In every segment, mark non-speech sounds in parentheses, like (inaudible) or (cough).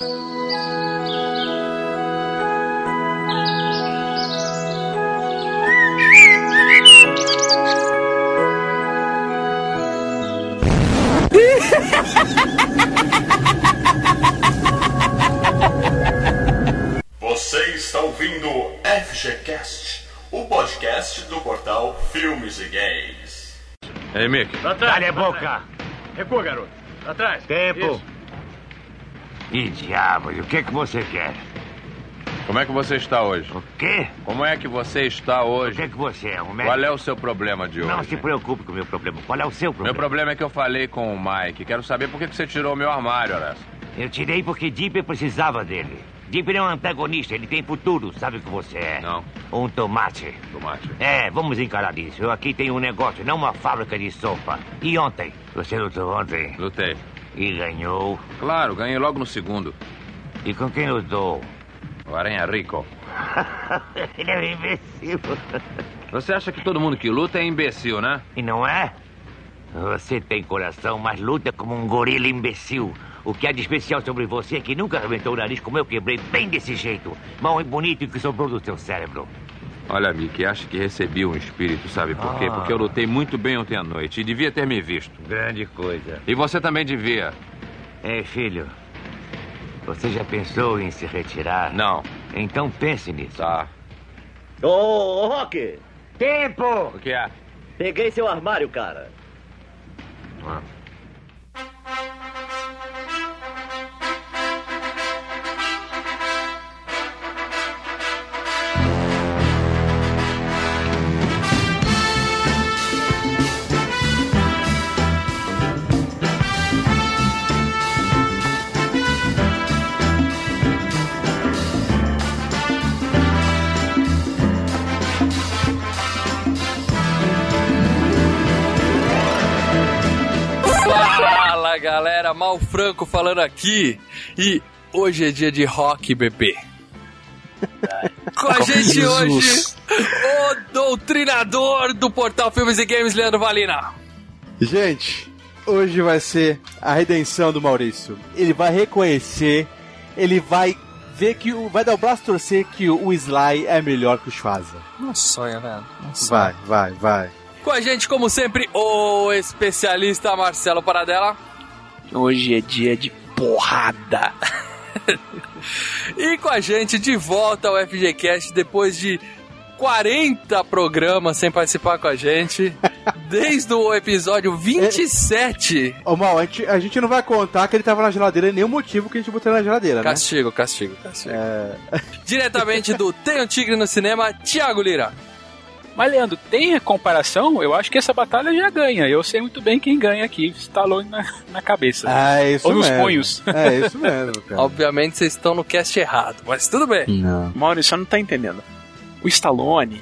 Você está ouvindo FGCast, o podcast do portal Filmes e Games. Ei, Mick. Pra trás. Cala a boca! Recua, garoto. Atrás. Tempo! Isso. Ih, diabo, o que que você quer? Como é que você está hoje? O quê? Como é que você está O hoje? que que você é, um médico? Qual é o seu problema de Não hoje? se preocupe com o meu problema. Qual é o seu Meu problema? problema é que eu falei com o Mike. Quero saber por que você tirou o meu armário, Horácio. Eu tirei porque Deep precisava dele. Deep é um antagonista, ele tem futuro, sabe o que você é? Não. Um tomate. Tomate. É, vamos encarar isso. Eu aqui tenho um negócio, não uma fábrica de sopa. E ontem? Você lutou ontem? Lutei. E ganhou? Claro, ganhei logo no segundo. E com quem lutou? O Aranha Rico. (laughs) ele é um imbecil. Você acha que todo mundo que luta é imbecil, né? E não é? Você tem coração, mas luta como um gorila imbecil. O que há de especial sobre você é que nunca arrebentou o nariz como eu quebrei bem desse jeito. Mal e bonito que sobrou do seu cérebro. Olha, Mick, acho que recebi um espírito, sabe por quê? Ah. Porque eu lutei muito bem ontem à noite e devia ter me visto. Grande coisa. E você também devia. Ei, filho. Você já pensou em se retirar? Não. Então pense nisso. Tá. Ô, ô, Rock, Tempo! O que é? peguei seu armário, cara. Fala Mal Franco falando aqui e hoje é dia de rock, bebê. Com a gente hoje, o doutrinador do portal Filmes e Games, Leandro Valina. Gente, hoje vai ser a redenção do Maurício. Ele vai reconhecer, ele vai ver que o. Vai dar o braço torcer que o Sly é melhor que o Schwarza. Não sonha, velho. Não Vai, vai, vai. Com a gente, como sempre, o especialista Marcelo Paradela. Hoje é dia de porrada. (laughs) E com a gente de volta ao FGCast depois de 40 programas sem participar com a gente. (laughs) Desde o episódio 27. Ô, Mal, a gente, a gente não vai contar que ele tava na geladeira e nenhum motivo que a gente botou ele na geladeira, né? Castigo, castigo, castigo. É... Diretamente do Tem um Tigre no Cinema, Thiago Lira. Mas, Leandro, tem a comparação? Eu acho que essa batalha já ganha. Eu sei muito bem quem ganha aqui. Stallone na, na cabeça. Ah, é isso Ou nos mesmo. punhos. É isso mesmo, cara. Obviamente vocês estão no cast errado, mas tudo bem. Não. Maurício, você não tá entendendo. O Stallone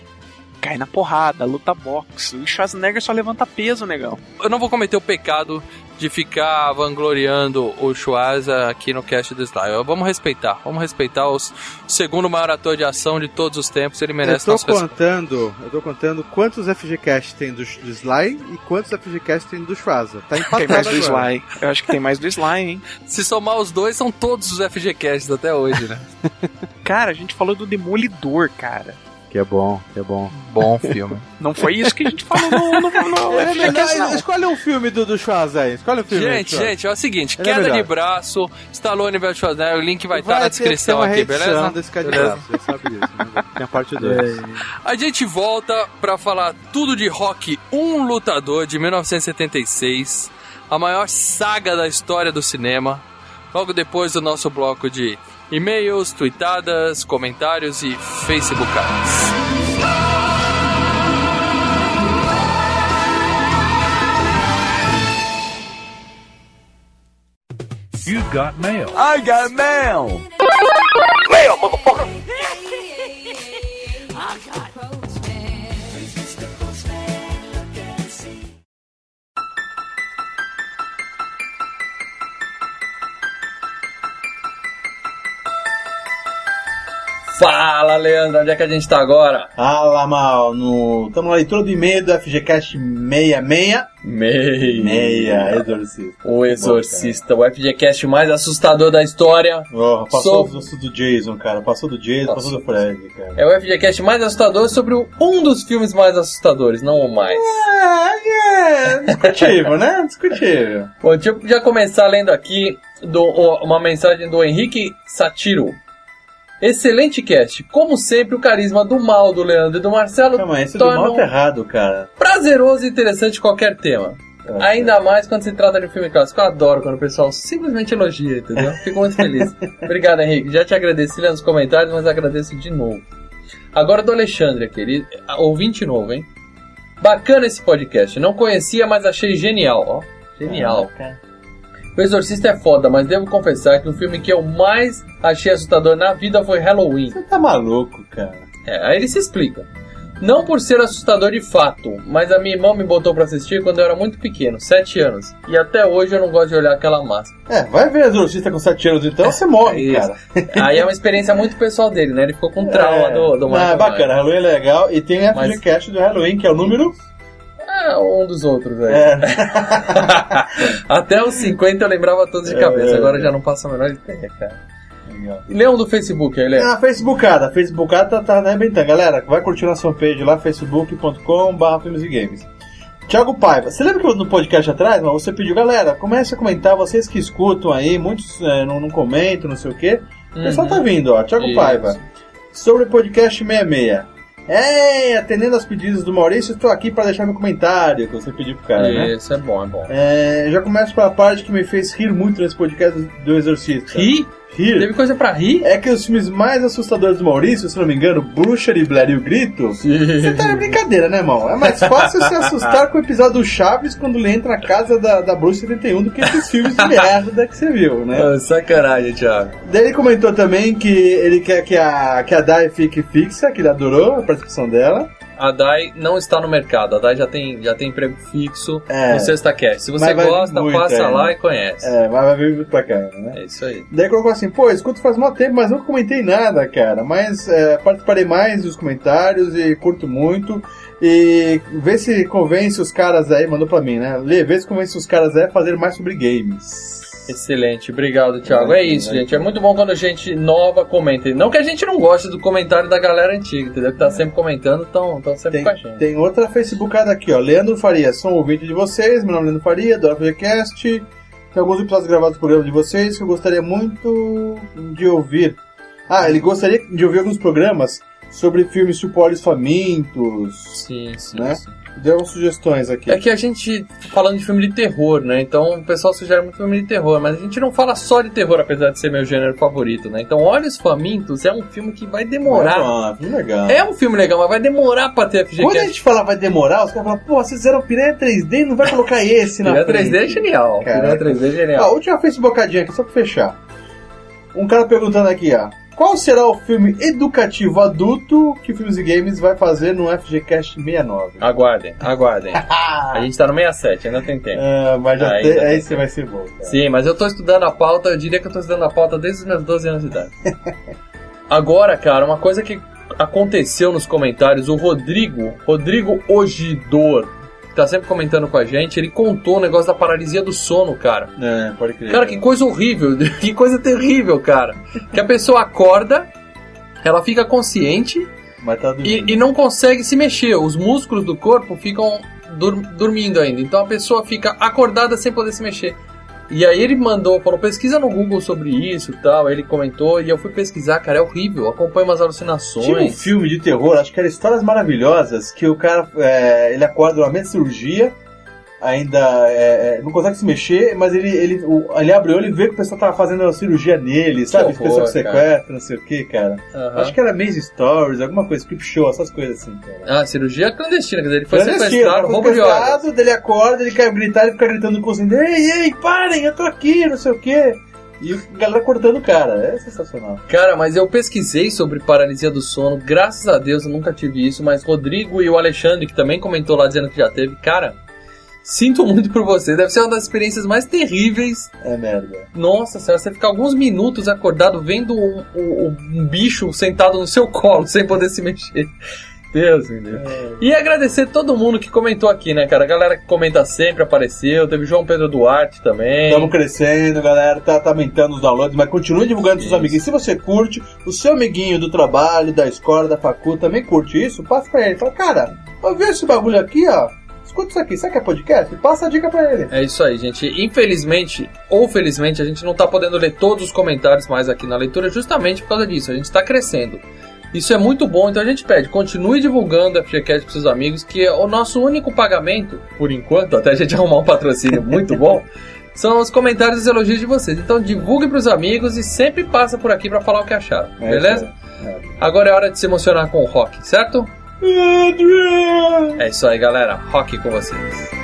cai na porrada, luta boxe. O Schwarzenegger só levanta peso, negão. Eu não vou cometer o pecado de ficar vangloriando o Schwarza aqui no cast do Sly. Vamos respeitar, vamos respeitar os- o segundo maior ator de ação de todos os tempos. Ele Eu merece tô nosso respeito. contando, eu tô contando quantos FGCast tem do, do Sly e quantos FGCast tem do Schwarza. Tá empatado Tem mais do agora. Sly. Eu acho que tem mais do Sly, hein? (laughs) Se somar os dois, são todos os FGCasts até hoje, né? (laughs) Cara, a gente falou do Demolidor, cara. Que é bom, que é bom. Bom filme. Não foi isso que a gente falou no, no, no (laughs) É FGCast, não. escolhe um filme do, do Schwarza aí. Escolhe um filme. gente, gente, é o seguinte: Ele é queda de melhor. braço, Stallone vs Schwarzenegger, o link vai, estar na que ter descrição aqui, beleza? desse de Beleza. você sabe disso. Né? Tem a parte 2. A gente volta pra falar tudo de Rock Um Lutador de 1976, a maior saga da história do cinema. Logo depois do nosso bloco de e-mails, tweetadas, comentários e facebookadas. You've got mail. I got mail. Fala, Leandro, onde é que a gente tá agora? Fala, mal. No... Estamos na leitura do e-mail do FGCast 66. Meia. Meia, exorcista. O Exorcista, o FGCast mais assustador da história. Oh, passou Sou- do, do Jason, cara. Passou do Jason, passou do Fred, cara. É o FGCast mais assustador sobre um dos filmes mais assustadores, não o mais. É, é, discutível, né? (laughs) Discutível. Bom, deixa eu já começar lendo aqui do- uma mensagem do Henrique Satiro. Excelente cast. Como sempre, o carisma do mal do Leandro e do Marcelo Calma esse do tornam mal tá errado, cara. prazeroso e interessante qualquer tema. Tá Ainda mais quando se trata de um filme clássico. Eu adoro quando o pessoal simplesmente elogia, entendeu? Fico muito feliz. (laughs) Obrigado, Henrique. Já te agradeci lá nos comentários, mas agradeço de novo. Agora do Alexandre aqui, ele, ouvinte novo, hein? Bacana esse podcast. Não conhecia, mas achei genial, ó. Genial. O Exorcista é foda, mas devo confessar que o filme que eu mais achei assustador na vida foi Halloween. Você tá maluco, cara. É, aí ele se explica. Não por ser assustador de fato, mas a minha irmã me botou pra assistir quando eu era muito pequeno, 7 anos. E até hoje eu não gosto de olhar aquela máscara. É, vai ver exorcista com 7 anos então, (laughs) você morre, Isso. cara. (laughs) Aí é uma experiência muito pessoal dele, né? Ele ficou com trauma É. do, do Não, Michael é bacana, Halloween é legal. E tem a Mas- FGCast do Halloween, que é o número. É, um dos outros aí. É. (laughs) Até os 50 eu lembrava todos de cabeça, é, agora já não passa a menor ideia, cara. Leão do Facebook aí, Leão. Ah, Facebookada. Facebookada tá, tá arrebentando. Galera, vai curtir nossa fanpage lá, facebook.com.br filmes e games. Thiago Paiva, você lembra que no podcast atrás, mas você pediu, galera, comece a comentar, vocês que escutam aí, muitos é, não, não comentam, não sei o quê. O pessoal Uhum. tá vindo, ó. Thiago Isso. Paiva. Sobre o podcast 66. É, atendendo aos pedidos do Maurício, estou aqui para deixar meu comentário que você pediu pro cara, né? Isso, é bom, é bom. É, já começo pela parte que me fez rir muito nesse podcast do- Exorcista. Rir? Rir. Teve coisa pra rir? É que os filmes mais assustadores do Maurício, se não me engano, Bruxa e Blair e o Grito, você tá de brincadeira, né, irmão? É mais fácil se assustar com o episódio do Chaves quando ele entra na casa da, da Bruxa 71 do que esses filmes de merda que você viu, né? Ah, sacanagem, Thiago. Daí ele comentou também que ele quer que a, que a Dai fique fixa, que ele adorou a participação dela. A DAI não está no mercado. A DAI já tem, já tem emprego fixo É. no Sexta Cast. Se você gosta, muito passa aí, lá né? e conhece. É, mas vai vir muito pra cá, né? É isso aí. Daí colocou assim, pô, escuto faz mó tempo, mas nunca comentei nada, cara. Mas é, participarei mais dos comentários e curto muito. E vê se convence os caras aí, mandou pra mim, né? Lê, vê se convence os caras aí a fazer mais sobre games. Excelente, obrigado, Thiago. É isso, gente. É muito bom quando gente nova comenta. Não que a gente não goste do comentário da galera antiga, entendeu? Que tá sempre comentando, estão sempre Tem, com a gente. tem outra Facebookada aqui, ó. Leandro Faria, sou um ouvinte de vocês, meu nome é Leandro Faria, do FGCast. Tem alguns episódios gravados do programa de vocês que eu gostaria muito de ouvir. Ah, ele gostaria de ouvir alguns programas sobre filmes tipo Olhos Famintos. Sim, sim, Né? sim. Deu sugestões aqui. É que a gente tá falando de filme de terror, né? Então o pessoal sugere muito filme de terror, mas a gente não fala só de terror, apesar de ser meu gênero favorito, né? Então Olhos Famintos é um filme que vai demorar. Ah, filme legal. É um filme legal, mas vai demorar pra ter FGCast. Quando a gente fala vai demorar, os caras falam, pô, vocês fizeram piranha 3D, não vai colocar (laughs) esse na Piranha frente. 3D é genial. Caraca. Piranha 3D é genial. última Facebookadinha aqui, só pra fechar. Um cara perguntando aqui, ó. Qual será o filme educativo adulto que Filmes e Games vai fazer no FGCast 69? Aguardem, aguardem. (laughs) A gente tá no 67, ainda tem tempo. Ah, mas já Ainda tem, aí você vai ser bom. cara. Sim, mas eu tô estudando a pauta, eu diria que eu tô estudando a pauta desde os meus 12 anos de idade. (laughs) Agora, cara, uma coisa que aconteceu nos comentários, o Rodrigo, Rodrigo Ogidor, tá sempre comentando com a gente, ele contou o negócio da paralisia do sono, cara. É, pode crer. Cara, que coisa horrível, (laughs) que coisa terrível, cara. Que a pessoa acorda, ela fica consciente Mas tá e, e não consegue se mexer. Os músculos do corpo ficam dur- dormindo ainda. Então a pessoa fica acordada sem poder se mexer. E aí ele mandou, falou, pesquisa no Google sobre isso e tal. Aí ele comentou e eu fui pesquisar, cara, é horrível. Acompanha umas alucinações. Tinha um filme de terror, acho que era Histórias Maravilhosas, que o cara, é, ele acorda numa cirurgia, ainda é, é, não consegue se mexer, mas ele, ele, ele abre o olho e vê que o pessoal tava fazendo a cirurgia nele, sabe? horror, o pessoal que cara. sequestra, não sei o que, cara. Aham. Acho que era Maze Stories, alguma coisa, Creep Show, essas coisas assim, cara. Ah, cirurgia clandestina, quer dizer, ele foi sequestrado, roubo de órgãos. sequestrado, daí ele acorda, ele quer gritar, ele fica gritando com o cozinheiro, ei, ei, parem, eu tô aqui, não sei o que. E a galera cortando o cara, é sensacional. Cara, mas eu pesquisei sobre paralisia do sono, graças a Deus eu nunca tive isso, mas Rodrigo e o Alexandre, que também comentou lá dizendo que já teve, cara, Sinto muito por você. Deve ser uma das experiências mais terríveis. É merda. Nossa senhora, você ficar alguns minutos acordado vendo um, um- um bicho sentado no seu colo sem poder se mexer. Deus me livre. E agradecer todo mundo que comentou aqui, né, cara? A galera que comenta sempre apareceu. Teve João Pedro Duarte também. Estamos crescendo, galera. Tá, tá aumentando os downloads, mas continue divulgando seus amiguinhos. Se você curte, o seu amiguinho do trabalho, da escola, da facu também curte isso, passa pra ele. Fala, cara, eu vi esse bagulho aqui, ó. Escuta isso aqui, sabe que é podcast? Passa a dica pra ele. É isso aí, gente. Infelizmente, ou felizmente, a gente não tá podendo ler todos os comentários mais aqui na leitura justamente por causa disso. A gente tá crescendo. Isso é muito bom, então a gente pede, continue divulgando a FGCast pros seus amigos, que é o nosso único pagamento, por enquanto, até a gente (laughs) arrumar um patrocínio muito bom, são os comentários e os elogios de vocês. Então divulgue pros amigos e sempre passa por aqui pra falar o que acharam, É beleza? aí. Agora é hora de se emocionar com o rock, certo? É isso aí, galera. Rock com vocês.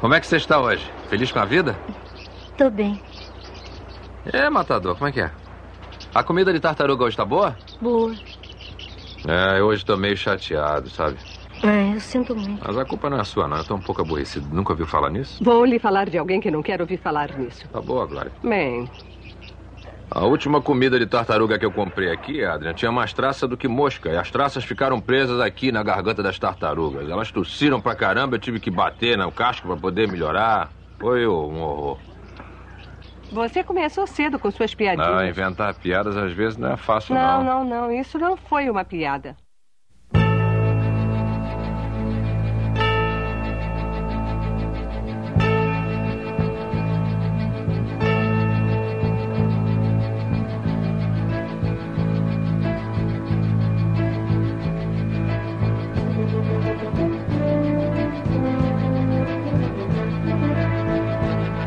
Como é que você está hoje? Feliz com a vida? Tô bem. É, matador, como é que é? A comida de tartaruga hoje tá boa? Boa. É, eu hoje tô meio chateado, sabe? É, eu sinto muito. Mas a culpa não é sua, não. Eu tô um pouco aborrecido. Nunca ouviu falar nisso? Vou lhe falar de alguém que não quer ouvir falar nisso. Tá boa, Glória. Bem, A última comida de tartaruga que eu comprei aqui, Adrian, tinha mais traça do que mosca. E as traças ficaram presas aqui na garganta das tartarugas. Elas tossiram pra caramba, eu tive que bater no casco pra poder melhorar. Foi um horror. Você começou cedo com suas piadinhas. Não, inventar piadas às vezes não é fácil, não, não, não. Isso não foi uma piada.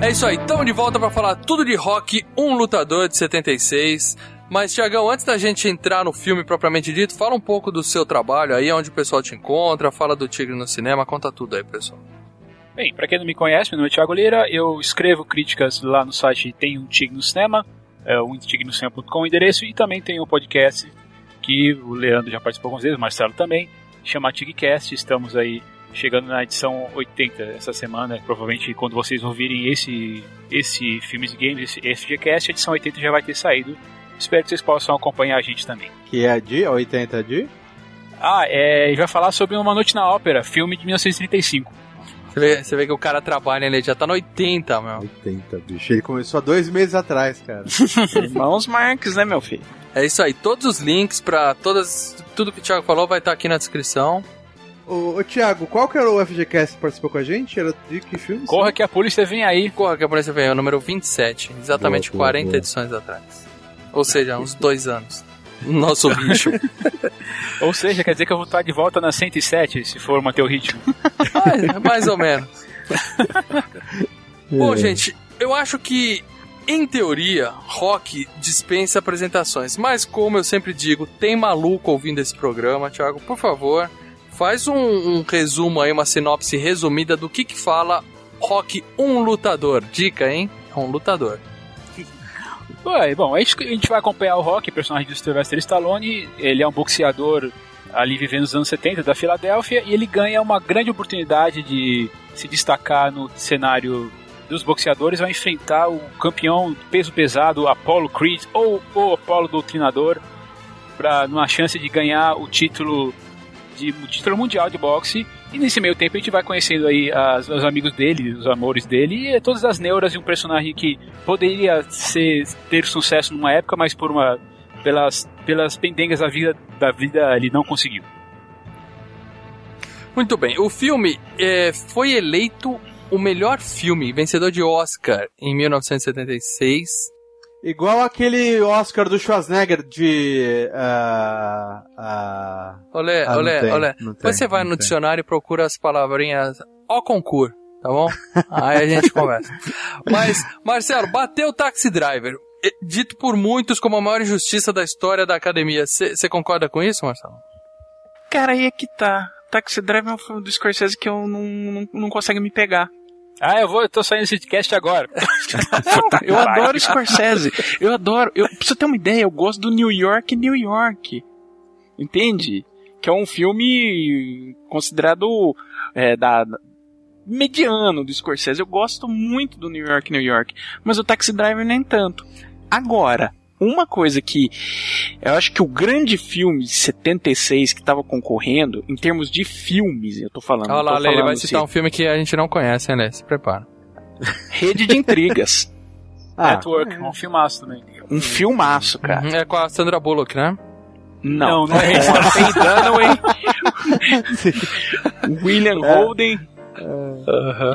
É isso aí, estamos de volta para falar tudo de rock, um lutador de 76. Mas, Tiagão, antes da gente entrar no filme propriamente dito, fala um pouco do seu trabalho aí, onde o pessoal te encontra, fala do Tigre no Cinema, conta tudo aí, pessoal. Bem, pra quem não me conhece, meu nome é Thiago Lira, eu escrevo críticas lá no site Tem um Tigre no Cinema, é o tigreноcinema.com o endereço, e também tem um podcast que o Leandro já participou algumas vezes, o Marcelo também, chama Tigcast, estamos aí chegando na edição 80 essa semana, provavelmente quando vocês ouvirem esse, esse Filmes e Games, esse FGCast, a edição 80 já vai ter saído, espero que vocês possam acompanhar a gente também. Que é de 80 de? Ah, é, e vai falar sobre Uma Noite na Ópera, filme de 1935. Você vê, você vê que o cara trabalha, ele já tá no 80, meu. 80, bicho. Ele começou há dois meses atrás, cara. (laughs) Irmãos Marques, né, meu filho? É isso aí, todos os links pra todas, tudo que o Thiago falou vai estar aqui na descrição. Ô, ô Thiago, qual que era o FGCast que participou com a gente? Era de que filme? Corra que a polícia vem aí. Corra que a polícia vem, é o número 27, exatamente Boa, boa, 40 boa. edições atrás. Ou seja, uns (laughs) dois anos. Nosso bicho. (laughs) Ou seja, quer dizer que eu vou estar de volta na 107, se for manter o ritmo. (laughs) Ah, mais ou menos. Bom, gente, eu acho que, em teoria, rock dispensa apresentações. Mas, como eu sempre digo, tem maluco ouvindo esse programa. Thiago, por favor, faz um, um resumo aí, uma sinopse resumida do que que fala Rock Um Lutador. Dica, hein? É um lutador. (laughs) Ué, bom, a gente, a gente vai acompanhar o Rock, personagem do Sylvester Stallone. Ele é um boxeador ali vivendo nos anos 70 da Filadélfia e ele ganha uma grande oportunidade de se destacar no cenário dos boxeadores. Vai enfrentar o campeão peso pesado Apollo Creed ou o Apollo Doutrinador para numa chance de ganhar o título de título mundial de boxe. E nesse meio tempo a gente vai conhecendo aí as- os amigos dele, os amores dele e todas as neuras de um personagem que poderia ser, ter sucesso numa época, mas por uma pelas pelas pendengas da vida da vida ele não conseguiu. Muito bem, o filme é, foi eleito o melhor filme, vencedor de Oscar em 1976. Igual aquele Oscar do Schwarzenegger de. ah, ah, Olé, ah, não olé, tem, olé. tem, Você vai no tem. dicionário e procura as palavrinhas ao concurso, tá bom? Aí a gente conversa. (laughs) Mas, Marcelo, bateu o Taxi Driver. Dito por muitos como a maior injustiça da história da academia. Você concorda com isso, Marcelo? Cara, aí é que tá. Taxi Drive é um filme do Scorsese que eu não, não, não consigo me pegar. Ah, eu vou, eu tô saindo desse cast agora. (laughs) Não, eu adoro Scorsese. Eu adoro. Eu, pra você ter uma ideia, eu gosto do New York, New York. Entende? Que é um filme considerado é, da, mediano do Scorsese. Eu gosto muito do New York, New York. Mas o Taxi Driver nem tanto. Agora, uma coisa que eu acho que o grande filme de 76 que tava concorrendo, em termos de filmes, eu tô falando. Olha lá, tô Lê, ele falando vai citar se- um filme que a gente não conhece, né? Se prepara. Rede de Intrigas. (laughs) Network, um filmaço também. Um filmaço, cara. Uhum, É com a Sandra Bullock, né? Não, Não, não é isso. Faye Dunaway, William Holden.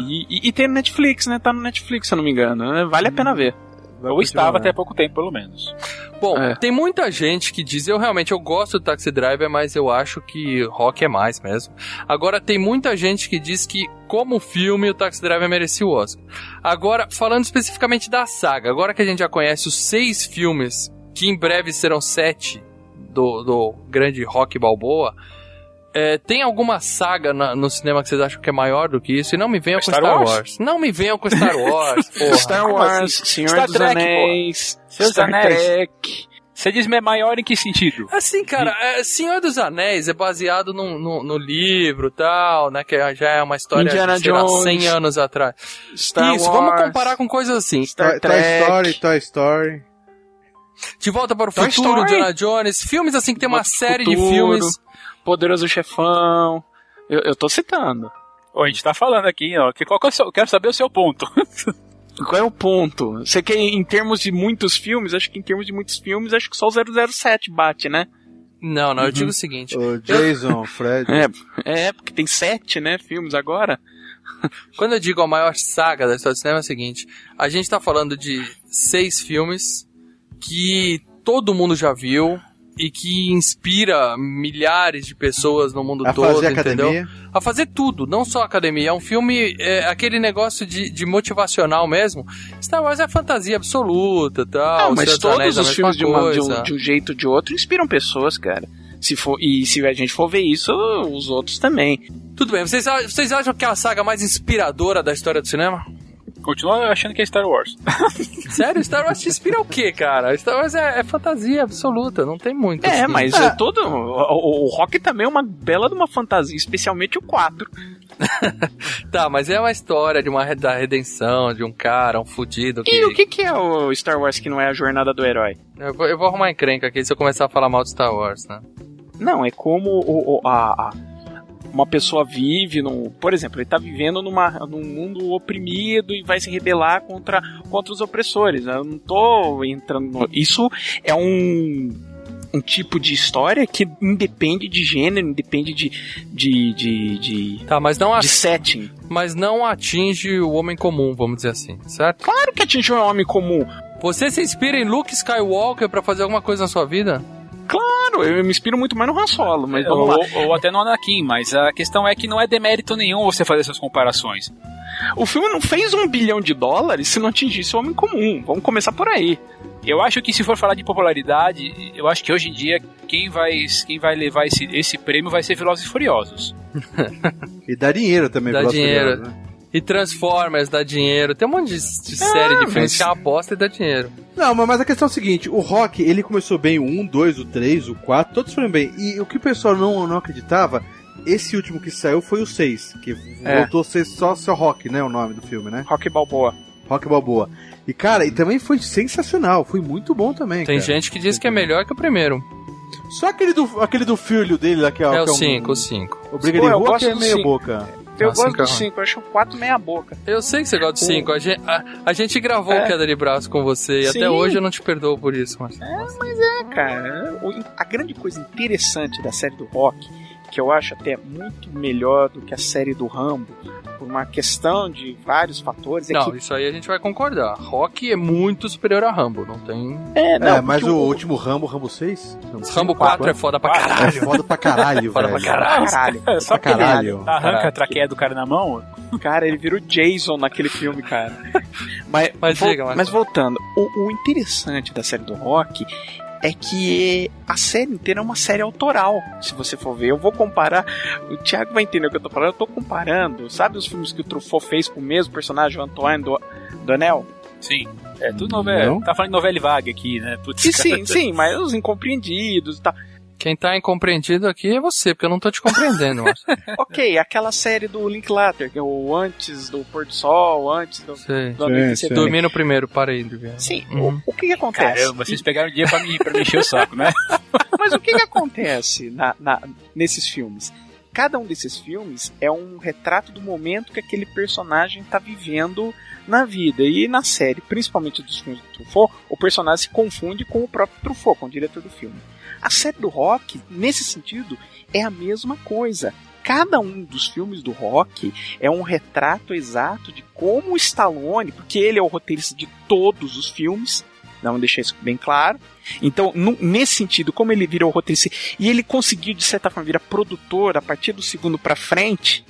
E, e- e tem no Netflix, né? Tá no Netflix, se eu não me engano. né? Vale a pena ver. Ou estava até pouco tempo, pelo menos. Bom, É. tem muita gente que diz, eu realmente eu gosto do Taxi Driver, mas eu acho que rock é mais mesmo. Agora tem muita gente que diz que como filme o Taxi Driver merecia o Oscar. Agora, falando especificamente da saga, agora que a gente já conhece os seis filmes, que em breve serão sete do, do grande Rock Balboa, é, tem alguma saga na- no cinema que vocês acham que é maior do que isso? E não me venham com Star Wars? Wars. Não me venham com Star (laughs) Wars, porra. Star Wars, assim? Senhor Star dos Trek, Anéis, Senhor dos Star Anéis. Trek. Você diz é maior em que sentido? Assim, cara, é, Senhor dos Anéis é baseado num- no, no livro e tal, né? Que já é uma história Indiana de, lá, Jones. 100 anos atrás. Star Isso, Wars. vamos comparar com coisas assim. Star Toy. Story, Toy Story. De Volta para o Toy Futuro, Story. Indiana Jones, filmes assim que tem uma série de Futuro. filmes. Poderoso Chefão. Eu, eu tô citando. Ô, a gente tá falando aqui, ó. Que, qual que é o seu, eu quero saber o seu ponto. (laughs) Qual é o ponto? Você quer, em termos de muitos filmes, acho que em termos de muitos filmes, acho que só o 007 bate, né? Não, não, eu digo o seguinte. O Jason, o Fred. (laughs) É, é, porque tem sete, né, filmes agora. (laughs) Quando eu digo a maior saga da história do cinema é o seguinte: a gente tá falando de seis filmes que todo mundo já viu e que inspira milhares de pessoas no mundo A todo, fazer entendeu? academia. A fazer tudo, não só academia. É um filme, é, aquele negócio de, de motivacional mesmo. Star Wars é fantasia absoluta tal. Não, mas todos Anéis é os filmes de, uma- de um, de um jeito ou de outro inspiram pessoas, cara. Se for, e se a gente for ver isso, os outros também. Tudo bem, vocês, vocês acham que é a saga mais inspiradora da história do cinema? Continua achando que é Star Wars. (laughs) Sério, Star Wars te inspira o quê, cara? Star Wars é, é fantasia absoluta, não tem muito. É, assim. mas é todo. O, o- o Rock também é uma bela de uma fantasia, especialmente o 4. (laughs) Tá, mas é uma história de uma da redenção, de um cara, um fudido que... E o que, que é o Star Wars que não é a jornada do herói? Eu vou, eu vou arrumar encrenca aqui se eu começar a falar mal de Star Wars, né? Não, é como o, o- a, a- uma pessoa vive num. Por exemplo, ele tá vivendo numa, num mundo oprimido e vai se rebelar contra, contra os opressores. Eu não tô entrando. no- Isso é um. Um tipo de história que independe de gênero, independe de. de. de. de, Tá, mas não, a- de setting. mas não atinge o homem comum, vamos dizer assim, certo? Claro que atinge um homem comum. Você se inspira em Luke Skywalker pra fazer alguma coisa na sua vida? Claro, eu me inspiro muito mais no Han Solo, mas vamos lá. Ou, ou até no Anakin, mas a questão é que não é demérito nenhum você fazer essas comparações. O filme não fez um bilhão de dólares se não atingisse o homem comum. Vamos começar por aí. Eu acho que se for falar de popularidade, eu acho que hoje em dia quem vai, quem vai levar esse, esse prêmio vai ser Velozes e Furiosos. (laughs) E dá dinheiro também. Dá Velozes e dinheiro. Furiosos, né? E Transformers dá dinheiro. Tem um monte de, de série de filmes mas- que é aposta e dá dinheiro. Não, mas a questão é a seguinte: o rock, ele começou bem o 1, 2, o 3, o 4, todos foram bem. E o que o pessoal não, não acreditava, esse último que saiu foi o 6, que É. voltou a ser só seu rock, né? O nome do filme, né? Rock Balboa. Rock Balboa. E cara, e também foi sensacional, foi muito bom também. Tem cara. gente que diz que é melhor que o primeiro. Só aquele do, aquele do filho dele lá que é, É o que um- 5, o 5. O Briga Pô, de eu Rua que é meio cinco. boca. Eu Nossa, gosto do cara. 5, eu acho o 4 meia boca. Eu sei que você gosta do 5. A, gente- a- a gente gravou É. queda de braço com você e Sim. até hoje eu não te perdoo por isso, Marcelo. É, cara, o- a grande coisa interessante da série do Rock, que eu acho até muito melhor do que a série do Rambo, por uma questão de vários fatores. É Não, que, isso aí a gente vai concordar. Rock é muito superior a Rambo, não tem. é, não, é, mas porque o, último Rambo, Rambo 6? Rambo 4 é foda pra caralho. É foda pra caralho, (laughs) Foda velho. pra caralho. Caralho. É, só Pra que ele caralho. arranca a traqueia do cara na mão. Cara, ele vira o Jason naquele filme, cara. (laughs) Mas, Mas vol- diga, Marcelo. mas voltando, o, o interessante da série do Rock é que a série inteira é uma série autoral. Se você for ver, eu vou comparar. O Thiago vai entender o que eu tô falando. Eu tô comparando. Sabe os filmes que o Truffaut fez com o mesmo personagem, o Antoine do, Donnell? Sim. É tudo novela. Não? Tá falando de novela e vaga aqui, né? Putz, Sim, cara. sim, sim, mas os incompreendidos e tal. Quem tá incompreendido aqui é você, porque eu não tô te compreendendo. (laughs) Ok, aquela série do Linklater, que é o antes do pôr do sol, antes do, Sei. do anoitecer. Dormi no primeiro, parei de ver. Sim, Uhum. o, o que, que acontece? Caramba, vocês pegaram o dia pra me, pra me encher o saco, né? (laughs) Mas o que, que acontece na- na- nesses filmes? Cada um desses filmes é um retrato do momento que aquele personagem está vivendo na vida. E na série, principalmente dos filmes do Truffaut, o personagem se confunde com o próprio Truffaut, com o diretor do filme. A série do Rock, nesse sentido, é a mesma coisa. Cada um dos filmes do Rock é um retrato exato de como o Stallone, porque ele é o roteirista de todos os filmes, vamos deixar isso bem claro. Então, nu- nesse sentido, como ele virou roteirista e ele conseguiu, de certa forma, virar produtor a partir do segundo pra frente,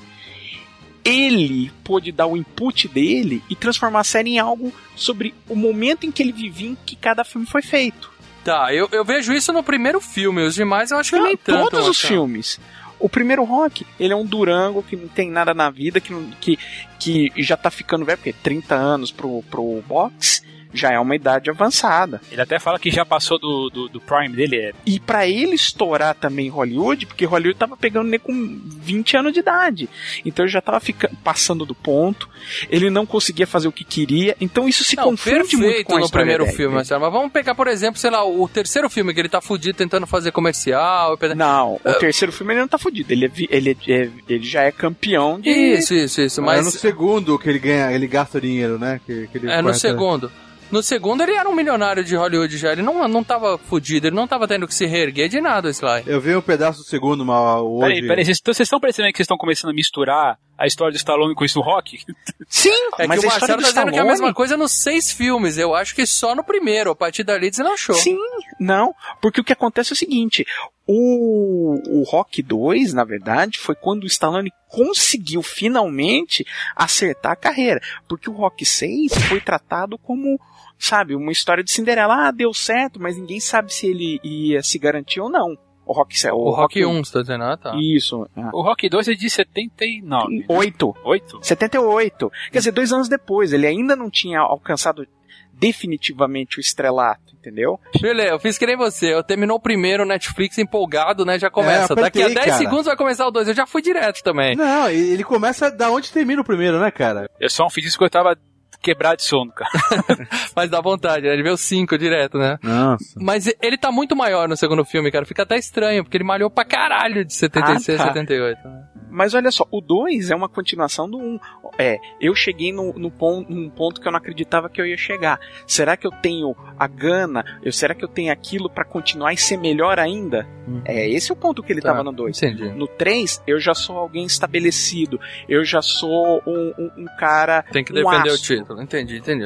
ele pôde dar o input dele e transformar a série em algo sobre o momento em que ele vivia em que cada filme foi feito. Tá, eu, eu vejo isso no primeiro filme, os demais eu acho que nem tanto. Todos os filmes. O primeiro Rock, ele é um Durango que não tem nada na vida, que, não- que, que já tá ficando velho, porque 30 anos pro, pro box já é uma idade avançada. Ele até fala que já passou do, do, do Prime dele. É... E pra ele estourar também em Hollywood, porque Hollywood tava pegando ele com 20 anos de idade. Então ele já tava ficando, passando do ponto. Ele não conseguia fazer o que queria. Então isso se Não, confunde muito com a no primeiro dele. filme. Mas vamos pegar, por exemplo, sei lá, o terceiro filme que ele tá fudido tentando fazer comercial. Não, o terceiro filme ele não tá fudido. Ele, é ele, é- ele já é campeão de. Isso, isso, isso. Mas... É no segundo que ele ganha, ele gasta dinheiro, né? Que, que ele é no segundo. No segundo ele era um milionário de Hollywood já. Ele não, não tava fudido, ele não tava tendo que se reerguer de nada, Sly. Eu vi um pedaço do segundo mal hoje. Peraí, peraí, vocês estão parecendo que vocês estão começando a misturar a história do Stallone com isso do rock? (laughs) Sim, É mas que o Marcelo tá dizendo que é a mesma coisa nos seis filmes. Eu acho que só no primeiro. A partir dali deslanchou. Sim, não, porque o que acontece é o seguinte: o, o Rock 2, na verdade, foi quando o Stallone conseguiu finalmente acertar a carreira. Porque o Rock 6 foi tratado como, sabe, uma história de Cinderela. Ah, deu certo, mas ninguém sabe se ele ia se garantir ou não. O Rock, o O Rock 1, você tá dizendo? Ah, tá. Isso. ah. O Rock 2 é de 79. 8. 8? 78. Quer dizer, dois anos depois, ele ainda não tinha alcançado definitivamente o estrelato, entendeu? Beleza, eu fiz que nem você. Eu terminou o primeiro Netflix empolgado, né? Já começa. É, Daqui a apertei, 10 cara. segundos vai começar o 2. Eu já fui direto também. Não, ele começa da onde termina o primeiro, né, cara? Eu só fiz isso que eu tava quebrado de sono, cara. (laughs) Mas dá vontade, né? Ele vê o 5 direto, né? Nossa. Mas ele tá muito maior no segundo filme, cara. Fica até estranho, porque ele malhou pra caralho de 76 Ah, tá. 78. Né? Mas olha só, o 2 é uma continuação do 1. Um. É, eu cheguei no, no ponto, num ponto que eu não acreditava que eu ia chegar. Será que eu tenho a gana? Eu, será que eu tenho aquilo pra continuar e ser melhor ainda? É, esse é o ponto que ele Tá, tava no 2. Entendi. No 3, eu já sou alguém estabelecido. Eu já sou um, um- um cara. Tem que um defender o astro. título. Entendi, entendi.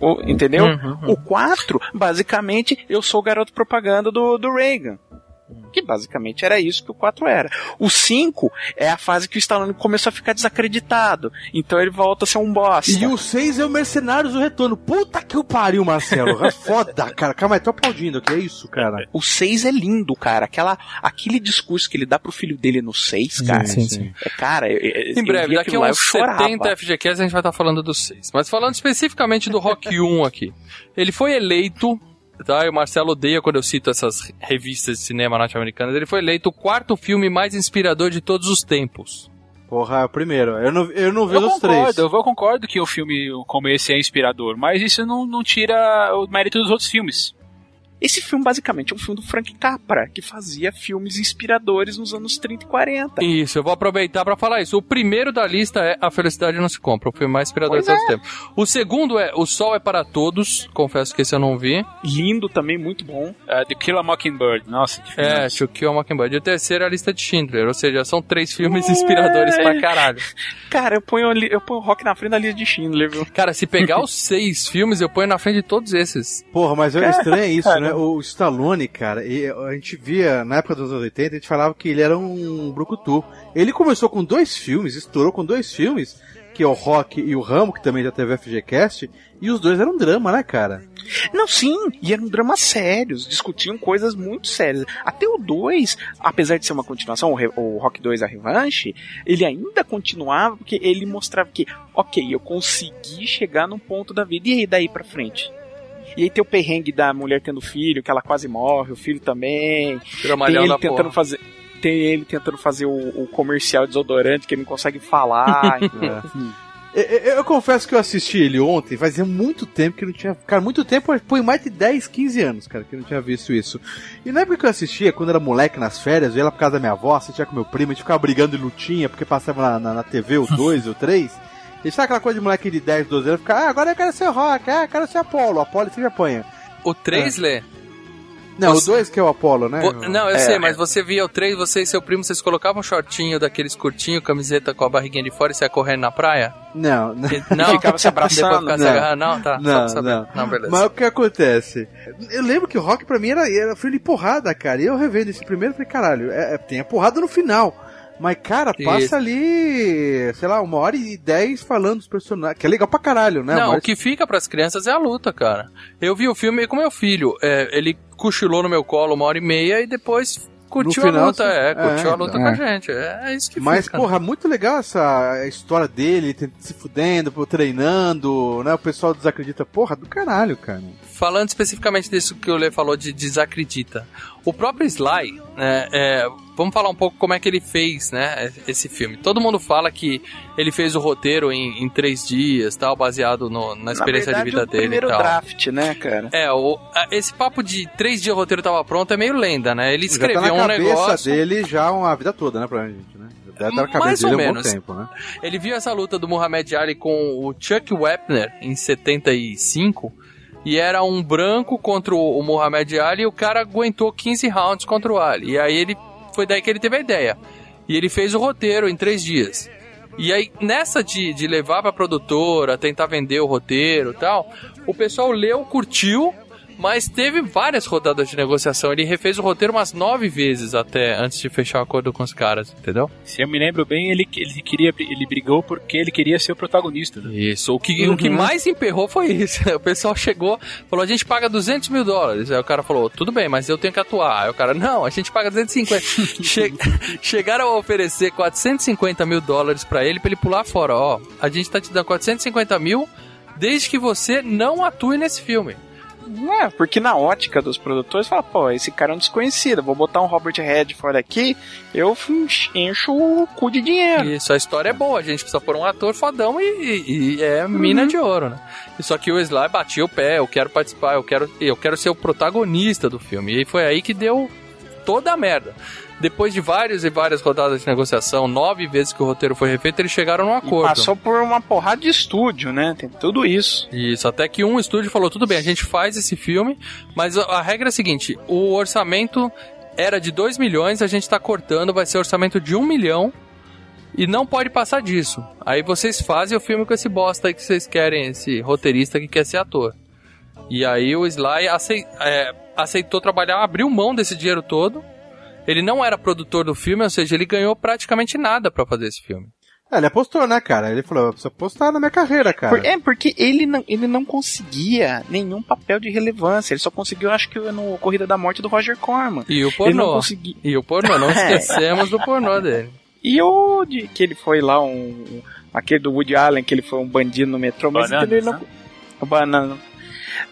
o. O- entendeu? Uhum, uhum. O 4, basicamente, eu sou o garoto propaganda do, do Reagan. Que basicamente era isso que o 4 era. O 5 é a fase que o Stallone começou a ficar desacreditado. Então ele volta a ser um bosta. E o 6 é o Mercenários do Retorno. Puta que o pariu, Marcelo. É foda, (laughs) cara. Calma aí, tô aplaudindo aqui. É isso, cara. O 6 é lindo, cara. Aquela, aquele discurso que ele dá pro filho dele no 6, cara. Sim, sim. É, cara, eu, eu, Em breve, daqui a uns eu chorava. 70 FGCast a gente vai estar falando do 6. Mas falando especificamente do Rock 1 aqui. Ele foi eleito, tá? E o Marcelo odeia quando eu cito essas revistas de cinema norte-americanas. Ele foi eleito o quarto filme mais inspirador de todos os tempos. Porra, é o primeiro. Eu não, eu não vi Eu os concordo, três. eu vou- concordo que o filme como esse é inspirador, mas isso não, não tira o mérito dos outros filmes. Esse filme basicamente é um filme do Frank Capra, que fazia filmes inspiradores nos anos 30 e 40. Isso, eu vou aproveitar pra falar isso. O primeiro da lista é A Felicidade Não Se Compra, o filme mais inspirador de Pois todos os tempos. O segundo é O Sol é para Todos, confesso que esse eu não vi. Lindo também, muito bom. Uh, The Kill a Mockingbird. Nossa, que filme. É, To Kill a Mockingbird. E o terceiro é a lista de Schindler, ou seja, são três filmes inspiradores pra caralho. (laughs) Cara, eu ponho, eu ponho o rock na frente da lista de Schindler, viu? Cara, se pegar os seis filmes, eu ponho na frente de todos esses. Porra, mas é Cara, (laughs) estranho é isso, né? O Stallone, cara, a gente via, na época dos anos 80, a gente falava que ele era um brucutu. Ele começou com dois filmes, estourou com dois filmes, que é o Rock e o Ramo, que também já teve FGCast, e os dois eram drama, né, cara? Não, sim, e eram dramas sérios, discutiam coisas muito sérias. Até o 2, apesar de ser uma continuação, o, Re- o Rock 2 a revanche, ele ainda continuava porque ele mostrava que, ok, eu consegui chegar num ponto da vida, e aí daí pra frente? E aí tem o perrengue da mulher tendo filho, que ela quase morre, o filho também. Tem ele tentando porra. fazer. Tem ele tentando fazer o, o comercial desodorante que ele não consegue falar. (laughs) É. Eu, eu- eu confesso que eu assisti ele ontem, fazia muito tempo que eu não tinha. Cara, muito tempo, foi mais de 10, 15 anos, cara, que eu não tinha visto isso. E na época que eu assistia, quando eu era moleque nas férias, eu ia lá pra casa da minha avó, assistia com meu primo, a gente ficava brigando de lutinha, porque passava na, na, na TV o (laughs) 2 o 3. E sabe aquela coisa de moleque de 10, 12 anos, ficar, ah, agora eu quero ser rock, ah, eu quero ser Apolo, Apolo sempre apanha. O 3, Lê? Não, Você- o 2 que é o Apolo, né? Vo- Não, eu É. sei, mas você via o 3, você e seu primo, vocês colocavam um shortinho daqueles curtinho, camiseta com a barriguinha de fora e saia correndo na praia? Não, não. (laughs) Não, Ficava se abraçando. Depois ficava se Não. agarrando. Não, tá. só Não, pra saber. não. Não, beleza. Mas o que acontece? Eu lembro que o rock pra mim era, era filme de porrada, cara. E eu revendo esse primeiro e falei, caralho, é, é- tem a porrada no final. Mas, cara, passa Isso. ali, sei lá, uma hora e dez falando dos personagens. Que é legal pra caralho, né? Não, o que fica pras crianças é a luta, cara. Eu vi o filme com meu filho. É, ele cochilou no meu colo uma hora e meia e depois curtiu No a final, luta. você- É, curtiu é, a luta é. com a gente. É, é isso que Mas, fica. porra, muito legal essa história dele, ele se fudendo, treinando, né? O pessoal desacredita. Porra, do caralho, cara. Falando especificamente disso que o Lê falou de desacredita. O próprio Sly, né, é, vamos falar um pouco como é que ele fez, né, esse filme. Todo mundo fala que ele fez o roteiro em, em três dias, tal, baseado no- na experiência Na de verdade, vida o dele e primeiro tal. draft, né, cara? É, o, a- esse papo de três dias o roteiro tava pronto é meio lenda, né? Ele Já tá escreveu na um cabeça negócio. dele já uma vida toda, né, pra gente, né? Mais ou um menos. tempo, né? Ele viu essa luta do Muhammad Ali com o Chuck Wepner em 75 e era um branco contra o Muhammad Ali e o cara aguentou 15 rounds contra o Ali. E aí ele foi daí que ele teve a ideia. E ele fez o roteiro em três dias. E aí, nessa de, de levar pra produtora, tentar vender o roteiro e tal, o pessoal leu, curtiu, mas teve várias rodadas de negociação. Ele refez o roteiro umas nove vezes até antes de fechar o acordo com os caras, entendeu? Se eu me lembro bem, ele, ele queria ele brigou porque ele queria ser o protagonista. né? Isso, o que, o que mais emperrou foi isso. (laughs) O pessoal chegou, falou: a gente paga 200 mil dólares. Aí o cara falou: tudo bem, mas eu tenho que atuar. Aí o cara: não, a gente paga 250. (laughs) che (laughs) chegaram a oferecer 450 mil dólares pra ele, pra ele pular fora. Ó, a gente tá te dando 450 mil desde que você não atue nesse filme. É, porque na ótica dos produtores, fala, pô, esse cara é um desconhecido, vou botar um Robert Redford aqui, eu encho o cu de dinheiro. Isso, a história é boa, a gente precisa pôr um ator fodão e, e- e é mina de ouro, né? Só que o Sly batia o pé, eu quero participar, eu quero, eu quero ser o protagonista do filme. E foi aí que deu toda a merda. Depois de várias e várias rodadas de negociação, nove vezes que o roteiro foi refeito, eles chegaram num acordo. Passou por uma porrada de estúdio, né? Tem tudo isso. Isso, até que um estúdio falou: tudo bem, a gente faz esse filme, mas a, regra é a seguinte: o orçamento era de 2 milhões, a gente tá cortando, vai ser orçamento de 1 um milhão. E não pode passar disso. Aí vocês fazem o filme com esse bosta aí que vocês querem, esse roteirista que quer ser ator. E aí o Sly é, aceitou trabalhar, abriu mão desse dinheiro todo. Ele não era produtor do filme, ou seja, ele ganhou praticamente nada pra fazer esse filme. É, ele apostou, né, cara? Ele falou, eu preciso apostar na minha carreira, cara. Por- é, porque ele não, ele não conseguia nenhum papel de relevância. Ele só conseguiu, acho que no Corrida da Morte do Roger Corman. E o Ele pornô. não conseguia. E o pornô, não (laughs) É. esquecemos do pornô dele. E o de que ele foi lá um. um- aquele do Woody Allen, que ele foi um bandido no metrô, mas Bananas, ele não. né? O Banana.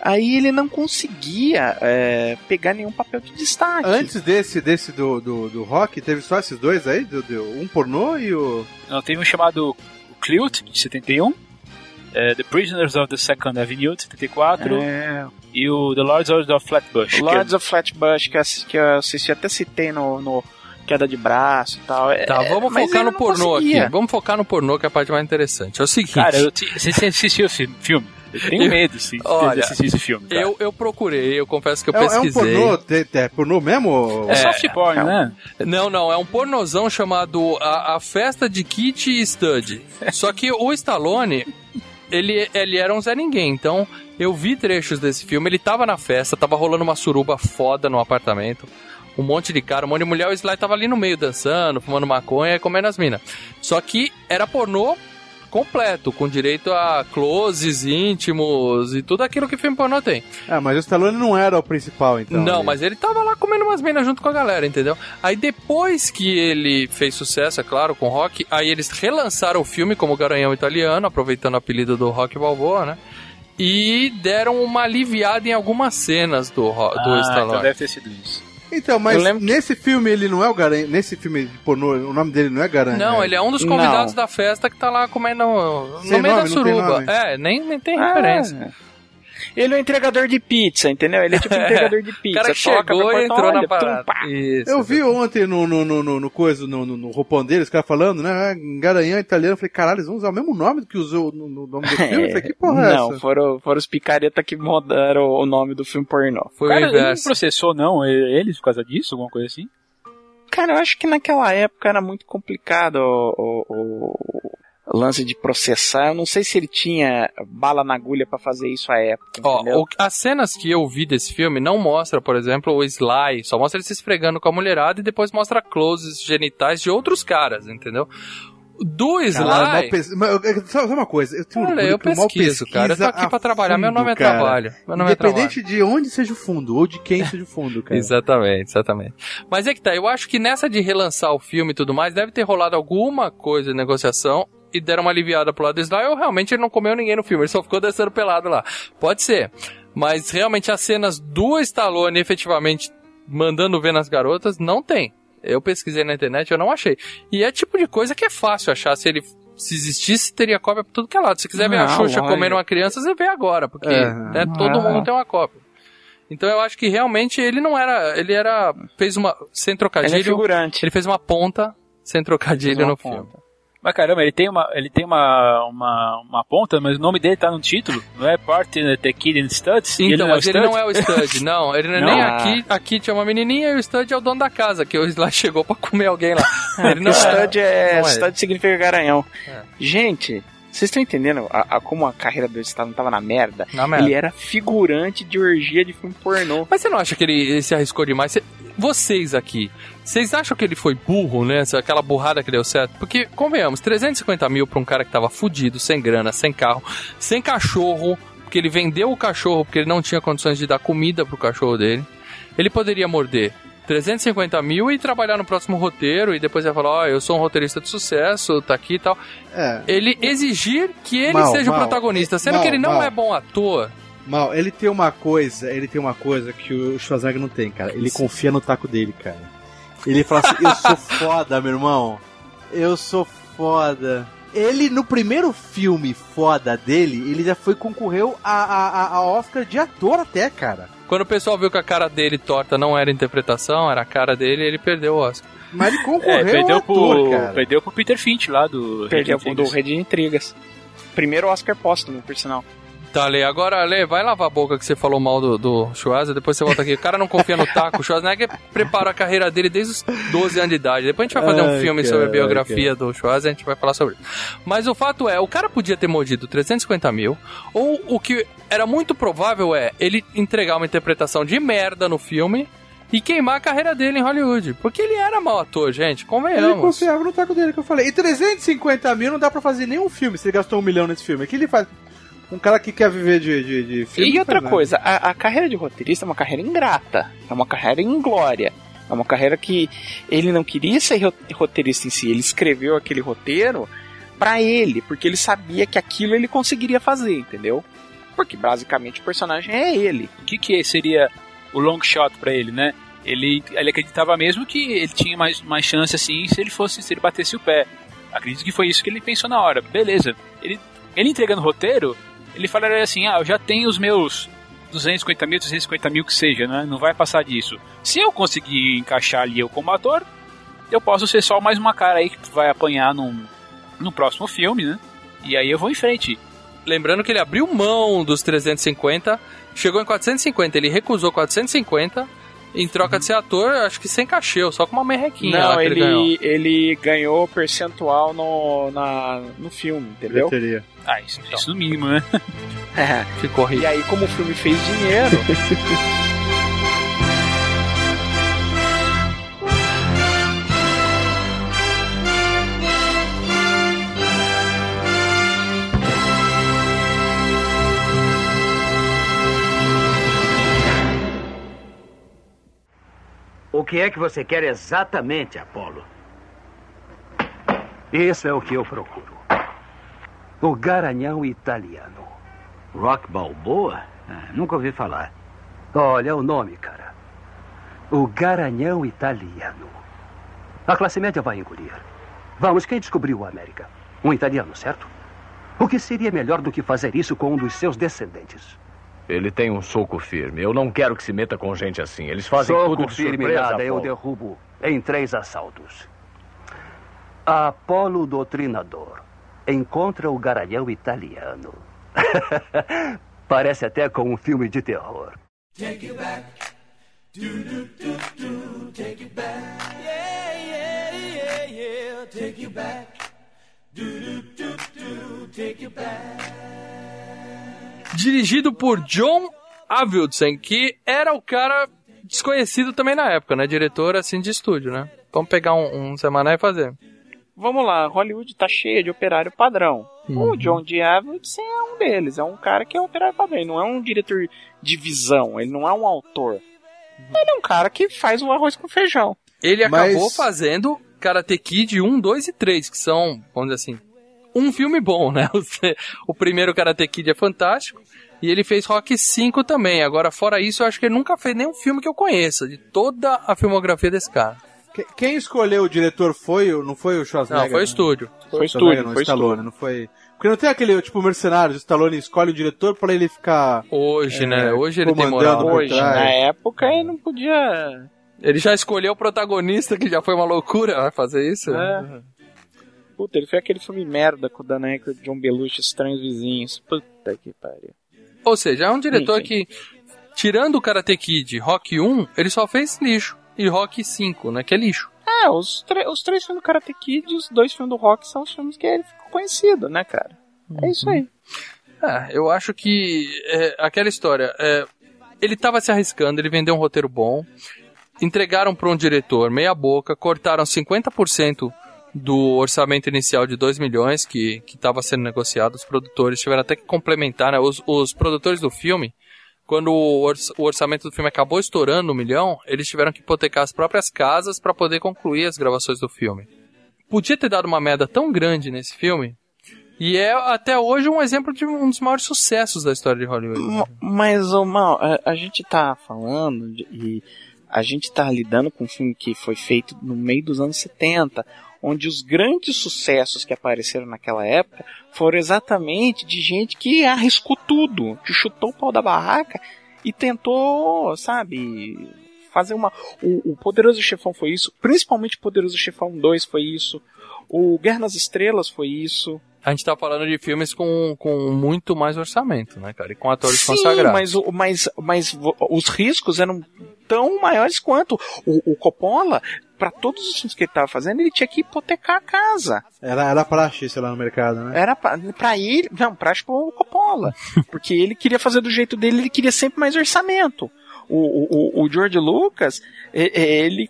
Aí ele não conseguia é, pegar nenhum papel de destaque. Antes desse, desse do, do, do rock, teve só esses dois aí? Do, do- um pornô e o. Não, teve um chamado Cleut, de 71. é, The Prisoners of the Second Avenue, de 74. É. E o The Lords of Flatbush. que Lords of Flatbush, que, eu que eu assisti, até citei no, no Queda de Braço e tal. É, Tá, vamos mas focar no pornô conseguia. aqui. Vamos focar no pornô, que é a parte mais interessante. É o seguinte. Cara, eu te- você assistiu esse filme? Eu tenho Eu- medo sim, de Olha, assistir esse filme. cara. Eu, eu procurei, eu confesso que eu É, é um pesquisei. pornô, te- te- é pornô mesmo? É soft porn, né? Não, não, é um pornozão chamado A, a Festa de Kit e Stud. Só que o Stallone, ele, ele era um Zé Ninguém, então eu vi trechos desse filme, ele tava na festa, tava rolando uma suruba foda no apartamento, um monte de cara, um monte de mulher, o Sly tava ali no meio dançando, fumando maconha e comendo as minas. Só que era pornô completo, com direito a closes íntimos e tudo aquilo que filme pornô tem. Ah, mas o Stallone não era o principal, então. Não, ali. mas ele tava lá comendo umas minas junto com a galera, entendeu? Aí depois que ele fez sucesso, é claro, com o Rock, aí eles relançaram o filme como Garanhão Italiano, aproveitando o apelido do Rock Balboa, né? E deram uma aliviada em algumas cenas do, do ah, Stallone. então deve ter sido isso. Então, mas nesse filme ele não é o Garanha. Nesse filme de pornô, o nome dele não é Garanha. Não, ele é um dos Não. convidados da festa que tá lá comendo no Sem meio nome, da não tem suruba. nome. É, nem, nem tem Ah, referência. Ele é um entregador de pizza, entendeu? Ele é tipo um entregador de O (laughs) pizza. cara que toca, chegou vai e entrou na olha, tum, parada. Isso. Eu vi ontem no, no, no, no, no coisa, no, no, no roupão dele, os caras falando, né? ah, Garanhão italiano. Eu falei, caralho, eles vão usar o mesmo nome do que usou no, no nome do (laughs) filme? Falei, que porra é não, essa? foram, foram os picareta que mudaram o nome do filme pornô. Foi Cara, o ele não processou, não, eles por causa disso, alguma coisa assim? Cara, eu acho que naquela época era muito complicado o, o- o- o lance de processar. Eu não sei se ele tinha bala na agulha pra fazer isso à época, Ó, o- as cenas que eu vi desse filme não mostra, por exemplo, o Sly, só mostra ele se esfregando com a mulherada e depois mostra closes genitais de outros caras, entendeu? Do Sly. Pes- Sabe uma coisa? Eu tenho Olha, orgulho eu pesquiso, cara. Eu tô aqui pra trabalhar. a Meu nome é fundo, cara. trabalho. Meu nome é Independente de onde seja o fundo, ou de quem seja o fundo, cara. (laughs) Exatamente, exatamente. Mas é que tá, eu acho que nessa de relançar o filme e tudo mais, deve ter rolado alguma coisa de negociação e deram uma aliviada pro lado do ou realmente ele não comeu ninguém no filme, ele só ficou descendo pelado lá. Pode ser. Mas realmente as cenas do Stallone efetivamente mandando ver nas garotas, não tem. Eu pesquisei na internet, eu não achei. E é tipo de coisa que é fácil achar. Se ele se existisse, teria cópia por tudo que é lado. Se quiser ver a Xuxa olha. comendo uma criança, você vê agora, porque É. né, todo Ah. mundo tem uma cópia. Então eu acho que realmente ele não era. Ele era. Fez uma. Sem Ele trocadilho. é figurante. ele fez uma ponta sem trocadilho no ponta. filme. Mas caramba, ele tem uma, ele tem uma, uma, uma ponta, mas o nome dele tá no título, não é Part in the Kid and Studs? Então, não é o mas ele Stud? não é o Stud, (laughs) não. Ele não é Não? nem Ah. aqui. Aqui tinha uma menininha e o Stud é o dono da casa, que o Sly chegou pra comer alguém lá. ele não é. stud é, não é. stud significa garanhão. É. Gente, vocês estão entendendo a, a- como a carreira do Stallone tava na merda? Na merda. Ele era figurante de orgia de filme pornô. Mas você não acha que ele, ele se arriscou demais? Cê- vocês aqui, vocês acham que ele foi burro, né? Aquela burrada que deu certo? Porque, convenhamos, 350 mil pra um cara que tava fudido, sem grana, sem carro, sem cachorro, porque ele vendeu o cachorro porque ele não tinha condições de dar comida pro cachorro dele. Ele poderia morder 350 mil e trabalhar no próximo roteiro e depois ia falar, ó, eu sou um roteirista de sucesso, tá aqui e tal. É. Ele exigir que ele Mal, seja o mal. protagonista, sendo Mal, que ele não é bom ator. Mal, ele tem uma coisa, ele tem uma coisa que o Schwarzenegger não tem, cara. Ele confia no taco dele, cara. Ele fala assim, eu sou foda, meu irmão. Eu sou foda. Ele, no primeiro filme foda dele, ele já foi concorreu a, a, a- Oscar de ator até, cara. Quando o pessoal viu que a cara dele torta não era interpretação, era a cara dele, ele perdeu o Oscar. Mas ele É, concorreu perdeu, ao ator, pro, cara. perdeu pro Peter Finch lá do Perdeu Rede do Intrigas. Rede de Intrigas. Primeiro Oscar póstumo, por sinal. Tá, Lê, agora, Lê, vai lavar a boca que você falou mal do, do Schwarzenegger, depois você volta aqui. O cara não confia no taco. O Schwarzenegger prepara a carreira dele desde os 12 anos de idade. Depois a gente vai fazer um Ai, filme sobre a biografia do Schwarzenegger, a gente vai falar sobre isso. Mas o fato é, o cara podia ter mordido 350 mil, ou o que era muito provável é ele entregar uma interpretação de merda no filme e queimar a carreira dele em Hollywood. Porque ele era mau ator, gente, Ele convenhamos. confiava no taco dele que eu falei. E 350 mil não dá pra fazer nenhum filme se ele gastou um milhão nesse filme. O que ele faz? Um cara que quer viver de, de, de filme. E outra coisa, a, a carreira de roteirista é uma carreira ingrata. É uma carreira inglória. É uma carreira que ele não queria ser ro- roteirista em si. Ele escreveu aquele roteiro pra ele, porque ele sabia que aquilo ele conseguiria fazer, entendeu? Porque basicamente o personagem é ele. O que, que seria o long shot pra ele, né? Ele, ele acreditava mesmo que ele tinha mais, mais chance assim se ele fosse se ele batesse o pé. Acredito que foi isso que ele pensou na hora. Beleza. Ele Ele entregando o roteiro, ele falaria assim: ah, eu já tenho os meus 250 mil, 350 mil que seja, né? Não vai passar disso. Se eu conseguir encaixar ali eu como ator, eu posso ser só mais uma cara aí que vai apanhar num, no próximo filme, né? E aí eu vou em frente. Lembrando que ele abriu mão dos 350, chegou em 450, ele recusou 450 em troca de ser ator, acho que sem cachê, só com uma merrequinha. Não, que ele, ganhou. ele ganhou percentual no, na, no filme, entendeu? Bilheteria. Ah, isso, isso no mínimo, né? (laughs) É. Ficou rico. E aí, como o filme fez dinheiro, O que é que você quer exatamente, Apolo? Isso é o que eu procuro. O garanhão italiano. Rock Balboa? Ah, nunca ouvi falar. Olha o nome, cara. O garanhão italiano. A classe média vai engolir. Vamos, quem descobriu a América? Um italiano, certo? O que seria melhor do que fazer isso com um dos seus descendentes? Ele tem um soco firme. Eu não quero que se meta com gente assim. Eles fazem Soco tudo de firme surpresa. nada, eu derrubo em três assaltos. Apolo Doutrinador encontra o garanhão italiano. (laughs) Parece até com um filme de terror. Take it back. Do do do do. Take it back. Yeah yeah yeah yeah. Take it back. Do do do do. Take it back. Dirigido por John Avildsen, que era o cara desconhecido também na época, né? Diretor assim de estúdio, né? Vamos pegar um, um semaná e fazer. Vamos lá, Hollywood tá cheia de operário padrão. Uhum. O John D. Avildsen é um deles, é um cara que é operário padrão, ele não é um diretor de visão, ele não é um autor. Ele é um cara que faz o arroz com feijão. Ele Mas- acabou fazendo Karate Kid 1, 2 e 3, que são, vamos dizer assim, um filme bom, né? (laughs) O primeiro Karate Kid é fantástico. E ele fez Rock 5 também. Agora, fora isso, eu acho que ele nunca fez nenhum filme que eu conheça, de toda a filmografia desse cara. Que- Quem escolheu o diretor foi, o- não foi o Schwarzenegger? Não, foi o né? estúdio. Foi o estúdio, não, foi Stallone, estúdio. não foi... Porque não tem aquele, tipo, mercenário, o Stallone escolhe o diretor pra ele ficar... Hoje, é, né? Hoje ele tem moral. Hoje, trás. na época, ele não podia. Ele já escolheu o protagonista, que já foi uma loucura vai fazer isso. É. Puta, ele fez aquele filme merda com o Dan Aykroyd e John Belushi, Estranhos Vizinhos. Puta que pariu. Ou seja, é um diretor Enfim. que, tirando o Karate Kid Rock 1, ele só fez lixo. E Rock 5, né? Que é lixo. É, os, os três filmes do Karate Kid e os dois filmes do Rock são os filmes que ele ficou conhecido, né, cara? É isso aí. É, eu acho que é, aquela história. é, ele tava se arriscando, ele vendeu um roteiro bom, entregaram para um diretor meia boca, cortaram 50% do orçamento inicial de 2 milhões que estava sendo negociado. Os produtores tiveram até que complementar, né? Os, os produtores do filme, quando o, orç- o orçamento do filme acabou estourando um milhão, eles tiveram que hipotecar as próprias casas para poder concluir as gravações do filme. Podia ter dado uma merda tão grande nesse filme, e é até hoje um exemplo de um dos maiores sucessos da história de Hollywood. Mas, ô, Mal, a, a gente tá falando de- e a gente tá lidando com um filme que foi feito no meio dos anos 70, onde os grandes sucessos que apareceram naquela época foram exatamente de gente que arriscou tudo, que chutou o pau da barraca e tentou, sabe, fazer uma. O, o Poderoso Chefão foi isso, principalmente o Poderoso Chefão 2 foi isso, o Guerra nas Estrelas foi isso. A gente tá falando de filmes com, com muito mais orçamento, né, cara? E com atores Sim, consagrados. mas, o- mas, mas os riscos eram tão maiores quanto o, o Coppola, para todos os filmes que ele estava fazendo, ele tinha que hipotecar a casa. Era, era praxe isso lá no mercado, né? Era pra, pra ele, não, pra tipo, o Coppola. (laughs) Porque ele queria fazer do jeito dele, ele queria sempre mais orçamento. O, o, o- George Lucas, ele,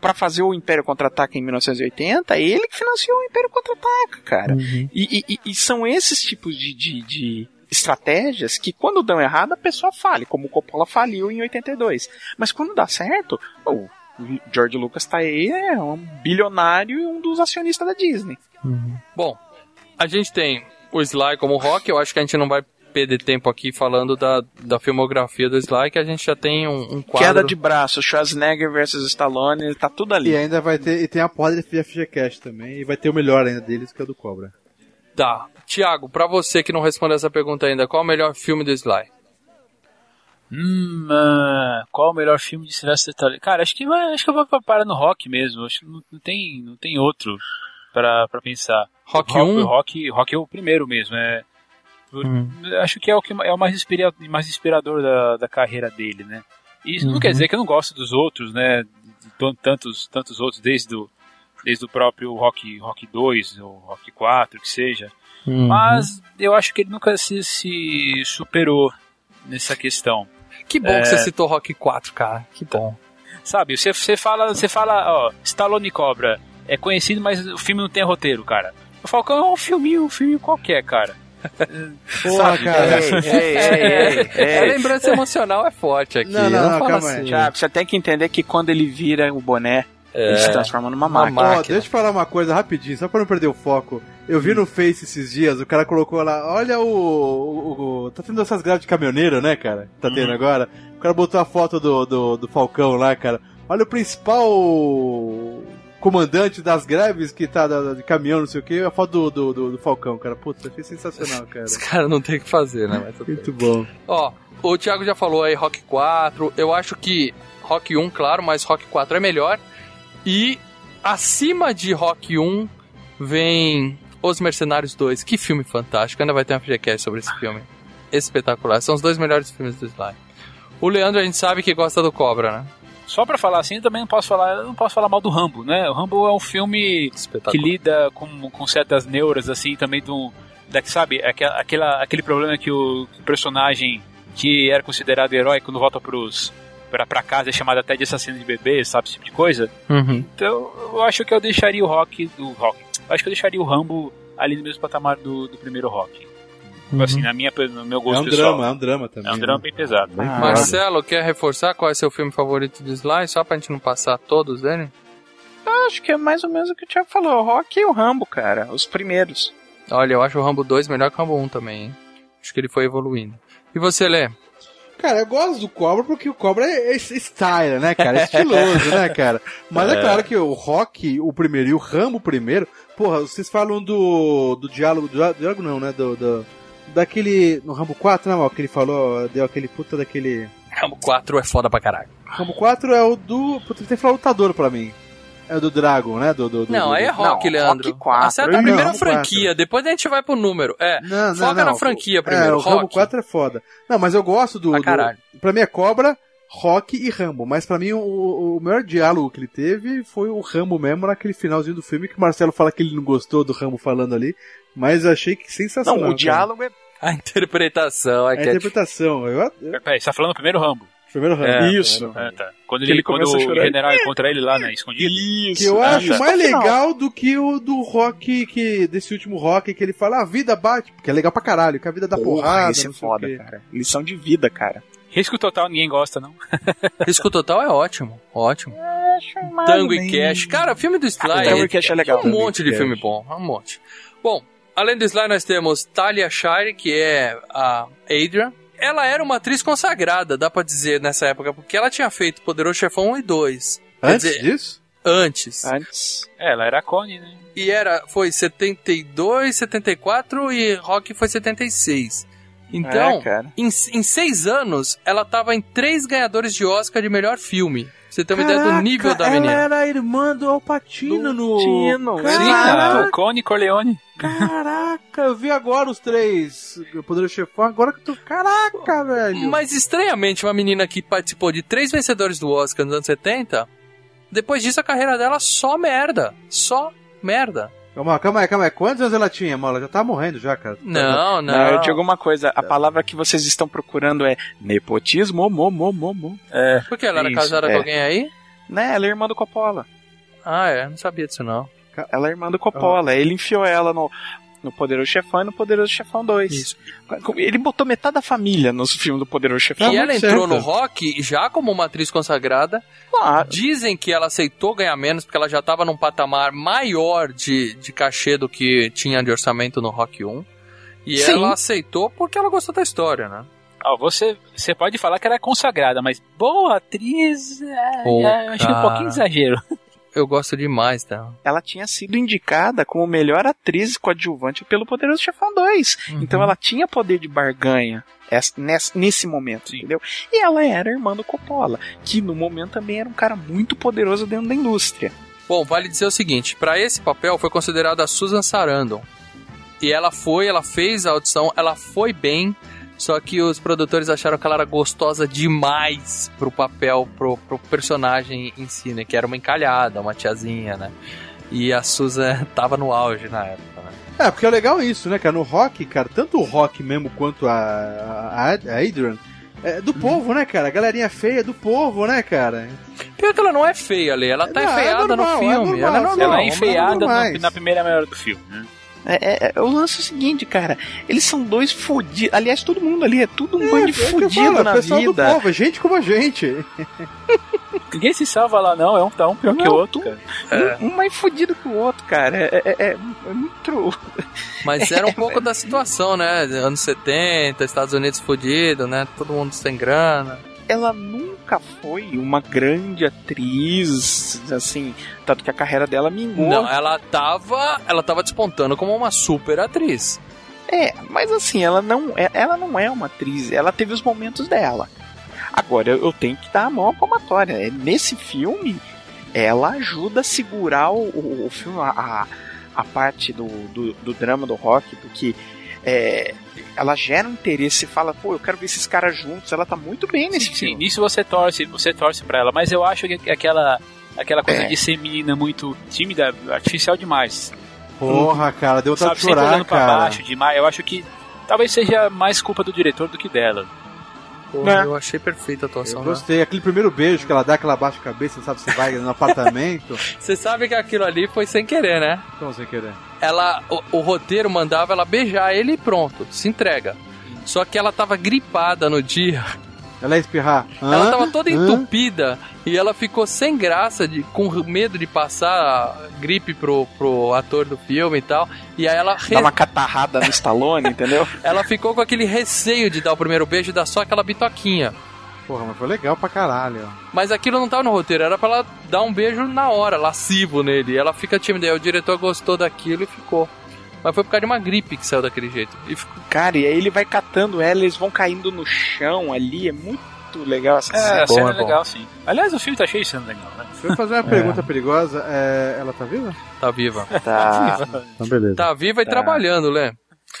para fazer o Império Contra-Ataca em 1980, ele que financiou o Império Contra-Ataca, cara. E, e- e- e são esses tipos de, de, de estratégias que, quando dão errado, a pessoa fale, como o Coppola faliu em 82. Mas quando dá certo, o George Lucas tá aí, é um bilionário e um dos acionistas da Disney. Bom, a gente tem o Sly como rock, eu acho que a gente não vai perder tempo aqui falando da, da filmografia do Sly, que a gente já tem um, um quadro... Queda de braço, Schwarzenegger versus Stallone, tá tudo ali. E ainda vai ter, e tem a porra de FGCast também, e vai ter o melhor ainda deles, que é o do Cobra. Tá. Tiago, pra você que não respondeu essa pergunta ainda, qual é o melhor filme do Sly? Hum, ah, qual o melhor filme de Sylvester Stallone? Cara, acho que, acho que eu vou parar no Rock mesmo. Acho que não, não tem, não tem outro pra, pra pensar. Rock Rock, 1? Rock, Rock é o primeiro mesmo. É, por- Hum. Acho que é o que é o mais, inspira, mais inspirador da, da carreira dele, né? E isso não Uhum. quer dizer que eu não gosto dos outros, né? Tantos, tantos outros, desde o, desde o próprio Rock, Rock 2 ou Rock 4, que seja. Uhum. Mas eu acho que ele nunca se, se superou nessa questão. Que bom É. que você citou Rock 4, cara. Que bom. Sabe, você, você fala, você fala, ó, Stallone Cobra é conhecido, mas o filme não tem roteiro, cara. O Falcão é um filminho, um filme qualquer, cara. Porra, cara. É, (laughs) a lembrança emocional é forte aqui. Não, não, não, falo calma assim. Você tem que entender que quando ele vira o boné, ele se transforma numa Uma máquina. Ó, deixa eu falar uma coisa rapidinho, só pra não perder o foco. Eu vi no Face esses dias, o cara colocou lá, olha o. o- o- tá tendo essas greves de caminhoneiro, né, cara? Tá tendo agora. O cara botou a foto do, do, do Falcão lá, cara. Olha o principal comandante das greves que tá de caminhão, não sei o que, a foto do, do, do, do Falcão, cara. Putz, achei sensacional, cara. Os caras não tem o que fazer, né? Muito bom. Ó, o Thiago já falou aí Rock 4. Eu acho que Rock 1, claro, mas Rock 4 é melhor. E acima de Rock 1 vem Os Mercenários 2. Que filme fantástico. Ainda vai ter uma FGCast sobre esse filme. Espetacular. São os dois melhores filmes do Sly. O Leandro a gente sabe que gosta do Cobra, né? Só pra falar assim, eu também não posso falar, não posso falar mal do Rambo, né? O Rambo é um filme que lida com, com certas neuras, assim, também do. Da, sabe, aquela, aquele problema que o, que personagem que era considerado herói quando volta pros, pra, pra casa é chamado até de assassino de bebês, sabe, esse tipo de coisa. Uhum. Então, eu acho que eu deixaria o Rock do Rock. Eu acho que eu deixaria o Rambo ali no mesmo patamar do, do primeiro Rock. Assim, na minha, no meu É gosto um pessoal. drama, é um drama também. É um drama bem pesado. Marcelo, quer reforçar qual é seu filme favorito do Sly? Só pra gente não passar todos dele? Eu acho que é mais ou menos o que o Thiago falou. O Rock e o Rambo, cara. Os primeiros. Olha, eu acho o Rambo 2 melhor que o Rambo 1 também, hein? Acho que ele foi evoluindo. E você, Lê? Cara, eu gosto do Cobra porque o Cobra é, é style, né, cara? É estiloso, né, cara? Mas é. É. claro que o Rock, o primeiro, e o Rambo o primeiro, porra, vocês falam do, do diálogo, do diálogo não, né? Do, do- daquele, no Rambo 4, né, mal, que ele falou, deu aquele puta daquele... Rambo 4 é foda pra caralho. Rambo 4 é o do, puta, tem que falar lutador pra mim. É o do Dragon, né? Do, do, do- Não, do- aí é Rock, Leandro. Rock 4. Essa é a Não, primeira Rambo franquia, depois a gente vai pro número. É, Não, foca não, na não. franquia primeiro. É, o Rambo Rock. 4 é foda. Não, mas eu gosto do. do caralho. pra mim é Cobra, Rock e Rambo. Mas pra mim o, o melhor diálogo que ele teve foi o Rambo mesmo naquele finalzinho do filme que o Marcelo fala que ele não gostou do Rambo falando ali. Mas eu achei que sensacional. Não, o cara. diálogo é. A interpretação é A que é interpretação. Eu, eu, Peraí, você tá falando do primeiro Rambo? primeiro Rambo. É, Isso. É, tá. Quando ele, ele quando começa a o general encontra ele lá, né, escondido. Que eu Ah, acho tá. mais legal do que o do rock, que, desse último rock, que ele fala, a vida bate, porque é legal pra caralho, que a vida dá Porra, porrada. esse é foda, cara. Lição de vida, cara. Risco total ninguém gosta, não. (laughs) Risco Total é ótimo, ótimo. mais Tango e. Cash. Cara, filme do Sly. Ah, Tango e Cash é legal. Um monte de filme bom, um monte. Bom, além do Sly nós temos Talia Shire, que é a Adrian. Ela era uma atriz consagrada, dá pra dizer, nessa época, porque ela tinha feito Poderoso Chefão 1 e 2. Quer Antes dizer, disso? Antes. Antes. É, ela era a Connie, né? E era, foi 72, 74 e Rock foi 76. Então, É, em, em seis anos, ela tava em três ganhadores de Oscar de melhor filme. Você tem uma ideia do Caraca, nível da ela menina. era a irmã do Alpatino no... Tino, Sim, Caraca, Connie Corleone. Caraca, eu vi agora os três Poderoso Chefão, agora que eu tô... Caraca, velho. Mas estranhamente, uma menina que participou de três vencedores do Oscar nos anos 70, depois disso a carreira dela só merda. Só merda. Calma, calma aí, calma aí. Quantos anos ela tinha, mano? Ela já tá morrendo já, cara. Não, não. Não, eu digo uma coisa. A palavra que vocês estão procurando é nepotismo, mo, mo, mo, mo. É. Por que ela era Isso, casada é. com alguém aí? Né, ela é irmã do Coppola. Ah, é, não sabia disso não. Ela é irmã do Coppola. Ele enfiou ela no, no Poderoso Chefão e no Poderoso Chefão 2. Isso. Ele botou metade da família nos filmes do Poderoso Chefão. e ela muito entrou certo. no rock já como uma atriz consagrada. Claro. Dizem que ela aceitou ganhar menos porque ela já estava num patamar maior de, de cachê do que tinha de orçamento no Rock 1. E Sim. ela aceitou porque ela gostou da história, né? Ó, você, você pode falar que ela é consagrada, mas boa atriz. É, é, acho que é um pouquinho exagero. (laughs) eu gosto demais dela. Ela tinha sido indicada como melhor atriz coadjuvante pelo Poderoso Chefão 2. Então ela tinha poder de barganha nesse, momento, entendeu? E ela era irmã do Coppola, que no momento também era um cara muito poderoso dentro da indústria. Bom, vale dizer o seguinte, pra esse papel foi considerada a Susan Sarandon. E ela foi, ela fez a audição, ela foi bem, só que os produtores acharam que ela era gostosa demais pro papel, pro, pro personagem em si, né? Que era uma encalhada, uma tiazinha, né? E a Susan (laughs) tava no auge na época, né? É, porque é legal isso, né, cara? No rock, cara, tanto o rock mesmo quanto a, a, a Adrian, é do povo, né, cara? A galerinha feia é do povo, né, cara? Pior que ela não é feia, Ale. Ela tá Não, é enfeiada normal, no é filme. normal, ela é normal. Ela é enfeiada na, mais. na primeira meia hora do filme, né? É, é, é, o lance é o seguinte, cara. Eles são dois fodidos. Aliás, todo mundo ali é tudo um bando de é fudido na pessoal do vida. povo, é gente como a gente. Ninguém se salva lá, não. É um, tá um pior que o Não, outro, cara. Um, um mais fudido que o outro, cara. É, é- é- é muito. Mas era um (laughs) pouco da situação, né? Anos 70, Estados Unidos fudido, né? Todo mundo sem grana. Ela nunca foi uma grande atriz, assim. Tanto que a carreira dela mingou. Não, ela tava, ela tava despontando como uma super atriz. É, mas assim, ela não é, ela não é uma atriz, ela teve os momentos dela. Agora, eu tenho que dar a mão à palmatória. É, Nesse filme, ela ajuda a segurar o, o, filme, a, a, a parte do, do, do drama do rock, porque é, ela gera um interesse e fala, pô, eu quero ver esses caras juntos. Ela tá muito bem nesse Sim, filme. nisso você torce, você torce pra ela, mas eu acho que aquela aquela coisa É. de ser menina muito tímida, artificial demais. Porra, cara, deu Sabe, sempre chorar, olhando pra cara. baixo demais. Eu acho que talvez seja mais culpa do diretor do que dela. Porra, Eu achei perfeita a atuação. Eu né? gostei. Aquele primeiro beijo que ela dá, que ela baixa a cabeça, não sabe se vai no apartamento. (laughs) Você sabe que aquilo ali foi sem querer, né? Como você querer? Ela, o, o roteiro mandava ela beijar ele e pronto, se entrega. Só que ela tava gripada no dia. Ela ia espirrar. Ela Hã? tava toda Hã? entupida e ela ficou sem graça, de, com medo de passar gripe pro, pro ator do filme e tal. E aí ela, re- Dá uma catarrada no Stallone, (laughs) entendeu? ela ficou com aquele receio de dar o primeiro beijo e dar só aquela bitoquinha. Porra, mas foi legal pra caralho. Mas aquilo não tava no roteiro, era pra ela dar um beijo na hora, lascivo nele. E ela fica tímida, aí o diretor gostou daquilo e ficou. Mas foi por causa de uma gripe que saiu daquele jeito. E ficou... Cara, e aí ele vai catando ela, eles vão caindo no chão ali, é muito legal essa É, cena. a cena é legal, sim. Aliás, o filme tá cheio de cena legal, né? Deixa eu fazer uma (laughs) pergunta perigosa. É, ela tá viva? Tá viva. Tá. Então, beleza. Tá viva e Tá. trabalhando, Lê.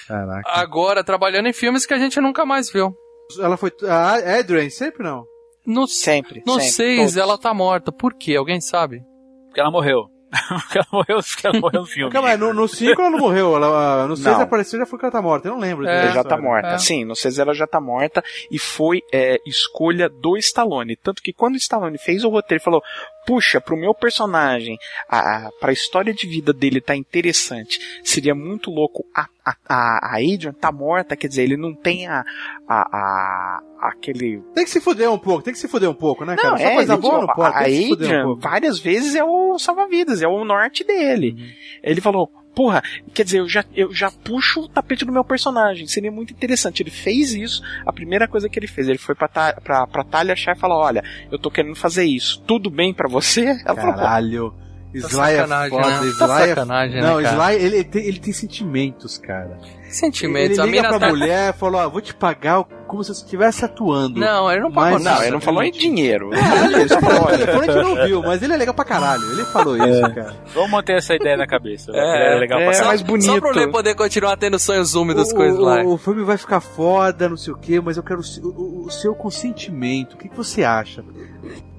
Caraca. Agora, trabalhando em filmes que a gente nunca mais viu. Ela foi. A Adrian, sempre não? No, sempre. No sempre, 6 todos. ela tá morta. Por quê? Alguém sabe? Porque ela morreu. Porque ela morreu, ela morreu no filme. Calma no 5 ela não morreu. Ela, no 6 Não. apareceu já foi que ela tá morta. Eu não lembro. Ela dessa já tá morta. É. Sim, no CZ ela já tá morta e foi é, escolha do Stallone. Tanto que quando o Stallone fez o roteiro e falou: Puxa, pro meu personagem, a, a, pra história de vida dele tá interessante, seria muito louco a, a, a, a Adrian tá morta, quer dizer, ele não tem a, a, a aquele. Tem que se fuder um pouco, tem que se fuder um pouco, né, cara? Não, Só é, coisa ele- boa não pode. a um Adrian pouco. várias vezes é o salva-vidas, é o norte dele. Uhum. Ele falou, porra, quer dizer, eu já, eu já puxo o tapete do meu personagem, seria muito interessante. Ele fez isso, a primeira coisa que ele fez, ele foi pra, Ta- pra, pra Talia Shah e falou, olha, eu tô querendo fazer isso, tudo bem pra você? Ela falou, pô, Caralho. Sly é sacanagem, foda, né? Sly Tá é- sacanagem, né, Não, cara? Sly, ele tem, ele tem sentimentos, cara. Sentimentos. Ele a liga mina pra tá... mulher e falou, ó, vou te pagar como se você estivesse atuando. Não, ele não pagou Mas- não, ele não falou em dinheiro. É, ele só falou, a gente (laughs) não viu, mas ele é legal pra caralho. Ele falou isso, cara. Vamos manter essa ideia na cabeça. É, É, legal é, pra caralho. mais bonito. só pra ele poder continuar tendo sonhos úmidos o, com o Sly. o, filme vai ficar foda, não sei o que, mas eu quero o, o- o seu consentimento. O que, que você acha?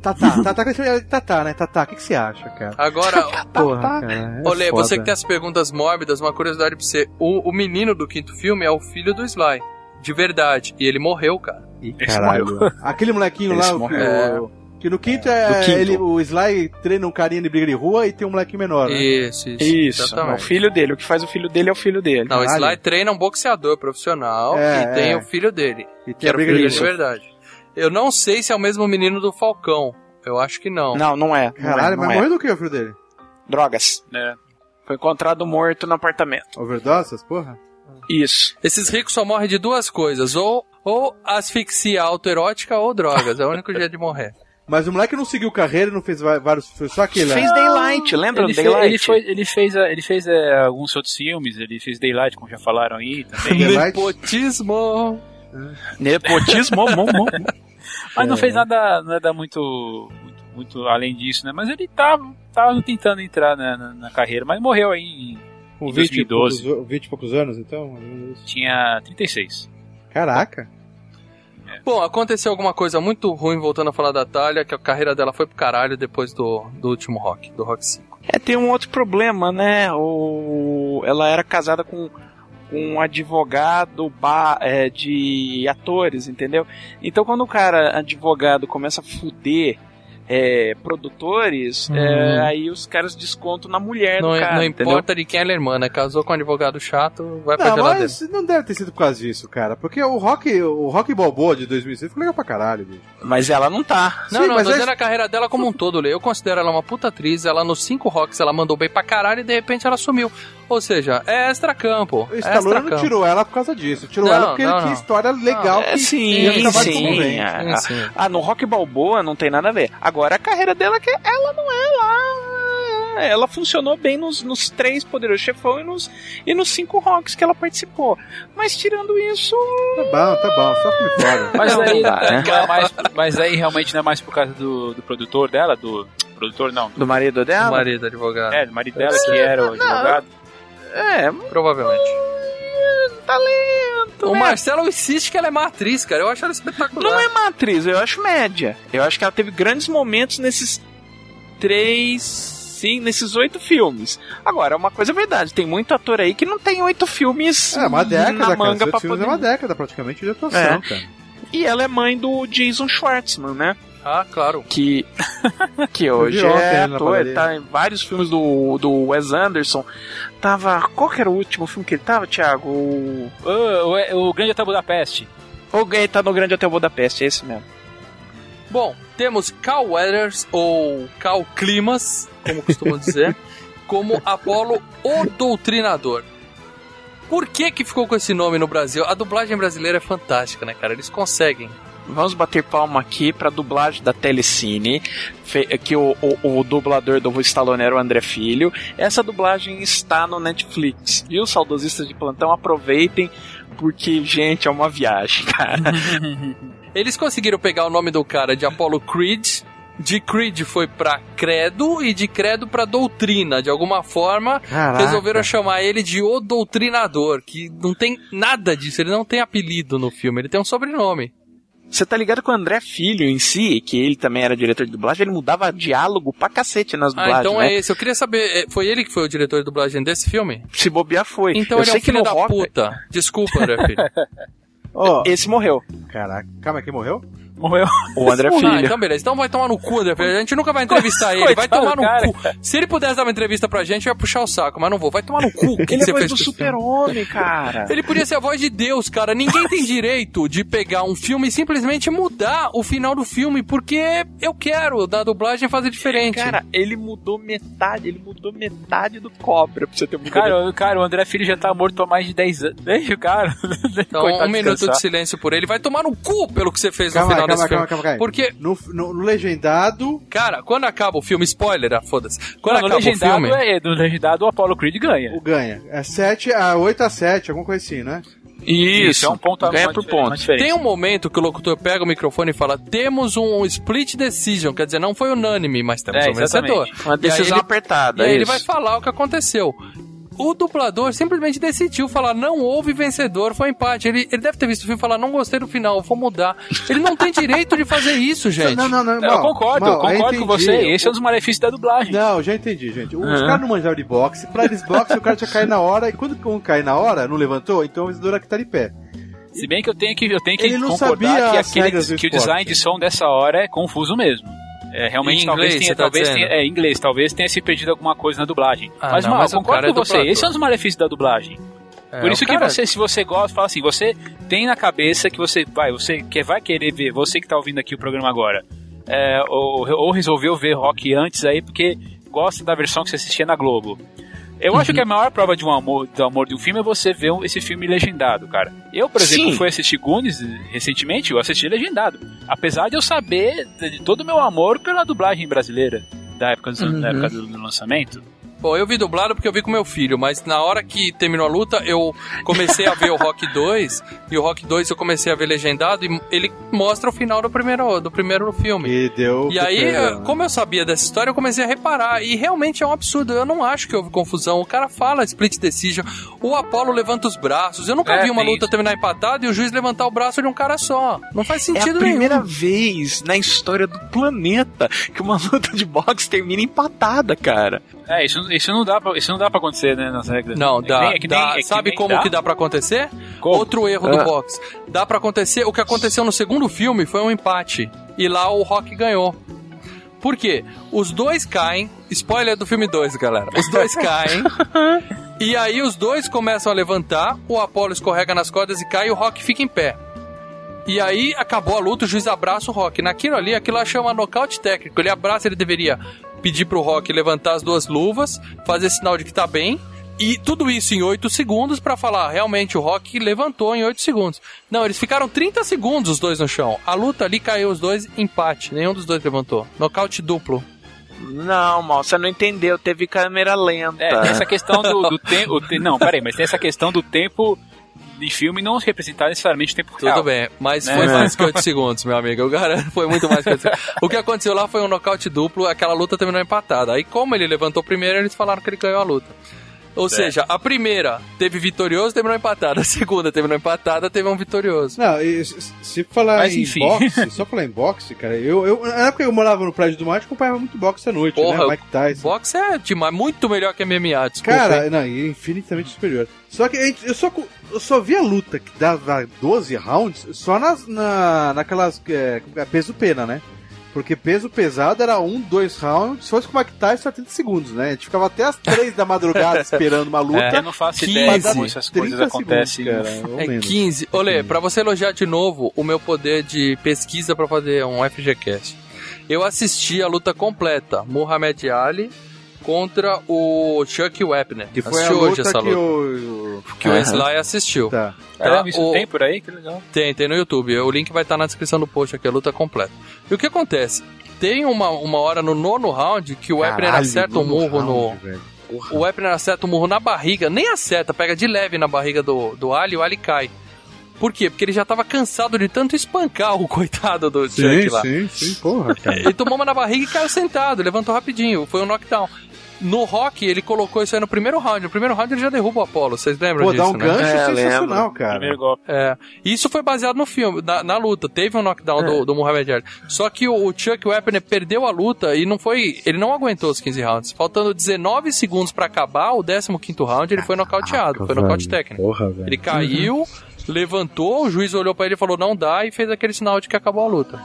Tatá, Tatá, Tatá, né? Tatá, o que, que você acha, cara? Agora, (laughs) Porra, cara. É Olê, foda. você que tem as perguntas mórbidas, uma curiosidade pra você. O, o menino do quinto filme é o filho do Sly. De verdade. E ele morreu, cara. Ih, caralho. (laughs) Aquele molequinho Esse lá, morreu. o- que no quinto é. Do quinto. Ele, o Sly treina um carinha de briga de rua e tem um molequinho menor. Né? Isso, isso. Isso, é o filho dele, o que faz o filho dele é o filho dele. Não, o. Sly treina um boxeador profissional É, e tem é. o filho dele. E Que tem a era o briga filho de dele de verdade. Eu não sei se é o mesmo menino do Falcão. Eu acho que não. Não, não é. Não Caralho, é, não mas é. morreu do que o filho dele? Drogas. É. Foi encontrado morto no apartamento. Overdose, essas porra? Isso. Esses ricos só morrem de duas coisas. Ou, ou asfixia autoerótica ou drogas. É o único (laughs) jeito de morrer. Mas o moleque não seguiu carreira, não fez vários. Foi só aquele. né? Fez Daylight, lembra Ele, do fez, Daylight? ele, foi, ele fez, eh, ele fez eh, alguns outros filmes, ele fez Daylight, como já falaram aí também. Nepotismo. Nepotismo, mo, mo. (laughs) Mas não É. fez nada, nada muito, muito, muito além disso, né? Mas ele tava, tava tentando entrar na, na, na carreira, mas morreu aí em, Com em 20 e 2012. poucos, 20 e poucos anos, então? Tinha 36. Caraca. Bom, aconteceu alguma coisa muito ruim voltando a falar da Talia, que a carreira dela foi pro caralho depois do, do último Rock, do Rock 5. É, tem um outro problema, né? O... Ela era casada com com um advogado ba... é, de atores, entendeu? Então quando o cara, advogado, começa a fuder é, produtores, Uhum. é, aí os caras descontam na mulher Não, do cara, não entendeu? importa de quem ela é irmã, né? Casou com um advogado chato, vai pra Não, geladeira. mas não deve ter sido por causa disso, cara. Porque o Rock, o Rock Balboa de 2006 ficou legal pra caralho, bicho. Mas ela não tá. Não, Sim, não, mas tô é- a carreira dela como um todo. Eu considero ela uma puta atriz. Ela nos cinco rocks ela mandou bem pra caralho e de repente ela sumiu. Ou seja, é extra-campo. O É Stallone não extra-campo. tirou ela por causa disso. Tirou Não, ela porque não, ele não. tinha história legal É, que sim, ia acabar sim. desenvolvendo. Ah, Sim, sim. ah, no Rock Balboa não tem nada a ver. Agora a carreira dela que ela não é lá. Ela funcionou bem nos, nos três Poderosos Chefão e nos, e nos cinco rocks que ela participou. Mas tirando isso. Tá bom, tá bom, só filme fora. Mas Não, aí, não dá, né? não é mais, mas aí realmente não é mais por causa do, do produtor dela, do produtor não, Do marido dela? O marido advogado. é, do marido dela que era o advogado. É, Provavelmente. talento. O né? Marcelo insiste que ela é má atriz, cara. Eu acho ela espetacular. Não é uma atriz, eu acho média. Eu acho que ela teve grandes momentos nesses três. Sim, nesses oito filmes. Agora, uma coisa é verdade, tem muito ator aí que não tem oito filmes É, uma década, na cara. manga Esses pra filmes poder... é uma década praticamente de atuação, É. cara. E ela é mãe do Jason Schwartzman, né? Ah, claro. Que, (laughs) que hoje é ator, ele tá em vários filmes do, do Wes Anderson. Tava. Qual que era o último filme que ele tava, Thiago? O. O, o, o Grande Hotel Budapeste. O Gay tá no Grande Hotel Budapeste, é esse mesmo. Bom, temos Cal Weathers, ou Cal Climas, como costumam dizer, (laughs) como Apolo o Doutrinador. Por que que ficou com esse nome no Brasil? A dublagem brasileira é fantástica, né, cara? Eles conseguem. Vamos bater palma aqui pra dublagem da Telecine, que o, o, o dublador do Stallone era o André Filho. Essa dublagem está no Netflix. E os saudosistas de plantão aproveitem, porque, gente, é uma viagem, cara. (laughs) Eles conseguiram pegar o nome do cara de Apollo Creed. De Creed foi pra Credo e de Credo pra Doutrina. De alguma forma, Caraca. resolveram chamar ele de O Doutrinador, que não tem nada disso. Ele não tem apelido no filme, ele tem um sobrenome. Você tá ligado que o André Filho em si, que ele também era diretor de dublagem, ele mudava diálogo pra cacete nas Ah, dublagens, então né? é esse. Eu queria saber, é, foi ele que foi o diretor de dublagem desse filme? Se bobear foi. Então Eu ele é sei um que filho da Rock- puta. Desculpa, André Filho. (laughs) Ó, Esse morreu. caraca. Calma, quem morreu? Morreu. O André (laughs) Ah, Filho. então beleza. Então vai tomar no cu, André Filho. A gente nunca vai entrevistar (laughs) ele. Vai tomar no cara. cu. Se ele pudesse dar uma entrevista pra gente, eu ia puxar o saco, mas não vou. Vai tomar no cu. (laughs) O que, que Ele é você voz fez do super-homem, cara. Ele podia ser a voz de Deus, cara. Ninguém tem direito de pegar um filme e simplesmente mudar o final do filme, porque eu quero da dublagem fazer diferente. Cara, ele mudou metade, ele mudou metade do cobra pra você ter ideia. Cara, o- cara, o André Filho já tá morto há mais de 10 anos. Deixa o cara. então, um minuto descansar. de silêncio por ele. Vai tomar no cu pelo que você fez no Calma, final calma, desse calma, filme. calma, calma. Porque, No, no, no legendado. cara, quando acaba o filme, spoiler, ah, foda-se. Quando Não, no acaba o legendado, filme. é, no legendado o Apollo Creed ganha. O ganha. É 7 a 8 a 7, alguma coisa assim, né? Isso, é um ponto a ganha uma por uma ponto. Tem um momento que o locutor pega o microfone e fala: temos um split decision, quer dizer, não foi unânime, mas temos É, um vencedor. exatamente. Uma E aí decisão ele- apertada. E aí ele isso. vai falar o que aconteceu. O dublador simplesmente decidiu falar: não houve vencedor, foi empate. Ele, ele deve ter visto o filme e falar: não gostei do final, vou mudar. Ele não tem direito de fazer isso, gente. Não, não, não. Eu mal, concordo, mal, eu concordo eu com você. Esse é um dos malefícios da dublagem. Não, já entendi, gente. Os Aham. caras não manjaram de boxe. Pra eles boxe, o cara tinha caído na hora. E quando um cai na hora, não levantou, então o vencedor aqui tá de pé. Se bem que eu tenho que, eu tenho que Ele não concordar sabia que, aquele, que o design de som dessa hora é confuso mesmo. É, realmente, talvez inglês, tenha, tá talvez tenha, é, inglês, talvez tenha se perdido alguma coisa na dublagem. Ah, mas, não, mal, mas eu concordo é com você. dublador. Esse é um dos malefícios da dublagem. É, Por isso que cara- você, se você gosta, fala assim, você tem na cabeça que você vai, você que vai querer ver, você que tá ouvindo aqui o programa agora, é, ou, ou resolveu ver rock antes aí porque gosta da versão que você assistia na Globo. Eu acho que a maior prova de um amor, do amor de um filme é você ver esse filme legendado, cara. Eu, por exemplo, Sim. fui assistir Goonies recentemente, eu assisti legendado. Apesar de eu saber de todo o meu amor pela dublagem brasileira da época do, Uhum. da época do lançamento. Bom, eu vi dublado porque eu vi com meu filho, mas na hora que terminou a luta, eu comecei a ver o Rock (laughs) 2, e o Rock 2 eu comecei a ver legendado, e ele mostra o final do primeiro, do primeiro filme. E deu. E aí, super- como eu sabia dessa história, eu comecei a reparar. E realmente é um absurdo. Eu não acho que houve confusão. O cara fala split decision. O Apollo levanta os braços. Eu nunca É, vi uma luta terminar empatada e o juiz levantar o braço de um cara só. Não faz É a sentido primeira nenhum. vez na história do planeta que uma (laughs) luta de boxe termina empatada, cara. É, isso, isso não dá pra, isso não dá pra acontecer, né, nas regras. Não, É dá. nem- é nem- dá. é Sabe como que dá pra acontecer? Outro erro do Ah. boxe. Dá pra acontecer. O que aconteceu no segundo filme foi um empate. E lá o Rock ganhou. Por quê? Os dois caem. Spoiler do filme 2, galera. Os dois (laughs) caem. e aí os dois começam a levantar. O Apollo escorrega nas cordas e cai. E o Rock fica em pé. E aí acabou a luta, o juiz abraça o Rock. Naquilo ali, aquilo lá chama nocaute técnico. Ele abraça, ele deveria pedir pro Rock levantar as duas luvas, fazer sinal de que tá bem. E tudo isso em 8 segundos pra falar, realmente o Rock levantou em 8 segundos. Não, eles ficaram 30 segundos os dois no chão. A luta ali caiu os dois, empate. Nenhum dos dois levantou. Nocaute duplo. Não, mal, você não entendeu. Teve câmera lenta. É, tem essa questão do, do tempo. Não, peraí, mas tem essa questão do tempo de filme não representar necessariamente o tempo Tudo real. bem, mas Né? foi mais (laughs) que 8 segundos, meu amigo. Eu garanto, foi muito mais que 8 segundos. O que aconteceu lá foi um nocaute duplo, aquela luta terminou empatada. Aí, como ele levantou primeiro, eles falaram que ele ganhou a luta. Ou Certo. seja, a primeira teve vitorioso, terminou empatada. A segunda terminou empatada, teve um vitorioso. Não, e se- falar Mas, em enfim. boxe, só falar em boxe, cara, eu, eu, na época que eu morava no prédio do Mate, acompanhava muito boxe à noite, Porra, né? Mike Tyson. boxe é demais, muito melhor que MMA, desculpa. Cara, não, e infinitamente superior. Só que eu só, eu só vi a luta que dava 12 rounds só nas, na, naquelas. É, é, peso pena, né? Porque peso pesado era um, dois rounds, se fosse com o Mike Tyson, era 30 segundos, né? A gente ficava até as 3 da madrugada (laughs) esperando uma luta. É, eu não faço pra ideia dar como essas coisas 30 acontecem. segundos, cara, ou É menos. 15. Olê, pra você elogiar de novo o meu poder de pesquisa pra fazer um FGCast. Eu assisti a luta completa, Muhammad Ali contra o Chuck Wepner. Que foi Assistiu a luta hoje essa que luta. o. Que o Sly assistiu. Tá. Caramba, isso o- tem por aí? Que legal. Tem, tem no YouTube. O link vai estar na descrição do post aqui, a luta completa. E o que acontece? Tem uma, uma hora no nono round que o Wepner Caralho, acerta um murro round, no. velho. O Wepner acerta um murro na barriga, nem acerta, pega de leve na barriga do, do Ali e o Ali cai. Por quê? Porque ele já tava cansado de tanto espancar o (laughs) coitado do Sim, Chuck lá. sim, sim, porra, cara. Ele tomou uma na barriga e caiu sentado, levantou rapidinho, foi um knockdown. No rock, ele colocou isso aí no primeiro round. No primeiro round ele já derruba o Apollo, vocês lembram Pô, disso, dá um né? gancho sensacional, cara. Primeiro golpe. É, isso foi baseado no filme, na, na luta. Teve um knockdown É. do, do Muhammad Ali. Só que o, o Chuck Wepner perdeu a luta e não foi. Ele não aguentou os 15 rounds. Faltando 19 segundos pra acabar o 15 round, ele foi nocauteado. foi nocaute técnico. Porra, velho. Ele caiu, levantou, o juiz olhou pra ele e falou: não dá, e fez aquele sinal de que acabou a luta.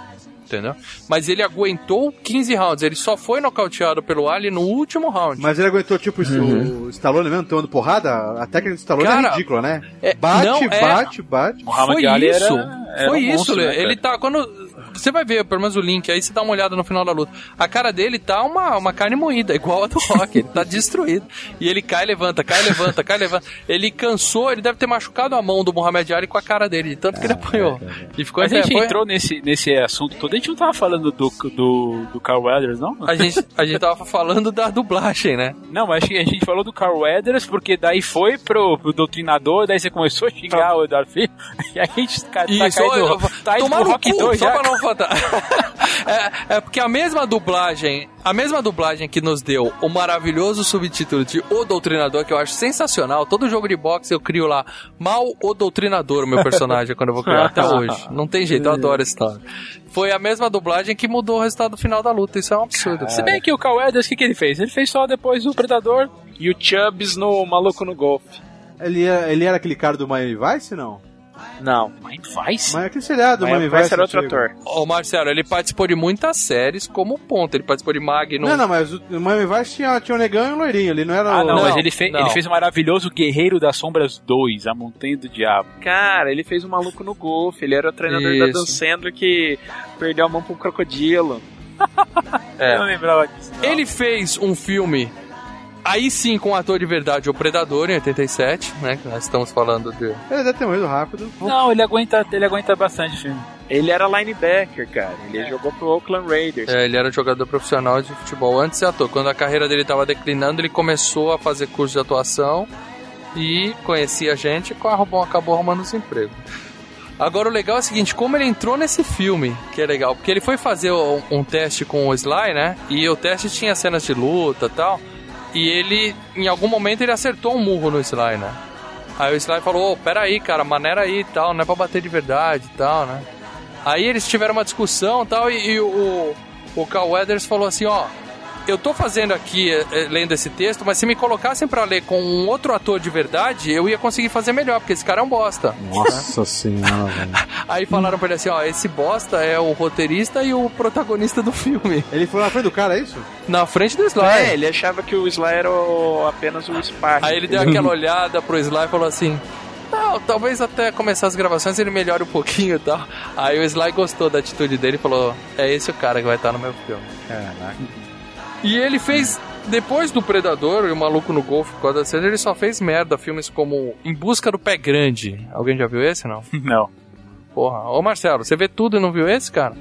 Entendeu? Mas ele aguentou 15 rounds. Ele só foi nocauteado pelo Ali no último round. Mas ele aguentou, tipo, isso, o Stallone mesmo tomando porrada? A técnica do Stallone Cara, é ridícula, né? é- bate, não, é- bate, bate. Foi Ali isso. era- era foi um isso, monstro, Lê. né, cara? Ele tá. Quando. Você vai ver, pelo menos o link, aí você dá uma olhada no final da luta. A cara dele tá uma, uma carne moída, (laughs) igual a do Rock. Ele tá destruído. E ele cai, levanta, cai, levanta, cai, levanta. Ele cansou, ele deve ter machucado a mão do Muhammad Ali com a cara dele, de tanto que ele apanhou. E ficou a gente entrou nesse, nesse assunto todo, a gente não tava falando do, do, do Carl Weathers, não? A gente, a gente tava falando da dublagem, né? Não, mas acho que a gente falou do Carl Weathers porque daí foi pro, pro doutrinador, daí você começou a xingar o Eduardo Filho, (laughs) e a gente tá, tá Isso, caindo, tá indo tomar pro no Rock cu, 2 só já. pra não faltar. (laughs) é, é porque a mesma dublagem, a mesma dublagem que nos deu o maravilhoso subtítulo de O Doutrinador, que eu acho sensacional. Todo jogo de boxe eu crio lá, mal o Doutrinador, o meu personagem, quando eu vou criar até (laughs) hoje. Não tem jeito, eu adoro esse história. Foi a mesma dublagem que mudou o resultado final da luta, isso é um absurdo. Se bem que o Carl Weathers, o que, que ele fez? Ele fez só depois o Predador. E o Chubbs no Maluco no Golfe. Ele, era- ele era aquele cara do Miami Vice, não? Não. Mind Vice? Mas aquele seriado do Vice Vice. era outro ator. Ô Marcelo, ele participou de muitas séries como ponto. Ele participou de Magnum. Não, não, mas o o Miami Vice tinha, tinha um negão e um loirinho. Ele não era Ah, o... não, mas ele, fe não. ele fez o maravilhoso Guerreiro das Sombras 2, A Montanha do Diabo. Cara, ele fez o Maluco no Golfe. Ele era o treinador da Isso. Dan Sandler que perdeu a mão pra um crocodilo. É. (laughs) Eu não lembrava disso. Ele fez um filme, aí sim, com o ator de verdade, O Predador, em 87, né? que Nós estamos falando de. Ele deve ter morrido rápido. Não, ele aguenta, ele aguenta bastante filme. Ele era linebacker, cara. Ele jogou pro Oakland Raiders. É, ele era um jogador profissional de futebol antes de ser ator. Quando a carreira dele estava declinando, ele começou a fazer curso de atuação e conhecia gente e acabou arrumando os empregos. Agora o legal é o seguinte, como ele entrou nesse filme, que é legal, porque ele foi fazer um, um teste com o Sly, né? E o teste tinha cenas de luta e tal. E ele, em algum momento, ele acertou um murro no Sly, né? Aí o Sly falou, ô, peraí, cara, maneira aí e tal, não é pra bater de verdade e tal, né? Aí eles tiveram uma discussão tal, e, e o, o Carl Weathers falou assim, ó, eu tô fazendo aqui, eh, eh, lendo esse texto, mas se me colocassem pra ler com um outro ator de verdade, eu ia conseguir fazer melhor, porque esse cara é um bosta. Nossa senhora, velho. (laughs) Aí falaram pra ele assim, ó, esse bosta é o roteirista e o protagonista do filme. Ele foi na frente do cara, é isso? Na frente do Sly. É, ele achava que o Sly era o- apenas o Spark. Aí ele deu aquela olhada pro Sly e falou assim: Não, talvez até começar as gravações ele melhore um pouquinho e tal. Aí o Sly gostou da atitude dele e falou: É esse o cara que vai estar no meu filme. Caraca. E ele fez, depois do Predador e o Maluco no Golfo com a Sandler, ele só fez merda. Filmes como Em Busca do Pé Grande. Alguém já viu esse, não? (laughs) Não. Porra. Ô Marcelo, você vê tudo e não viu esse, cara?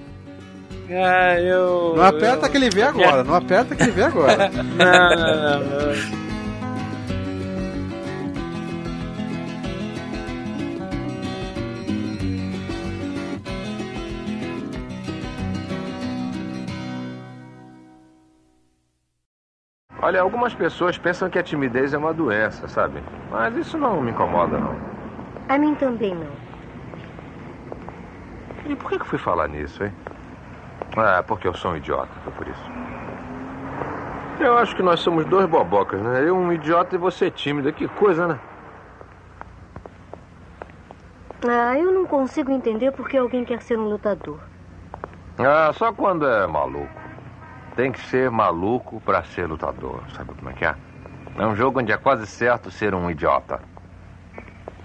Ah, eu. Não aperta que ele vê (laughs) agora, não aperta que ele vê agora. Não, não, não. Olha, algumas pessoas pensam que a timidez é uma doença, sabe? Mas isso não me incomoda, não. A mim também não. E por que que eu fui falar nisso, hein? Ah, porque eu sou um idiota, foi por isso. Eu acho que nós somos dois bobocas, né? Eu um idiota e você tímida. Que coisa, né? Ah, eu não consigo entender por que alguém quer ser um lutador. Ah, só quando é maluco. Tem que ser maluco pra ser lutador. Sabe como é que é? É um jogo onde é quase certo ser um idiota.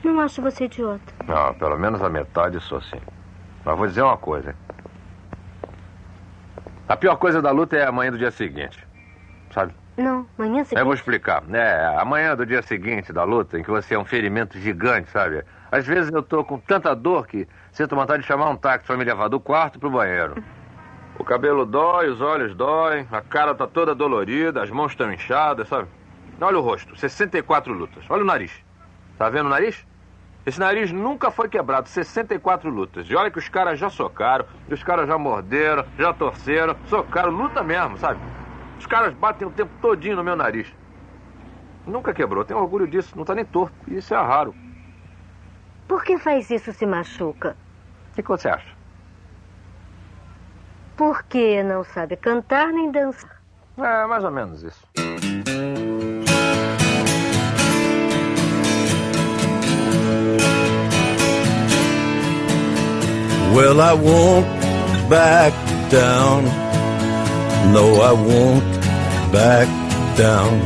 Não acho você idiota. Não, pelo menos a metade sou sim. Mas vou dizer uma coisa. A pior coisa da luta é amanhã do dia seguinte. Sabe? Não, amanhã você. Eu vou explicar. É, amanhã do dia seguinte da luta, em que você é um ferimento gigante, sabe? Às vezes eu tô com tanta dor que sinto vontade de chamar um táxi pra me levar do quarto pro banheiro. O cabelo dói, os olhos doem, a cara tá toda dolorida, as mãos estão inchadas, sabe? Olha o rosto, 64 lutas. Olha o nariz. Tá vendo o nariz? Esse nariz nunca foi quebrado, 64 lutas. E olha que os caras já socaram, os caras já morderam, já torceram, socaram, luta mesmo, sabe? Os caras batem o tempo todinho no meu nariz. Nunca quebrou, tenho orgulho disso, não tá nem torto. Isso é raro. Por que faz isso se machuca? O que, que você acha? Porque não sabe cantar nem dançar. É, mais ou menos isso. Well, I won't back down. No, I won't back down.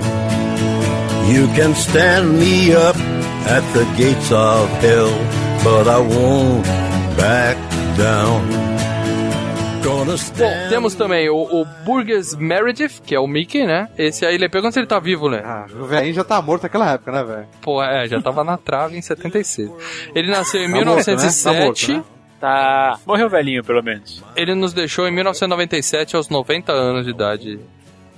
You can stand me up at the gates of hell, but I won't back down. Bom, temos também o, o Burgess Meredith, que é o Mickey, né? Esse aí, ele pergunta se ele tá vivo, né? Ah, o velhinho já tá morto naquela época, né, velho? Pô, é, já tava na trave em 76. Ele nasceu em Tá morto, né? 1907. Tá morto, né? Tá. Morreu velhinho, pelo menos. Ele nos deixou em 1997 aos 90 anos de idade.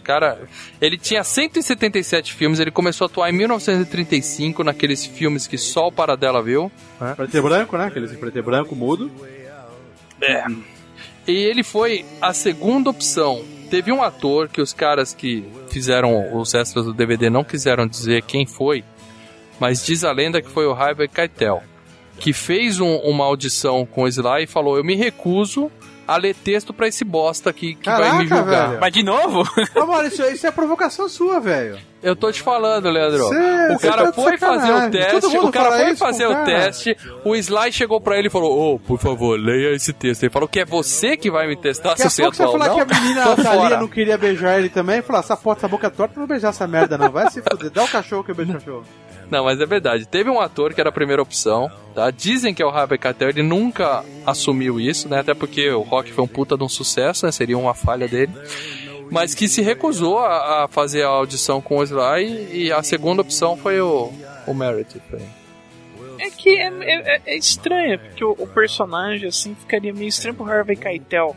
Cara, ele tinha 177 filmes, ele começou a atuar em 1935 naqueles filmes que só o Paradela viu. né? Preto e branco, né? Aqueles preto e branco, mudo. É. E ele foi a segunda opção. Teve um ator que os caras que fizeram os extras do DVD não quiseram dizer quem foi, mas diz a lenda que foi o Harvey Keitel, que fez um- uma audição com o Sly e falou: Eu me recuso a ler texto pra esse bosta aqui que vai me Caraca, julgar. velho. Mas de novo? Ô, mano, isso, isso é provocação sua, velho. Eu tô te falando, Leandro. Cê- o cara tá foi fazer o teste, o cara foi fazer o cara. teste, o Sly chegou pra ele e falou: Ô, por favor, leia esse texto. Ele falou que é você que vai me testar Daqui se você é você falar ou que a não. menina Thalia não queria beijar ele também. Falar, essa porta, essa boca torta, não vou beijar essa merda não. Vai se fuder. Dá o cachorro que eu beijo o cachorro. Não, mas é verdade. Teve um ator que era a primeira opção, tá? Dizem que é o Harvey Keitel, ele nunca assumiu isso, né? Até porque o rock foi um puta de um sucesso, né? Seria uma falha dele. Mas que se recusou a, a fazer a audição com o Sly e a segunda opção foi o, o Meredith. É que é, é- é estranho, porque o, o personagem assim ficaria meio estranho pro Harvey Keitel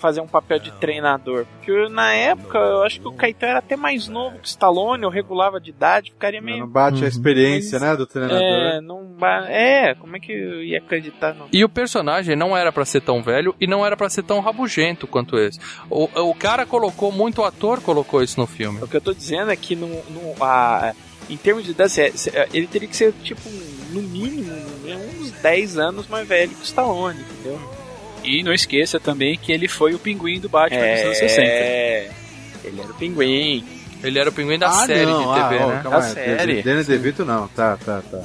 fazer um papel de treinador. Porque na época eu acho que o Keitel era até mais novo que o Stallone, eu regulava de idade, ficaria meio. Não bate a experiência, né, do treinador. É, não ba- é, como é que eu ia acreditar no. E o personagem não era pra ser tão velho e não era pra ser tão rabugento quanto esse. O, o cara colocou, muito ator colocou isso no filme. O que eu tô dizendo é que no, no- a, em termos de idade, ele teria que ser, tipo, no mínimo, né, uns 10 anos mais velho que o Stallone, entendeu? E não esqueça também que ele foi o pinguim do Batman dos anos É, 60. ele era o pinguim. Ele era o pinguim da Ah, série não, de TV, ah, né? calma Da aí, série. Danny DeVito não, tá, tá, tá.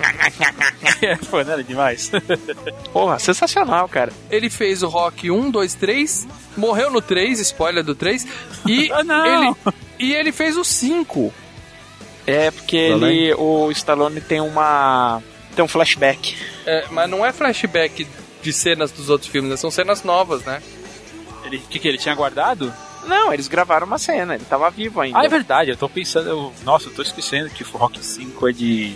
(laughs) Foi nada demais. (laughs) Porra, sensacional, cara. Ele fez o Rock 1, 2, 3, morreu no 3, spoiler do 3, e, (laughs) Ah, não. ele, e ele fez o 5. É, porque ele, o Stallone tem uma. tem um flashback. É, mas não é flashback de cenas dos outros filmes, né? são cenas novas, né? Ele, o que, que ele tinha guardado? Não, eles gravaram uma cena, ele tava vivo ainda. Ah, é verdade, eu tô pensando. eu- nossa, eu tô esquecendo que o Rock 5 é de.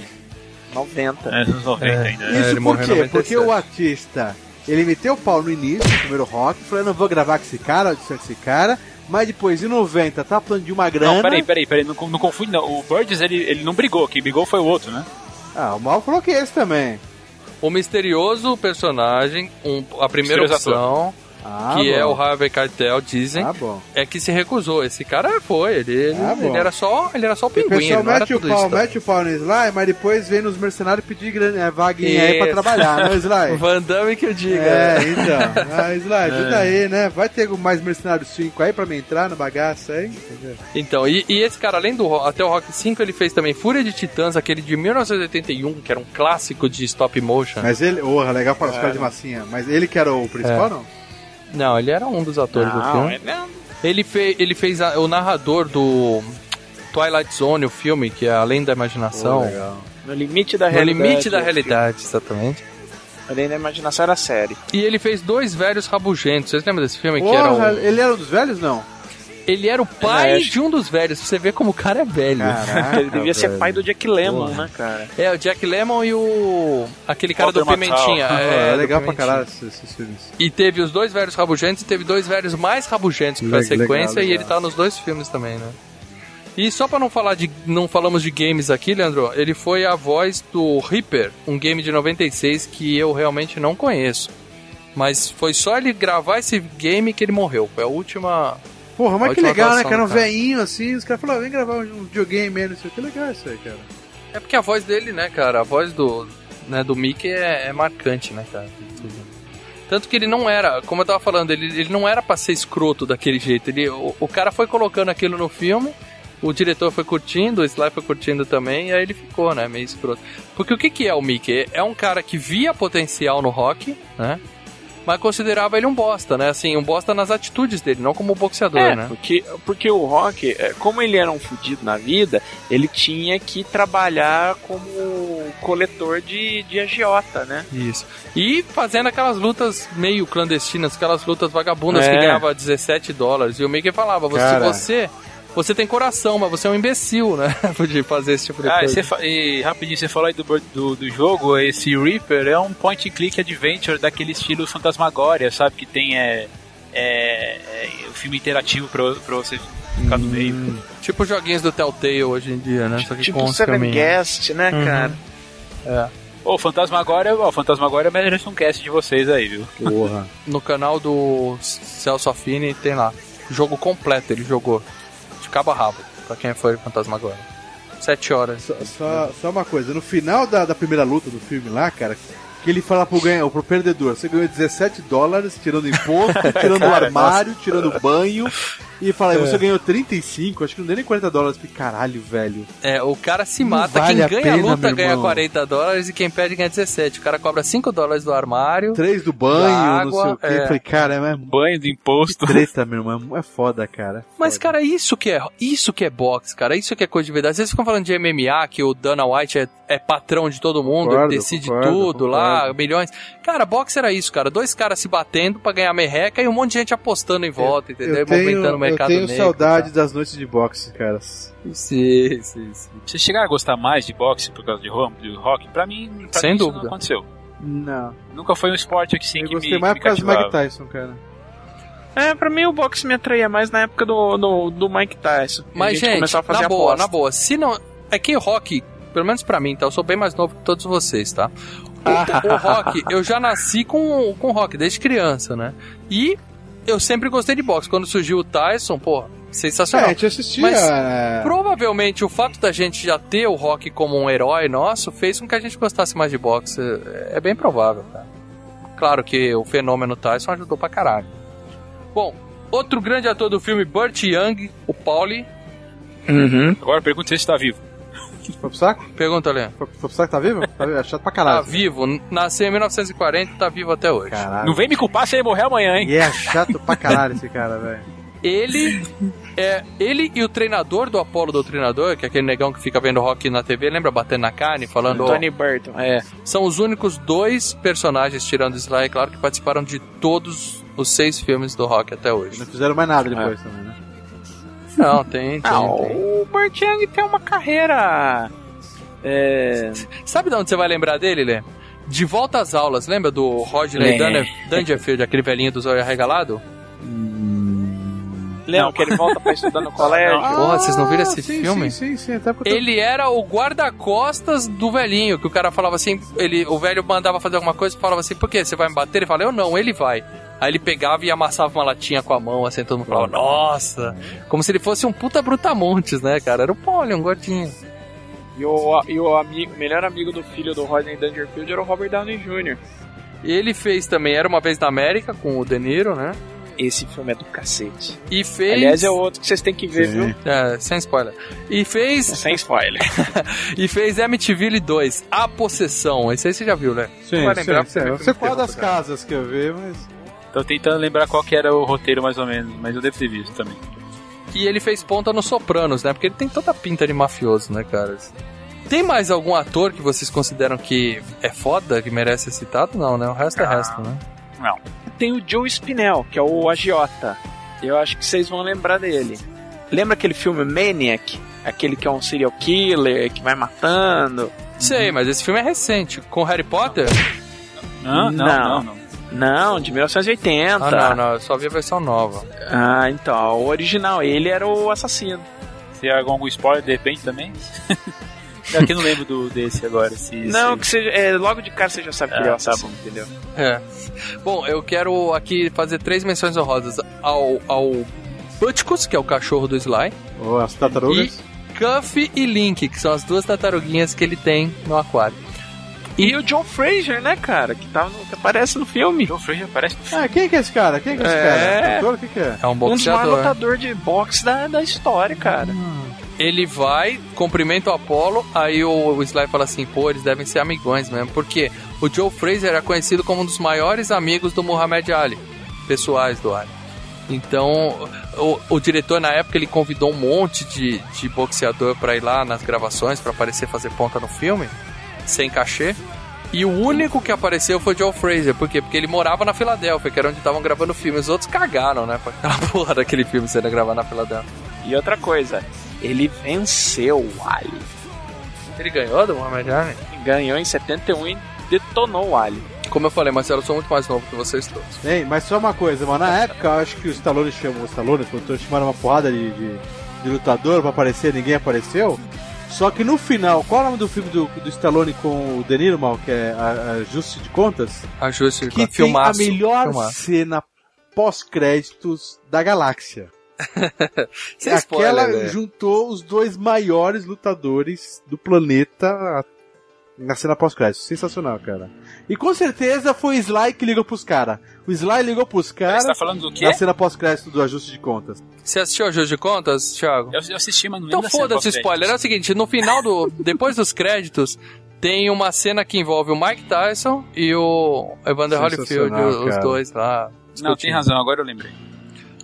90. É, anos 90 ainda. né? Isso por quê? Porque o artista, ele meteu o pau no início, no primeiro rock, falou, eu não vou gravar com esse cara, audição com esse cara, mas depois, em 90, tá falando de uma grana... Não, peraí, peraí, peraí, não, não confunde não. O Burgess, ele, ele não brigou, quem brigou foi o outro, né? Ah, o Mal falou que é esse também. O misterioso personagem, um- a primeira Misterioso opção, Ah, que bom. é o Harvey Keitel, dizem, Ah, é que se recusou. Esse cara foi, ele, ele, Ah, ele era só, ele era só o O pinguim, pessoal ele não era mete o tudo pau, isso. mete o pau no Sly, mas depois vem nos mercenários pedir grana, é, vaguinha aí pra Isso. trabalhar, né, (laughs) Sly? Van Damme que eu diga. É, então. Ah, Sly, ajuda aí, né? Vai ter mais Mercenários 5 aí pra me entrar na bagaça aí? Entendeu? Então, e, e esse cara, além do até o Rock 5, ele fez também Fúria de Titãs, aquele de 1981, que era um clássico de stop motion. Mas ele, porra, legal para os É. caras de massinha. Mas ele que era o principal, É. não? Não, ele era um dos atores do Não, filme. ele não. Ele, fe, ele fez a- o narrador do Twilight Zone, o filme, que é Além da Imaginação. Legal. No limite da no realidade. limite da realidade, exatamente. Além da imaginação era série. E ele fez dois velhos rabugentos. Vocês lembram desse filme? que Porra, era um- ele era um dos velhos, não? Ele era o pai É, acho- de um dos velhos. Pra você ver como o cara é velho. Caraca, ele devia ser velho. pai do Jack Lemmon, Porra. né, cara? É, o Jack Lemmon e o. aquele cara do Walter Matthau. Pimentinha. (laughs) É, É, do legal pra Pimentinha. caralho esses, filmes. E teve os dois velhos rabugentos e teve dois velhos mais rabugentos que foi a Legal, sequência legal. e ele tá nos dois filmes também, né? E só pra não falar de. não falamos de games aqui, Leandro, ele foi a voz do Reaper, um game de 96 que eu realmente não conheço. Mas foi só ele gravar esse game que ele morreu. Foi a última. Porra, mas que legal, né, atuação cara? Um cara. veinho assim, os caras falaram, vem gravar um videogame aí, não sei o que. legal isso aí, cara. É porque a voz dele, né, cara? A voz do, né, do Mickey é, é marcante, né, cara? Tanto que ele não era, como eu tava falando, ele, ele não era pra ser escroto daquele jeito. Ele, o, o cara foi colocando aquilo no filme, o diretor foi curtindo, o Sly foi curtindo também, e aí ele ficou, né, meio escroto. Porque o que, que é o Mickey? É um cara que via potencial no rock, né? Mas considerava ele um bosta, né? Assim, um bosta nas atitudes dele, não como boxeador, É, né? porque, porque o Rock, é, como ele era um fudido na vida, ele tinha que trabalhar como coletor de, de agiota, né? Isso. E fazendo aquelas lutas meio clandestinas, aquelas lutas vagabundas É. que ganhava 17 dólares. E o Mickey falava, Cara. você, você tem coração, mas você é um imbecil, né? (laughs) de fazer esse tipo de Ah, e, coisa. você fa- e rapidinho, você falou aí do, do, do jogo, esse Reaper é um point and click adventure daquele estilo Fantasmagoria, sabe? Que tem é, é, é, o filme interativo pra, pra você ficar no meio. Tipo joguinhos do Telltale hoje em dia, né? Só que Tipo Seven. Guest, né, Uhum. cara? É. Ô, Fantasmagoria, ó, Fantasmagoria merece um cast de vocês aí, viu? Porra. No canal do Celso Affini tem lá. Jogo completo ele jogou. De cabo a rabo, pra quem foi Fantasma agora. Sete horas. Só, só, só uma coisa, no final da, da primeira luta do filme lá, cara, que ele fala pro, ganha, pro perdedor, você ganhou 17 dólares, tirando imposto, (laughs) tirando o Cara, armário, tirando o banho, e fala, É. você ganhou 35, acho que não deu nem 40 dólares, que caralho, velho. É, o cara se mata. vale quem a ganha pena, a luta meu ganha irmão. 40 dólares e quem perde ganha 17. O cara cobra 5 dólares do armário. 3 do banho, Da não sei água, o que. é. Eu falei, cara, é Banho do imposto. treta, meu irmão, é foda, cara. Mas, cara, isso que é isso que é boxe, cara. Isso que é coisa de verdade. Vocês ficam falando de MMA, que o Dana White é é patrão de todo mundo, Concordo, ele decide concordo, tudo lá, concordo. milhões. Cara, boxe era isso, cara. Dois caras se batendo pra ganhar merreca e um monte de gente apostando em volta, entendeu? Eu tenho, Movimentando o eu mercado tenho negro. saudade das noites de boxe, cara. Sim, sim, sim. Você chegar a gostar mais de boxe por causa de rock, de rock pra mim, pra Sem mim isso dúvida. não aconteceu. Não. Nunca foi um esporte assim Eu que gostei me, mais que por causa do Mike. Tyson, cara. É, pra mim o boxe me atraía mais na época do, do, do Mike Tyson. A Mas, gente, fazer na boa, aposta. na boa, se não. É que o rock, pelo menos pra mim, tá? Eu sou bem mais novo que todos vocês, tá? O, o rock, eu já nasci com, com rock desde criança, né? E eu sempre gostei de boxe. Quando surgiu o Tyson, pô, sensacional. É, a gente assistia, Mas é. provavelmente o fato da gente já ter o rock como um herói nosso fez com que a gente gostasse mais de boxe. É, é bem provável, cara. Claro que o fenômeno Tyson ajudou pra caralho. Bom, outro grande ator do filme, Burt Young, o Pauli. Uhum. Agora pergunta se ele está vivo. Foi pro saco? Pergunta, Leandro. Foi, foi pro saco, tá vivo? Tá vivo? É chato pra Tá caralho. vivo, nasceu em 1940 e tá vivo até hoje. Caralho. Não vem me culpar se ele morrer amanhã, hein? E é chato pra caralho esse cara, velho. Ele é ele e o treinador do Apollo Doutrinador, que é aquele negão que fica vendo rock na TV, lembra batendo na carne, falando. Tony Burton, é. São os únicos dois personagens, tirando Sly, claro, que participaram de todos os seis filmes do rock até hoje. Não fizeram mais nada É. depois também, né? Não, tem, tem, Ah, tem. o Burt Young tem uma carreira. É. Sabe de onde você vai lembrar dele, Lê? De volta às aulas, lembra do Rodney É. Dangerfield, aquele velhinho dos olhos arregalados? Lembra que ele volta pra estudar no (laughs) colégio? Porra, vocês não viram esse Ah, sim, filme? Sim, sim, sim. Até porque Ele era o guarda-costas do velhinho, que o cara falava assim, ele, o velho mandava fazer alguma coisa e falava assim, por quê? Você vai me bater? Ele falava, eu não, ele vai. Aí ele pegava e amassava uma latinha com a mão, assim, todo mundo falava, nossa! Como se ele fosse um puta brutamontes, né, cara? Era o Poli, um gordinho. E o, e o amigo, melhor amigo do filho do Rodney Dangerfield era o Robert Downey Jr. E ele fez também Era Uma Vez na América, com o De Niro, né? Esse filme é do cacete. E fez... Aliás, é outro que vocês têm que ver, viu? É, sem spoiler. E fez... Sem spoiler. (laughs) e fez Amityville 2, A Possessão. Esse aí você já viu, né? Sim, Vai sim, lembrar, sim. é filme qual de das casas que eu vi, mas. Tô tentando lembrar qual que era o roteiro mais ou menos, mas eu devo ter visto também. E ele fez ponta no Sopranos, né? Porque ele tem toda a pinta de mafioso, né, cara? Tem mais algum ator que vocês consideram que é foda, que merece ser citado? Não, né? O resto é resto, né? Não. Tem o Joe Spinell, que é o agiota. Eu acho que vocês vão lembrar dele. Lembra aquele filme Maniac? Aquele que é um serial killer, que vai matando. Sei, mas esse filme é recente. Com Harry Potter? Não, não, não. não. Não, de 1980. Ah, não, não. Eu só vi a versão nova. Ah, então, o original, ele era o assassino. Tem algum spoiler de repente também? É (laughs) que eu não lembro do, desse agora. Se, Não, se- que seja, é, logo de cara você já sabe que Ah, ele é o tá assassino, entendeu? É. Bom, eu quero aqui fazer três menções honrosas ao, ao Butkus, que é o cachorro do Sly. Ou as tartarugas. E Cuff e Link, que são as duas tartaruguinhas que ele tem no aquário. E o John Fraser, né, cara? Que, tá no, que aparece no filme. John Fraser aparece no Ah, quem que é esse cara? Quem que é esse É. cara? Que que é? É um Um dos maiores boxeador. lutadores de boxe da, da história, cara. ele vai, cumprimenta o Apollo, aí o, o Sly fala assim, pô, eles devem ser amigões mesmo, porque o Joe Fraser era conhecido como um dos maiores amigos do Muhammad Ali, pessoais do Ali. Então, o, o diretor na época ele convidou um monte de, de boxeador pra ir lá nas gravações, pra aparecer fazer ponta no filme, sem cachê. E o único que apareceu foi o Joe Fraser, por quê? Porque ele morava na Filadélfia, que era onde estavam gravando o filme. Os outros cagaram, né? (laughs) Pra aquela porra daquele filme sendo gravado na Filadélfia. E outra coisa, ele venceu o Ali. Ele ganhou do Muhammad Ali? Ganhou em 71 e detonou o Ali. Como eu falei, Marcelo, eu sou muito mais novo que vocês todos. Ei, mas só uma coisa, mano. Na época, eu acho que o Stallone chamou o Stallone, o produtor, chamaram uma porrada de, de, de lutador pra aparecer, ninguém apareceu. Só que no final, qual é o nome do filme do, do Stallone com o De Niro, mal, que é Ajuste de Contas? Ajuste Que tem filmaço, a melhor filmaço. cena pós-créditos da galáxia. (laughs) Aquela spoiler, né? juntou os dois maiores lutadores do planeta na cena pós-crédito. Sensacional, cara. E com certeza foi o Sly que ligou pros caras. O Sly ligou pros caras Você tá falando do quê? na cena pós-crédito do ajuste de contas. Você assistiu Ajuste de Contas, Thiago? Eu, eu assisti, mas não Então lembro da cena foda-se o spoiler. É o seguinte, no final do... (laughs) depois dos créditos, tem uma cena que envolve o Mike Tyson e o Evander Holyfield, os cara. dois lá. Não, tem discutindo. razão, agora eu lembrei.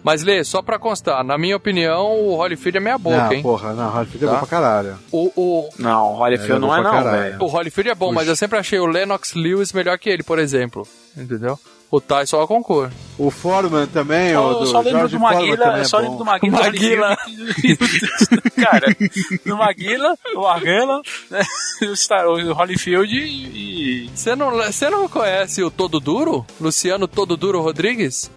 Mas, Lê, só pra constar, na minha opinião, o Holyfield é meia boca, não, hein? porra, não, Holyfield é Tá? bom pra caralho. O, o... Não, o Holyfield É, não é não, velho. O Holyfield é bom, mas eu sempre achei o Lennox Lewis melhor que ele, por exemplo. Entendeu? O Tyson eu concordo. O Foreman também, o Eu do só lembro George do Maguila, é só bom. lembro do Maguila. Maguila. (laughs) Cara, do Maguila, o Maguila, né, o, Star, o Holyfield e... Você não, você não conhece o Todo Duro? Luciano Todo Duro Rodrigues?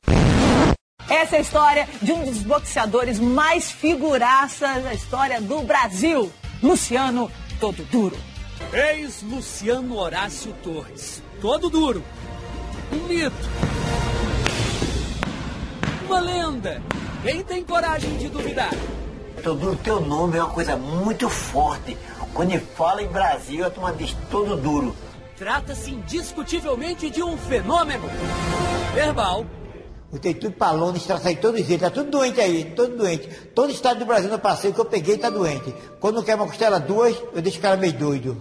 Essa é a história de um dos boxeadores mais figuraças da história do Brasil, Luciano Todo Duro. Eis Luciano Horácio Torres. Todo duro. Um mito. Uma lenda. Quem tem coragem de duvidar? Todo teu nome é uma coisa muito forte. Quando ele fala em Brasil, a turma diz todo duro. Trata-se indiscutivelmente de um fenômeno verbal. Botei tudo pra Londres, tracei todos eles, tá tudo doente aí, todo doente. Todo estado do Brasil no passeio que eu peguei tá doente. Quando não quer uma costela duas, eu deixo o cara meio doido.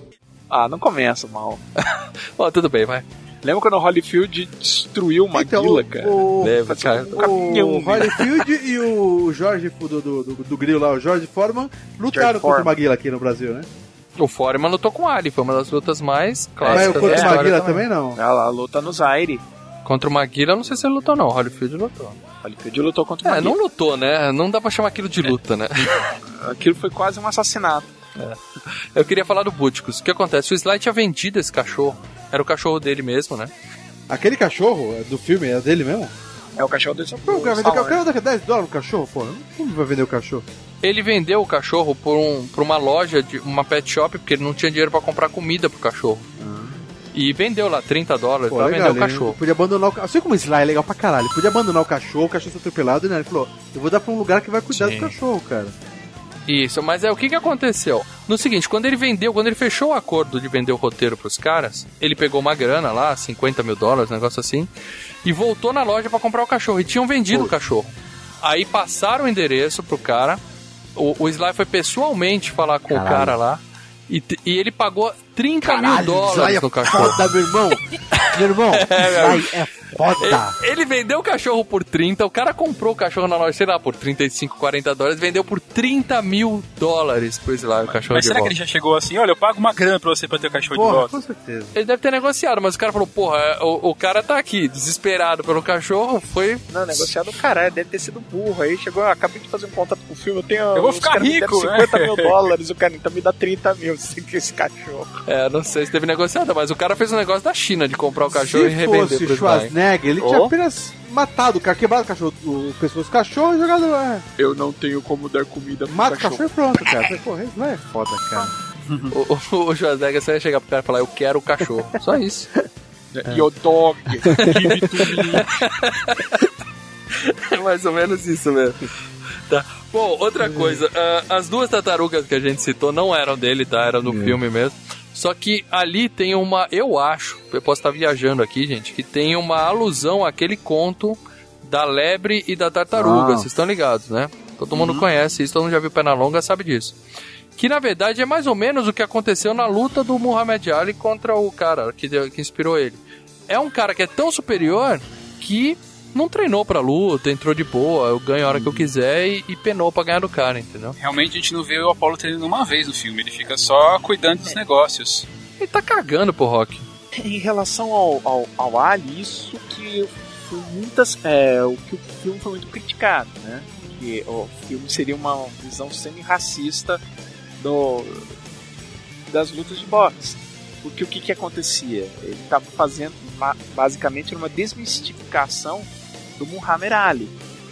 Ah, não começa mal. (laughs) Ó, tudo bem, vai. Lembra quando o Holyfield destruiu o Maguila, Então, cara? o, Lembra, cara. Um caminhão, o né? Holyfield (laughs) e o Jorge do, do, do, do Grill lá, o Jorge Foreman, lutaram George contra o. Maguila aqui no Brasil, né? O Foreman lutou com o Ali, foi uma das lutas mais Mas clássicas o da contra o Maguila também. também não. Ela luta no Zaire. Contra o Maguila, eu não sei se ele lutou não, o Holyfield lutou. Holyfield lutou contra o É, Maguila. não lutou, né? Não dá pra chamar aquilo de luta, né? (laughs) Aquilo foi quase um assassinato. Eu queria falar do Búticos. O que acontece? O Sly tinha vendido esse cachorro. Era o cachorro dele mesmo, né? Aquele cachorro é do filme é dele mesmo? É o cachorro desse Pô, o cara vendeu o dá 10 dólares no cachorro, pô. Como vai vender o cachorro? Ele vendeu o cachorro por, um, por uma loja, de uma pet shop, porque ele não tinha dinheiro pra comprar comida pro cachorro. E vendeu lá 30 dólares Pô, pra legal, vender o ele cachorro. Podia abandonar o cachorro. Assim como o Sly é legal pra caralho. Ele podia abandonar o cachorro, o cachorro ser atropelado, né? Ele falou: eu vou dar pra um lugar que vai cuidar Sim. do cachorro, cara. Isso, mas é o que que aconteceu? No seguinte, quando ele vendeu, quando ele fechou o acordo de vender o roteiro pros caras, ele pegou uma grana lá, 50 mil dólares, um negócio assim, e voltou na loja pra comprar o cachorro. E tinham vendido o cachorro. Aí passaram o endereço pro cara, o, o Sly foi pessoalmente falar com o Caralho. cara lá, e, e ele pagou 30 mil Caralho, dólares Sly é no cachorro. Foda, meu irmão. (laughs) meu irmão, É, Sly é foda. Ele, ele vendeu o cachorro por 30, o cara comprou o cachorro na loja, sei lá, por 35, 40 dólares, vendeu por 30 mil dólares pro Sly o cachorro Mas de será que volta. ele já chegou assim? Olha, eu pago uma grana pra você pra ter o cachorro de Porra, volta. com certeza. Ele deve ter negociado, mas o cara falou, porra, o, o cara tá aqui, desesperado pelo cachorro, foi. Não, negociado o caralho, deve ter sido burro. Aí chegou, acabei de fazer um contato com o filme, eu tenho. Eu vou ficar rico, deram né? 50 mil (laughs) dólares, o cara então me dá 30 mil, (laughs) que esse cachorro. É, não sei se teve negociado, mas o cara fez um negócio da China de comprar o cachorro e Se revender fosse pro Sly. Schwarzenegger, ele tinha Oh. apenas matado o cara, quebrado o cachorro, o pescoço do cachorro e jogado. É, Eu não tenho como dar comida pro mata o cachorro. cachorro e pronto, cara. Porra, isso não é foda, cara. (laughs) O, o, o Schwarzenegger só ia chegar pro cara e falar, eu quero o cachorro. (laughs) Só isso. Your dog, give it to me. É mais ou menos isso mesmo. Tá. Bom, outra coisa, ah, as duas tartarugas que a gente citou não eram dele, tá? Eram do filme mesmo. Só que ali tem uma, eu acho, eu posso estar viajando aqui, gente, que tem uma alusão àquele conto da lebre e da tartaruga. Ah. Vocês estão ligados, né? Todo mundo conhece isso, todo mundo já viu Pena Longa, sabe disso. Que na verdade é mais ou menos o que aconteceu na luta do Muhammad Ali contra o cara que, que inspirou ele. É um cara que é tão superior que não treinou pra luta, entrou de boa, eu ganho a hora que eu quiser e, e penou pra ganhar do cara, entendeu? Realmente a gente não vê o Apollo treinando uma vez no filme, ele fica só cuidando dos negócios. Ele tá cagando pro Rock. Em relação ao, ao, ao Ali, isso que foi muitas. É, o que o filme foi muito criticado, né? Que o filme seria uma visão semi-racista do, das lutas de boxe. Porque o que, que acontecia? Ele estava fazendo basicamente uma desmistificação do Muhammad Ali.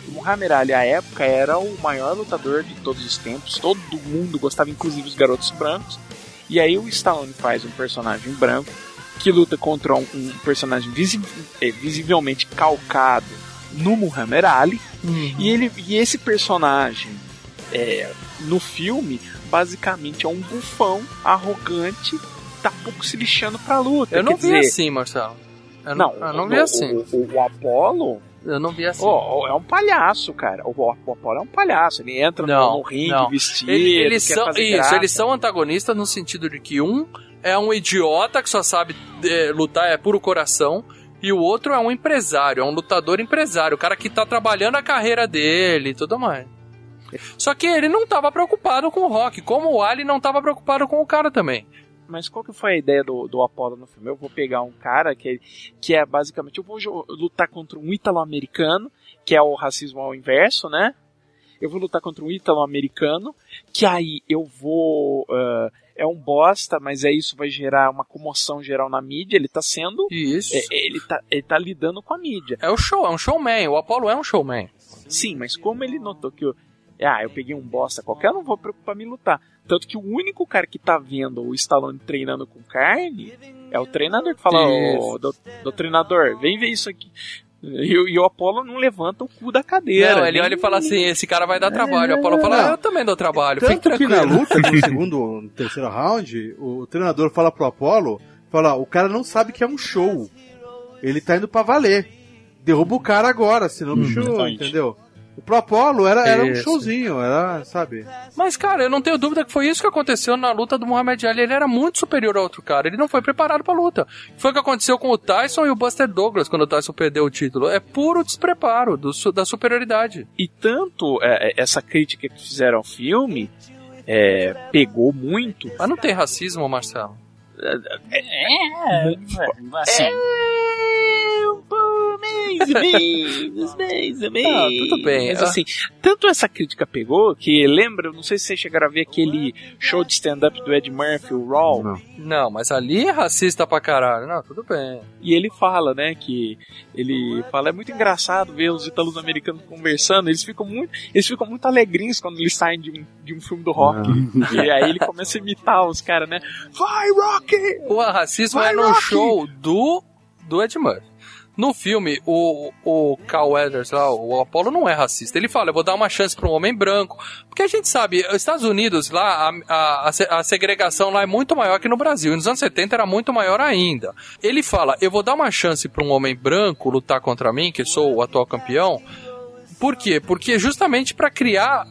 O Muhammad Ali, à época, era o maior lutador de todos os tempos. Todo mundo gostava, inclusive os garotos brancos. E aí o Stallone faz um personagem branco que luta contra um, um personagem visi- eh, visivelmente calcado no Muhammad Ali. E, ele, e esse personagem é, no filme basicamente é um bufão arrogante, tá pouco se lixando pra luta. Eu não vi dizer, assim, Marcelo. Eu não, eu não o- vi assim. O, o, o Apollo. Eu não vi assim. Ó, é um palhaço, cara. O, o Apollo é um palhaço. Ele entra no- Não, no ringue não. vestido. Ele- eles quer são fazer isso, graça. eles são antagonistas no sentido de que um é um idiota que só sabe é, lutar é puro coração E o outro é um empresário, é um lutador empresário, o cara que tá trabalhando a carreira dele e tudo mais. Só que ele não tava preocupado com o Rock, como o Ali não tava preocupado com o cara também. Mas qual que foi a ideia do, do Apollo no filme? Eu vou pegar um cara que, é- que é basicamente, eu vou lutar contra um ítalo-americano, que é o racismo ao inverso, né? Eu vou lutar contra um ítalo-americano, que aí eu vou... ah, é um bosta, mas é isso vai gerar uma comoção geral na mídia. Ele tá sendo... Isso. é- ele, tá, ele tá lidando com a mídia. É o show, é um showman, o Apollo é um showman. Sim, mas como ele notou que eu, ah, eu peguei um bosta qualquer, eu não vou preocupar me lutar. Tanto que o único cara que tá vendo o Stallone treinando com carne é o treinador que fala, ô, do, do treinador, vem ver isso aqui. E, o- e o Apollo não levanta o cu da cadeira. Não, ele nem- olha e fala assim, esse cara vai dar trabalho. O Apollo fala, não. ah, eu também dou trabalho, fique Tanto que tranquilo. na luta, no (laughs) segundo, no terceiro round, o treinador fala pro Apollo, fala, o cara não sabe que é um show. Ele tá indo pra valer. Derruba o cara agora, senão o bicho, exatamente. Entendeu? Pro Apollo era, era um showzinho, era, sabe? Mas, cara, eu não tenho dúvida que foi isso que aconteceu na luta do Muhammad Ali. Ele era muito superior ao outro cara. Ele não foi preparado pra luta. Foi o que aconteceu com o Tyson e o Buster Douglas quando o Tyson perdeu o título. É puro despreparo do da superioridade. E tanto é, é, essa crítica que fizeram ao filme é, pegou muito. Mas não tem racismo, Marcelo? É, assim. Mais ou menos, mais ou menos. Ah, tudo bem. Mas assim, tanto essa crítica pegou que lembra, não sei se vocês chegaram a ver aquele show de stand-up do Ed Murphy, o Raw. Não, mas ali é racista pra caralho. Não, tudo bem. E ele fala, né, que ele fala, é muito engraçado ver os italos americanos conversando, eles ficam muito, eles ficam muito alegrinhos quando eles saem de um, de um filme do rock. E aí ele começa a imitar os caras, né? Vai, Rocky! O racismo Vai, é no Rocky! show do, do Ed Murphy. No filme, o, o Carl Weathers lá, o Apollo não é racista. Ele fala, eu vou dar uma chance para um homem branco. Porque a gente sabe, os Estados Unidos, lá, a, a, a se- a segregação lá é muito maior que no Brasil. E nos anos 70 era muito maior ainda. Ele fala, eu vou dar uma chance para um homem branco lutar contra mim, que sou o atual campeão. Por quê? Porque justamente para criar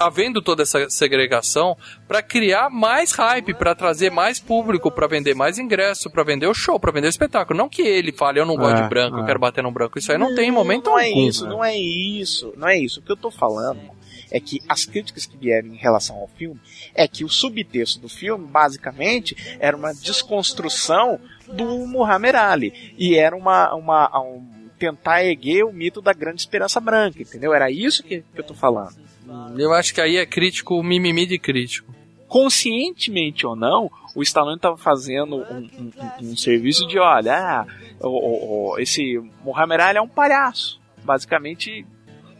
havendo toda essa segregação para criar mais hype, para trazer mais público, para vender mais ingresso, para vender o show, para vender o espetáculo. Não que ele fale, eu não gosto É, de branco, eu é. quero bater no branco. Isso aí não, tem em momento não é algum. isso, não é isso, não é isso. O que eu tô falando é que as críticas que vieram em relação ao filme é que o subtexto do filme, basicamente, era uma desconstrução do Muhammad Ali. E era uma, uma um, tentar erguer o mito da grande esperança branca, entendeu? Era isso que, que eu tô falando. Eu acho que aí é crítico, mimimi de crítico. Conscientemente ou não, o Stallone estava fazendo um, um- um- um serviço de, olha, ah, o- o- o- esse Muhammad Ali é um palhaço. Basicamente,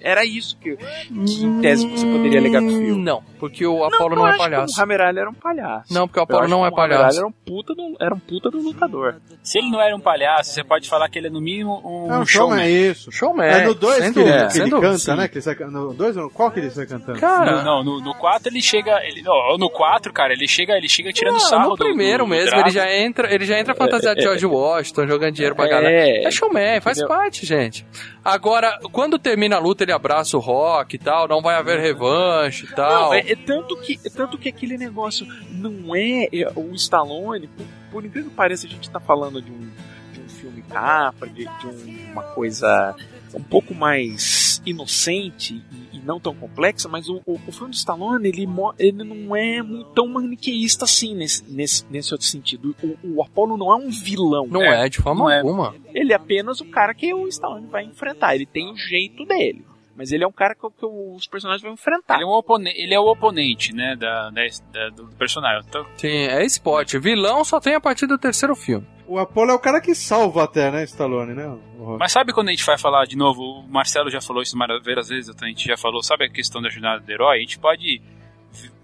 era isso que, que em tese você poderia alegar com o filme. Não, porque o Apollo não, eu é acho que palhaço. O Ali era um palhaço. Não, porque o Apollo não é o palhaço. Ali Era um puta do, era um puta do lutador. Se ele não era um palhaço, você pode falar que ele é no mínimo um, É um showman. showman, é isso. Showman. É no 2 sem que, ele- dúvida, que ele canta, sim. né? Que ele sai, no 2 qual que ele sai cantando? No- não, no, no 4 ele chega. Ele, não, no 4, cara, ele chega, ele chega tirando Não, sarro no do- primeiro do, do mesmo, Drago. ele já entra, ele já entra fantasiado de George Washington, jogando dinheiro pra É, galera. É showman, faz entendeu? parte, gente. Agora, quando termina a luta, ele abraça o Rock e tal, não vai haver revanche e tal. Não, é, é tanto que, é tanto que aquele negócio não é, é, o Stallone, por, por incrível que pareça, a gente tá falando de um, de um filme capa, de, de um- uma coisa um pouco mais inocente e, e não tão complexa, mas o, o, o filme do Stallone, ele, ele não é tão maniqueísta assim nesse, nesse, nesse outro sentido. O, o Apollo não é um vilão. Não é, de forma Não é. alguma. Ele é apenas o cara que o Stallone vai enfrentar. Ele tem o jeito dele. Mas ele é um cara que, que os personagens vão enfrentar. Ele é, um opone- ele é o oponente, né, da, da- da- do personagem. Então, Sim, é esporte. Vilão só tem a partir do terceiro filme. O Apollo é o cara que salva até, né, Stallone, né? o Rock? Mas sabe quando a gente vai falar de novo, o Marcelo já falou isso várias vezes, a gente já falou, sabe a questão da jornada do herói? A gente pode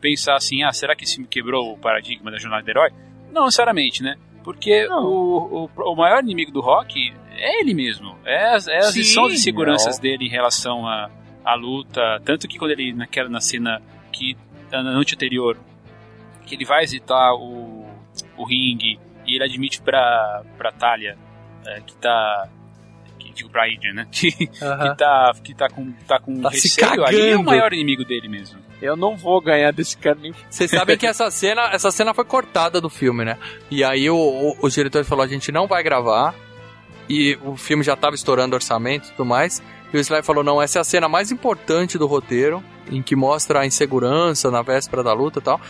pensar assim, ah, será que esse filme quebrou o paradigma da jornada do herói? Não necessariamente, né? Porque o, o, o maior inimigo do Rock é ele mesmo. É as, é as Sim, lições de seguranças não. dele em relação à à luta. Tanto que quando ele, naquela na cena que na noite anterior, que ele vai visitar o, o ringue e ele admite pra, pra Talia é, que tá. Que, digo pra Adrian, né? (laughs) Que, que tá, que tá com, tá com Tá receio. Ali é o maior inimigo dele mesmo. Eu não vou ganhar desse cara nem. Vocês sabem que essa cena, essa cena foi cortada do filme, né? E aí o, o, o diretor falou: a gente não vai gravar. e o filme já tava estourando orçamento e tudo mais. E o Sly falou: não, essa é a cena mais importante do roteiro, em que mostra a insegurança na véspera da luta e tal.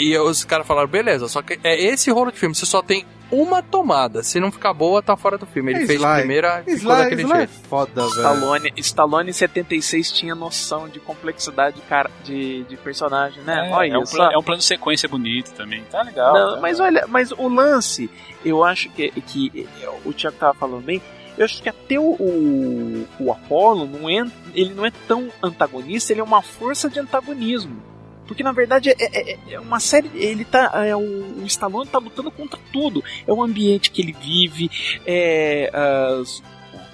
E os caras falaram: beleza, só que é esse rolo de filme, você só tem uma tomada. Se não ficar boa, tá fora do filme. Ele É fez a primeira e ficou Sly- daquele Sly é jeito. foda, velho. Stallone, Stallone em 76 tinha noção de complexidade de, cara, de, de personagem, né? É, olha é, um isso. plano, é um plano de sequência bonito também. Tá legal. Não, tá. mas olha, mas o lance, eu acho que, que o Thiago tava falando bem, eu acho que até o, o, o Apollo não é, ele não é tão antagonista, ele é uma força de antagonismo. Porque na verdade é, é- é uma série. Ele tá. É, o, o Stallone tá lutando contra tudo. É o ambiente que ele vive, é. as-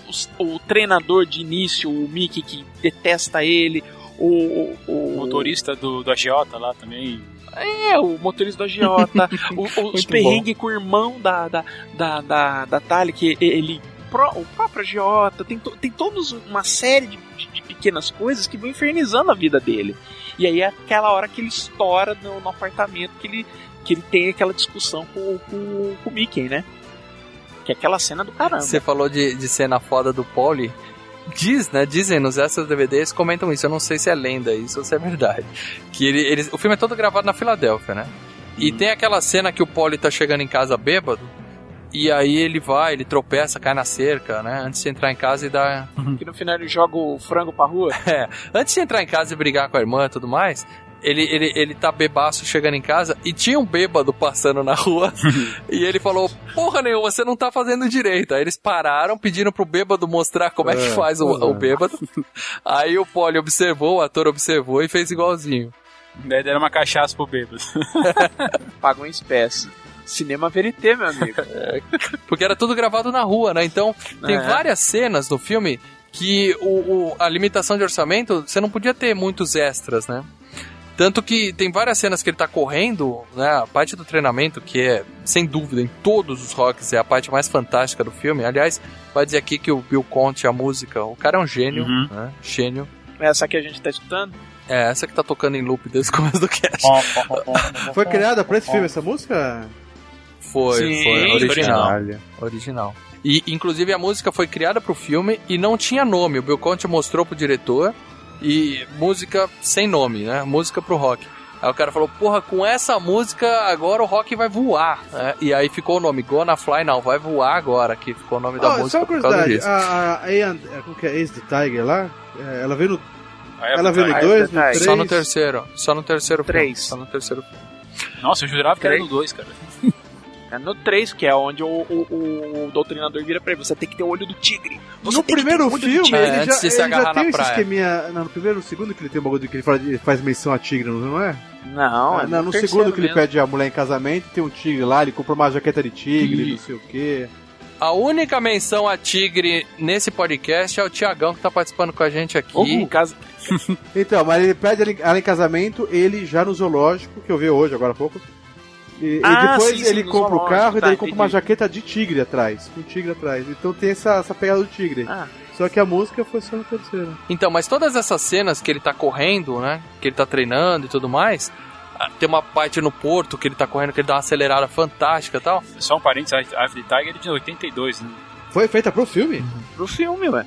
os- o treinador de início, o Mickey que detesta ele, o, o, o- motorista do, do agiota lá também. é, o motorista do agiota, o- (laughs) os perrengues com o irmão da, da, da, da, da Tali, que ele. O próprio agiota, tem, to- tem todos uma série de, de- de pequenas coisas que vão infernizando a vida dele. E aí é aquela hora que ele estoura no, no apartamento, que ele, que ele tem aquela discussão com, com, com o Mickey, né? Que é aquela cena do caramba. Você falou de, de cena foda do Polly. Diz, né? Dizem nos extras DVDs, comentam isso. Eu não sei se é lenda isso ou se é verdade. Que ele, eles, o filme é todo gravado na Filadélfia, né? E tem aquela cena que o Polly tá chegando em casa bêbado. E aí ele vai, ele tropeça, cai na cerca, né? Antes de entrar em casa e dar. Que no final ele joga o frango pra rua. (laughs) É, antes de entrar em casa e brigar com a irmã e tudo mais, ele, ele, ele tá bebaço chegando em casa e tinha um bêbado passando na rua (laughs) e ele falou: Porra nenhuma, você não tá fazendo direito. Aí eles pararam, pediram pro bêbado mostrar como é, que É, faz o, porra. o bêbado. Aí o Poli observou, o ator observou e fez igualzinho. Daí deram uma cachaça pro bêbado. (laughs) Pagam em espécie. Cinema verité, meu amigo. (laughs) Porque era tudo gravado na rua, né? Então tem É. várias cenas no filme que o, o- a limitação de orçamento, você não podia ter muitos extras, né? Tanto que tem várias cenas que ele tá correndo, né? A parte do treinamento, que é, sem dúvida, em todos os rocks, é a parte mais fantástica do filme. Aliás, vai dizer aqui que o Bill Conte, a música, o cara é um gênio, Uhum. né? Gênio. Essa que a gente tá escutando? É, essa que tá tocando em loop desde o começo do cast. Foi criada pra esse filme essa música? Foi, Sim, foi original. original. Original. E, inclusive, a música foi criada pro filme e não tinha nome. O Bill Conte mostrou pro diretor e música sem nome, né? Música pro rock. Aí o cara falou, porra, com essa música agora o rock vai voar. né? E aí ficou o nome Gonna Fly Now, vai voar agora, que ficou o nome da só música uma por causa disso. a, a Ian, é, como que é, Ace the Tiger lá, é, ela veio no... Ela veio no Tiger. 2, Eye of no the 3... Só no terceiro, só no terceiro filme. Três. Só no terceiro Nossa, eu jurava que era no 2, cara. (laughs) É no 3, que é onde o, o, o doutrinador vira pra ele: você tem que ter o olho do tigre. Você No tem que ter primeiro o olho do filme, tigre. É, ele antes já, se ele já tem na esse praia. esqueminha... Não, no primeiro, no segundo que ele tem um bagulho que ele fala de- faz menção a tigre, não é? Não, Ah, é não, no segundo que ele mesmo. pede a mulher em casamento, tem um tigre lá, ele compra uma jaqueta de tigre, não sei o quê. A única menção a Tigre nesse podcast é o Tiagão que tá participando com a gente aqui. Ou casa. (laughs) Então, mas ele pede ela em casamento, ele já no zoológico, que eu vi hoje, agora há pouco. E, e Ah, depois sim, sim, ele compra o carro e tá, daí ele compra uma jaqueta de tigre atrás, com um tigre atrás. Então tem essa, essa pegada do tigre. Ah. Só que a música foi só no terceiro. Então, mas todas essas cenas que ele tá correndo, né? Que ele tá treinando e tudo mais. ah, Tem uma parte no porto que ele tá correndo, que ele dá uma acelerada fantástica e tal. Só um parênteses, Eye of the Tiger é de 82, né? Foi feita pro filme? Pro filme, ué.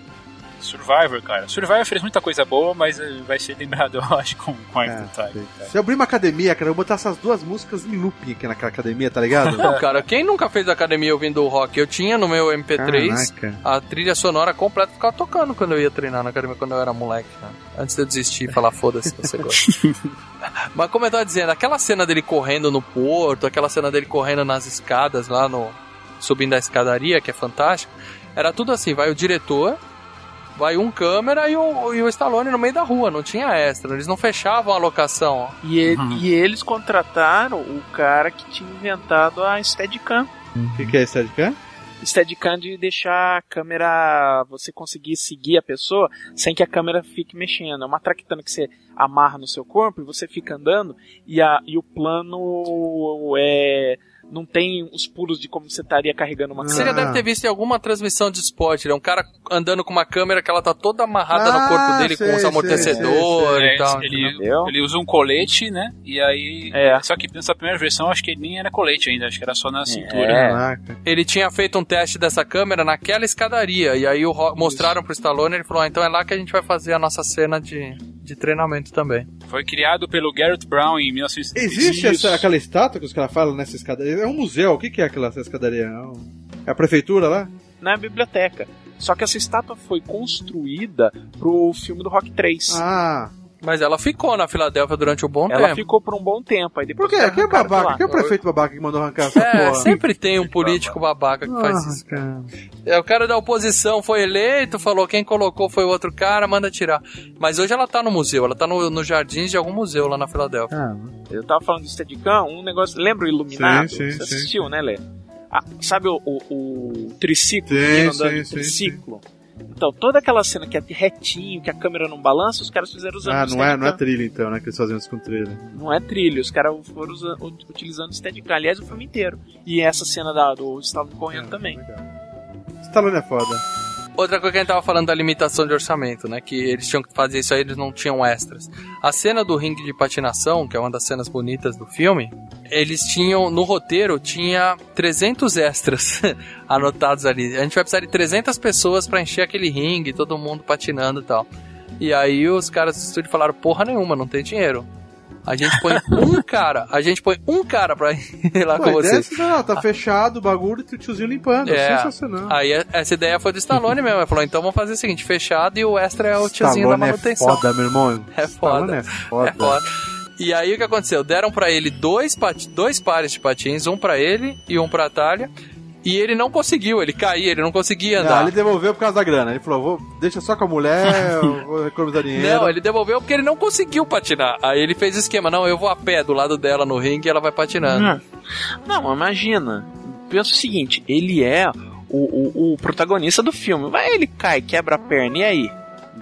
Survivor, cara. Survivor fez muita coisa boa, mas eh, vai ser lembrado, (laughs) eu acho, com, com the Tiger. Se eu abrir uma academia, cara, eu vou botar essas duas músicas em looping aqui naquela academia, tá ligado? Não, cara, quem nunca fez academia ouvindo rock? Eu tinha no meu MP3 Caraca. a trilha sonora completa ficava tocando quando eu ia treinar na academia, quando eu era moleque, né? Antes de eu desistir e falar, foda-se, você gosta. (laughs) Mas como eu tava dizendo, aquela cena dele correndo no porto, aquela cena dele correndo nas escadas lá no. subindo a escadaria, que é fantástico, era tudo assim, vai o diretor, vai um câmera e o, e o Stallone no meio da rua, não tinha extra, eles não fechavam a locação. E, ele- e eles contrataram o cara que tinha inventado a Steadicam. O que, que é Steadicam? Steadicam de deixar a câmera, você conseguir seguir a pessoa sem que a câmera fique mexendo. É uma traquitana que você amarra no seu corpo e você fica andando e, a, e o plano é não tem os pulos de como você estaria carregando uma Você já câmera. deve ter visto em alguma transmissão de esporte, né? Um cara andando com uma câmera que ela tá toda amarrada Ah, no corpo dele com os amortecedores É, e tal. Ele, entendeu? ele usa um colete, né? E aí. Só que nessa primeira versão acho que ele nem era colete ainda, acho que era só na cintura. É. Ele tinha feito um teste dessa câmera naquela escadaria. E aí o mostraram pro Stallone e ele falou: ah, então é lá que a gente vai fazer a nossa cena de, de treinamento também. Foi criado pelo Garrett Brown em 1975. Existe essa, aquela estátua que os caras falam nessa escadaria? É um museu, o que, que é aquela essa escadaria? É, é a prefeitura lá? Na biblioteca. Só que essa estátua foi construída pro filme do Rock 3. Ah. Mas ela ficou na Filadélfia durante um bom Ela tempo. ficou por um bom tempo. Aí depois Por quê? Quem é de babaca? Quem é o prefeito babaca que mandou arrancar essa É, porra? sempre tem um político babaca que faz Ah, isso. cara. É, o cara da oposição foi eleito, falou quem colocou foi o outro cara, manda tirar. Mas hoje ela tá no museu, ela tá no, no jardins de algum museu lá na Filadélfia. Ah, Eu tava falando do Steadicam, um negócio. Lembra o Iluminado? Sim, sim, Você sim, assistiu, né, Lê? Ah, sabe o, o, o triciclo? Sim, sim, de sim, triciclo? Então, toda aquela cena que é retinho, que a câmera não balança, os caras fizeram usando Ah, não é, não é trilha então, né? Que eles fazem isso com trilha. Não é trilho, os caras foram usa- utilizando o Steadicam. Aliás, o filme inteiro. E essa cena da, do Stallone correndo também. Stallone é foda. Outra coisa que a gente tava falando da limitação de orçamento, né? Que eles tinham que fazer isso aí, eles não tinham extras. A cena do ringue de patinação, que é uma das cenas bonitas do filme, eles tinham, no roteiro, tinha 300 extras (laughs) anotados ali. A gente vai precisar de 300 pessoas pra encher aquele ringue, todo mundo patinando e tal. E aí os caras do estúdio falaram, porra nenhuma, não tem dinheiro. A gente põe um (laughs) cara, a gente põe um cara pra ir lá Pô, com a é vocês. essa, não, tá fechado o bagulho e o tiozinho limpando. É. Sensacional. Aí a- essa ideia foi do Stallone mesmo. Ele falou: então vamos fazer o seguinte: fechado e o extra é o tiozinho da Stallone é manutenção. foda, meu irmão. (laughs) É Stallone foda. é foda. É foda. E aí o que aconteceu? Deram pra ele dois, dois pares de patins, um pra ele e um pra Atalha. E ele não conseguiu, ele caía, ele não conseguia Não, andar. ele devolveu por causa da grana. Ele falou, vou, deixa só com a mulher, (laughs) eu vou economizar dinheiro. Não, ele devolveu porque ele não conseguiu patinar. Aí ele fez o esquema: não, eu vou a pé do lado dela no ringue e ela vai patinando. Não, não imagina. Pensa o seguinte, ele é o, o, o protagonista do filme. Vai, ele cai, quebra a perna, e aí?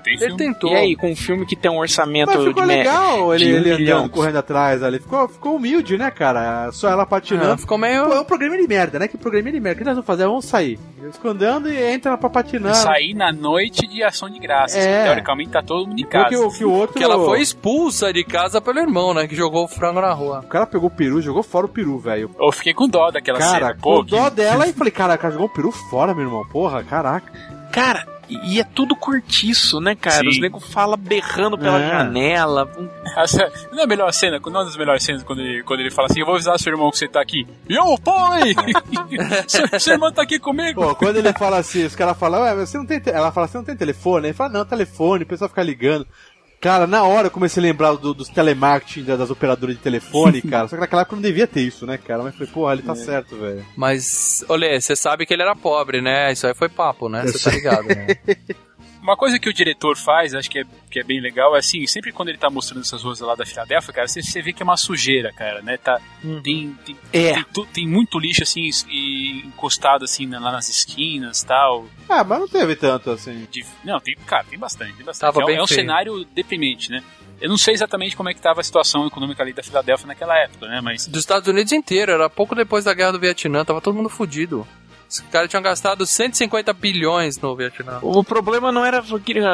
Ele tentou. E aí, com um filme que tem um orçamento Mas ficou de, me- legal ele, de um ele milhão. andando, correndo atrás ali. Ficou, ficou humilde, né, cara? Só ela patinando. É, ficou meio. Pô, é um programa de merda, né? Que programa de merda. O que nós vamos fazer? Vamos sair. Andando e entra pra patinar. Sair na noite de ação de graças. É. que Teoricamente tá todo mundo em casa. Porque o, que o outro. Que ela foi expulsa de casa pelo irmão, né? Que jogou o frango na rua. O cara pegou o peru, jogou fora o peru, velho. Eu fiquei com dó daquela Cara, cena. Pô, com dó dela e falei, cara, cara, jogou o peru fora, meu irmão. Porra, caraca. Cara, e e é tudo cortiço, né, cara? Sim. Os negros falam berrando pela É. janela. Essa- não é a melhor cena, não é uma das melhores cenas quando ele, quando ele fala assim: Eu vou avisar seu irmão que você tá aqui. Yo, pai! (laughs) seu, seu irmão tá aqui comigo. Pô, quando ele fala assim, os caras falam, ué, você não tem. te-" Ela fala, você não tem telefone? Ele fala, não, telefone, o pessoal fica ligando. Cara, na hora eu comecei a lembrar do- dos telemarketing da- das operadoras de telefone, (laughs) cara. Só que naquela época não devia ter isso, né, cara? Mas falei, porra, ele tá certo, velho. Mas, olê, você sabe que ele era pobre, né? Isso aí foi papo, né? Você tá ligado, né? (laughs) Uma coisa que o diretor faz, acho que é, que é bem legal, é assim, sempre quando ele tá mostrando essas ruas lá da Filadélfia, cara, você, você vê que é uma sujeira, cara, né? Tá, tem, tem, É. tem, tu- tem muito lixo, assim, e encostado, assim, lá nas esquinas tal. Ah, mas não teve tanto assim. De- não, tem, cara, tem bastante, tem bastante. Tava é, um- bem é um feio. cenário deprimente, né? Eu não sei exatamente como é que tava a situação econômica ali da Filadélfia naquela época, né? Mas Dos Estados Unidos inteiro, era pouco depois da guerra do Vietnã, tava todo mundo fudido. Os caras tinham gastado 150 bilhões no Vietnã. O problema não era,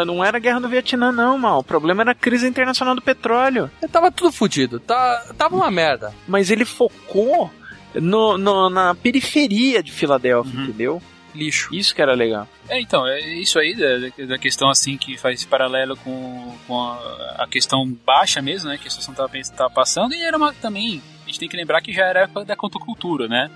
não era a guerra do Vietnã, não, mal. O problema era a crise internacional do petróleo. Tava tudo fudido, tá, tava uma merda. Mas ele focou no, no- na periferia de Filadélfia, entendeu? Lixo. Isso que era legal. É, então, é isso aí da, da questão assim que faz paralelo com, com a, a questão baixa mesmo, né? Que a situação tava, tava passando, e era uma também. A gente tem que lembrar que já era época da contracultura, né?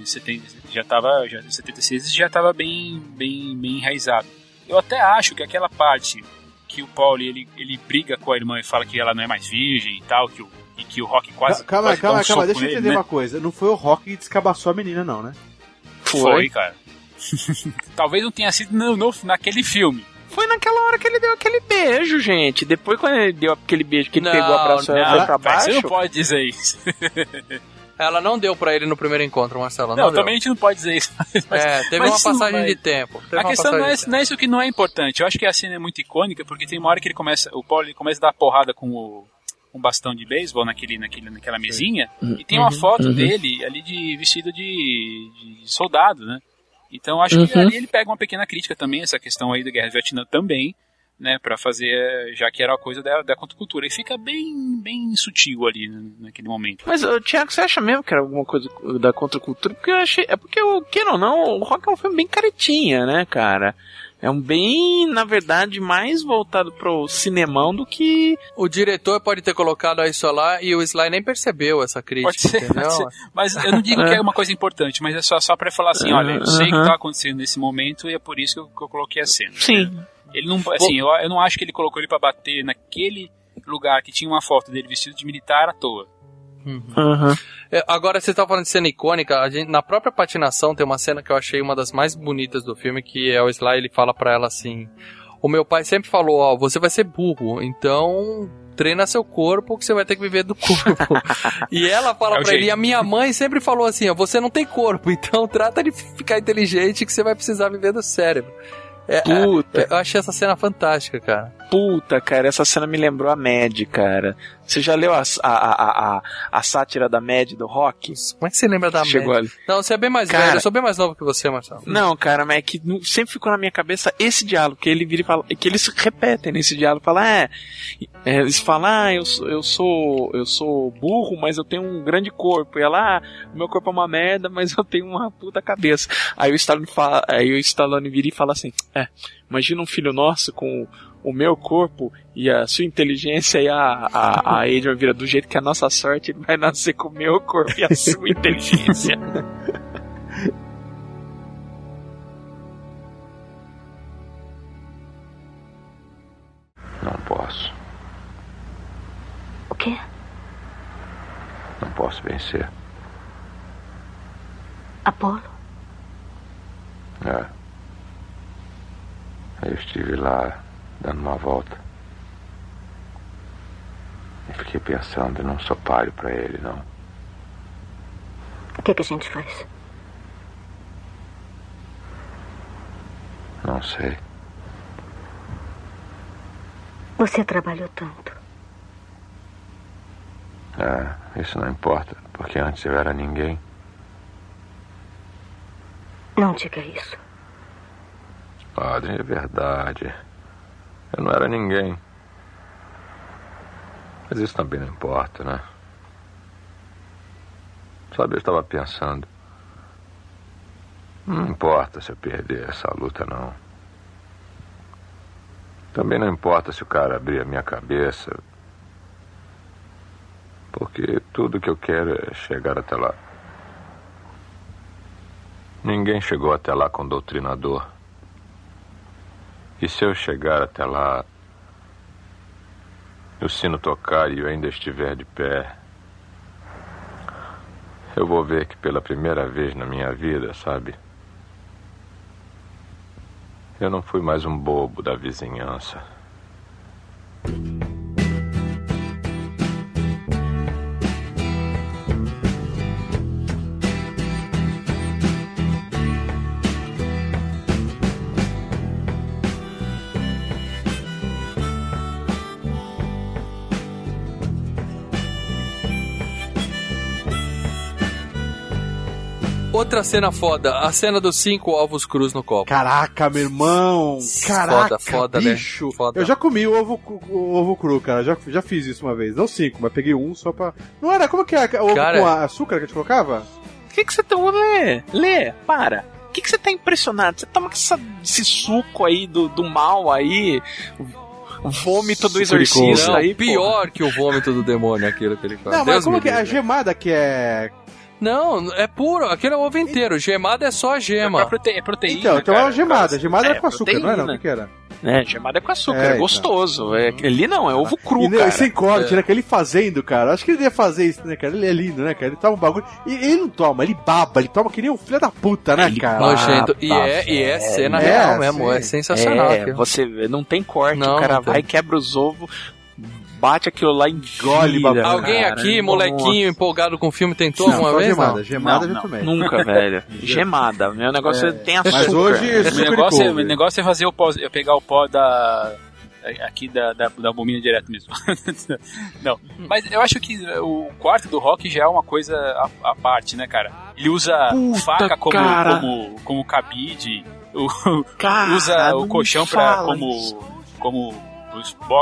Em 70, já tava. Já, em 76 já tava bem, bem, bem enraizado. Eu até acho que aquela parte que o Pauli ele, ele briga com a irmã e fala que ela não é mais virgem e tal, que o, e que o Rock quase. calma, quase dá calma, um calma, soco deixa eu entender né? uma coisa. Não foi o Rock que descabaçou a menina, não, né? Foi, cara. (laughs) Talvez não tenha sido no, no- naquele filme. Foi naquela hora que ele deu aquele beijo, gente. Depois, quando ele deu aquele beijo que ele Não, pegou, e foi pra baixo. Você não pode dizer isso. (laughs) Ela não deu pra ele no primeiro encontro, Marcelo. Não, Não, também a gente não pode dizer isso. (laughs) Mas, É, teve mas uma passagem vai- de tempo. A questão não é, não é isso que não é importante. Eu acho que a cena é muito icônica porque tem uma hora que ele começa, o Paulo ele começa a dar porrada com o um bastão de beisebol naquele, naquele, naquela mesinha Uhum. e tem uma Uhum, foto uhum. dele ali de vestido de, de soldado, né? Então acho que Uhum. ali ele pega uma pequena crítica também, essa questão aí da Guerra do Vietnã também, né? Pra fazer, já que era uma coisa da, da contracultura. E fica bem, bem sutil ali né, naquele momento. Mas, ô, Thiago, você acha mesmo que era alguma coisa da contracultura? Porque eu achei. É porque, o queira ou não, o rock é um filme bem caretinha, né, cara? É um bem, na verdade, mais voltado pro cinemão do que. O diretor pode ter colocado isso lá e o Sly nem percebeu essa crítica, Pode ser, entendeu? pode ser. Mas eu não digo que é uma coisa importante, mas é só, só pra falar assim, (laughs) olha, eu sei o que Aham. tá acontecendo nesse momento e é por isso que eu, que eu coloquei a cena. Sim. Ele não, assim, eu, eu não acho que ele colocou ele pra bater naquele lugar que tinha uma foto dele vestido de militar à toa. É, Agora, você tá falando de cena icônica, a gente- na própria patinação tem uma cena que eu achei uma das mais bonitas do filme, que é o Sly, ele fala pra ela assim, o meu pai sempre falou, ó, você vai ser burro, então treina seu corpo que você vai ter que viver do corpo. (laughs) e ela fala É pra ele, jeito. e a minha mãe sempre falou assim, ó, você não tem corpo, então trata de ficar inteligente que você vai precisar viver do cérebro. É, Puta. é, eu achei essa cena fantástica, cara. Puta, cara, essa cena me lembrou a Mad, cara. Você já leu a, a, a, a, a sátira da Mad do rock? Como é que você lembra da Chegou Mad? ali. Não, você é bem mais Cara- velho, eu sou bem mais novo que você, Marcelo. Não, cara, mas é que sempre ficou na minha cabeça esse diálogo, que ele vira e fala, que eles repetem nesse diálogo, fala, é, é, eles falam, ah, eu, sou- eu sou eu sou burro, mas eu tenho um grande corpo. E ela, ah, meu corpo é uma merda, mas eu tenho uma puta cabeça. Aí o Stallone fala, aí o Stallone vira e fala assim, é, imagina um filho nosso com o meu corpo e a sua inteligência e a, a, a Adrian vira do jeito que a nossa sorte, vai nascer com o meu corpo e a sua (laughs) inteligência. Não posso. O quê? Não posso vencer. Apolo? É. Eu estive lá dando uma volta. Fiquei pensando, eu não sou páreo pra ele, não. O que, que a gente faz? Não sei. Você trabalhou tanto. É, isso não importa, porque antes eu era ninguém. Não diga isso. Adrien, é verdade. Eu não era ninguém. Mas isso também não importa, né? Sabe, eu estava pensando. Não importa se eu perder essa luta, não. Também não importa se o cara abrir a minha cabeça. Porque tudo que eu quero é chegar até lá. Ninguém chegou até lá com doutrinador. E se eu chegar até lá, o sino tocar e eu ainda estiver de pé, eu vou ver que pela primeira vez na minha vida, sabe? Eu não fui mais um bobo da vizinhança. Outra cena foda, a cena dos cinco ovos crus no copo. Caraca, meu irmão! Caraca, foda, né? bicho! Foda. Eu já comi o ovo, o ovo cru, cara. Já, já fiz isso uma vez. Não cinco, mas peguei um só pra. Não era? Como que é? O ovo Cara- com açúcar que a gente colocava? O que que você tá... Lê, Lê, para. O que que você tá impressionado? Você toma essa- esse suco aí do, do mal aí, o vômito do exorcista Não, aí, pior que o vômito do demônio, aquilo que ele faz. Não, mas Deus como me que é? A gemada que é. Não, é puro, aquele é ovo inteiro. Gemada é só a gema. É, prote- é proteína. Então, então é cara. uma gemada. Gemada É, era com açúcar, não era? proteína. O que, que era? É, gemada é com açúcar, É, é, então. gostoso. É, ali não, é ovo cru, e, né, cara. sem corte, É. né? Que ele fazendo, cara. Acho que ele ia fazer isso, né, cara? Ele é lindo, né, cara? Ele toma um bagulho. E ele não toma, ele baba, ele toma que nem um filho da puta, né, cara? Nojento. E é, e é cena É, real mesmo, sim. é sensacional. É, aquilo. você vê, não tem corte, Não, o cara não vai, quebra os ovos, bate aquilo lá e engole, babado. Alguém aqui, molequinho, empolgado com o filme, tentou Não, alguma vez? gemada, não? gemada não, já tomei. Nunca, (laughs) velho. Gemada. Meu negócio é, tem açúcar. Mas hoje, O negócio, é, o negócio é fazer o pó, eu pegar o pó da É, Aqui da, da, da Abomina direto mesmo. (laughs) Não. Mas eu acho que o quarto do Rock já é uma coisa à, à parte, né, cara? Ele usa Puta, faca como, cara. como, como cabide, o- Cara, usa não o colchão pra, como, como,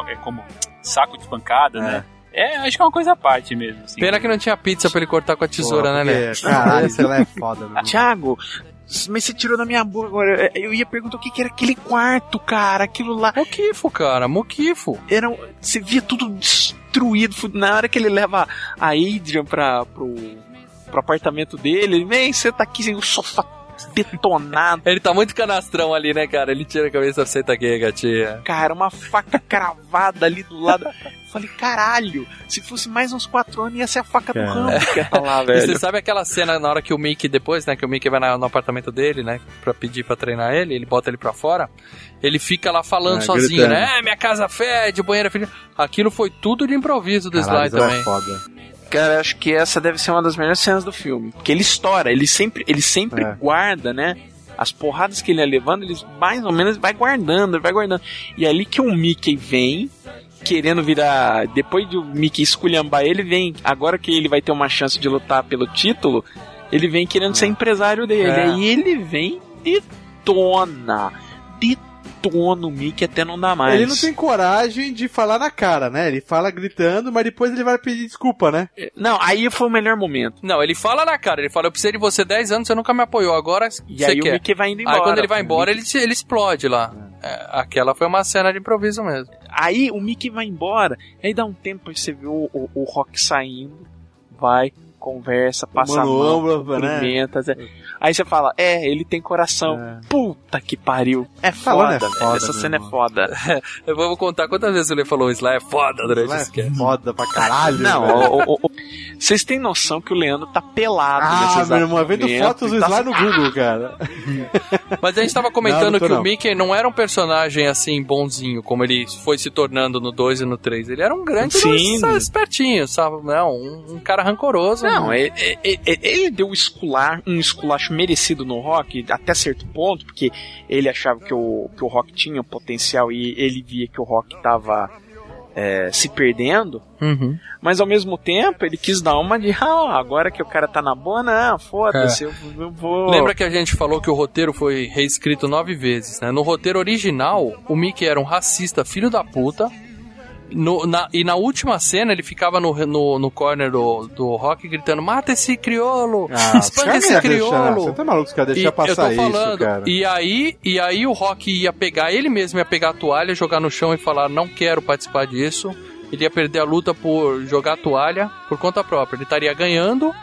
é, como saco de pancada, né? É, acho que é uma coisa à parte mesmo. assim. Pena que não tinha pizza pra ele cortar com a tesoura, né, né? Caralho, sei lá, é foda, (laughs) meu. Thiago, mas você tirou da minha boca agora. Eu ia perguntar o que, que era aquele quarto, cara. Aquilo lá. Moquifo, cara, moquifo. Era, um- você via tudo destruído. Na hora que ele leva a Adrian pra, pro, pro apartamento dele, ele vem, senta aqui, assim, o sofá detonado. Ele tá muito canastrão ali, né, cara? Ele tira a cabeça senta aqui, gatinha. Cara, uma faca (laughs) cravada ali do lado. Eu Falei, caralho, se fosse mais uns quatro anos ia ser a faca do Rambo que ia tá lá, E velho. você sabe aquela cena na hora que o Mickey, depois, né, que o Mickey vai no apartamento dele, né, pra pedir pra treinar ele, ele bota ele pra fora, ele fica lá falando É, sozinho, gritando. né, é, minha casa fede, banheiro fede. Aquilo foi tudo de improviso do Caralho, Sly isso é também. foda. Cara, acho que essa deve ser uma das melhores cenas do filme. Porque ele estoura, ele sempre, ele sempre É. guarda, né? As porradas que ele ia levando, ele mais ou menos vai guardando, vai guardando. E é ali que o Mickey vem, querendo virar. Depois de o Mickey esculhambar ele, vem. Agora que ele vai ter uma chance de lutar pelo título, ele vem querendo ser empresário dele. É. Aí ele vem e detona. Detona o Mickey até não dá mais. Ele não tem coragem de falar na cara, né? Ele fala gritando, mas depois ele vai pedir desculpa, né? Não, aí foi o melhor momento. Não, ele fala na cara, ele fala, eu precisei de você 10 anos, você nunca me apoiou, agora E você aí quer. o Mickey vai indo embora. Aí quando ele vai embora, Mickey- ele, ele explode lá. É, aquela foi uma cena de improviso mesmo. Aí o Mickey vai embora, aí dá um tempo aí você vê o, o, o Rock saindo, vai, conversa, passa a mão, ombro, né? cumprimenta, Zé. Aí você fala, é, ele tem coração. Puta que pariu. É foda, é foda, Essa meu cena é irmão. foda. (laughs) Eu vou contar quantas vezes ele falou Sly é foda durante esse É foda pra caralho. Não, o- o- o- vocês têm noção que o Leandro tá pelado Ah, nesse meu exato irmão, vendo fotos do tá Sly no Google, cara. (laughs) Mas a gente tava Não, comentando não tô que o não. Mickey não era um personagem assim bonzinho, como ele foi se tornando no 2 e no 3. Ele era um grande Sim. espertinho, sabe? Não, um, um cara rancoroso. Não, né? ele, ele- ele deu escular, um esculacho merecido no Rock, até certo ponto, porque ele achava que o, que o Rock tinha potencial e ele via que o Rock tava é, se perdendo, Uhum. mas ao mesmo tempo ele quis dar uma de, ah, agora que o cara tá na boa, não, foda-se, eu, eu vou... Lembra que a gente falou que o roteiro foi reescrito nove vezes, né? No roteiro original, o Mickey era um racista filho da puta. No- na- e na última cena ele ficava no, no, no corner do, do rock gritando: Mata esse criolo! Ah, (laughs) espanca esse iam deixar, criolo! Você tá maluco, os caras E deixar eu tô passar isso, falando, cara. E aí, e aí o Rock ia pegar, ele mesmo ia pegar a toalha, jogar no chão e falar: Não quero participar disso. Ele ia perder a luta por jogar a toalha por conta própria. Ele estaria ganhando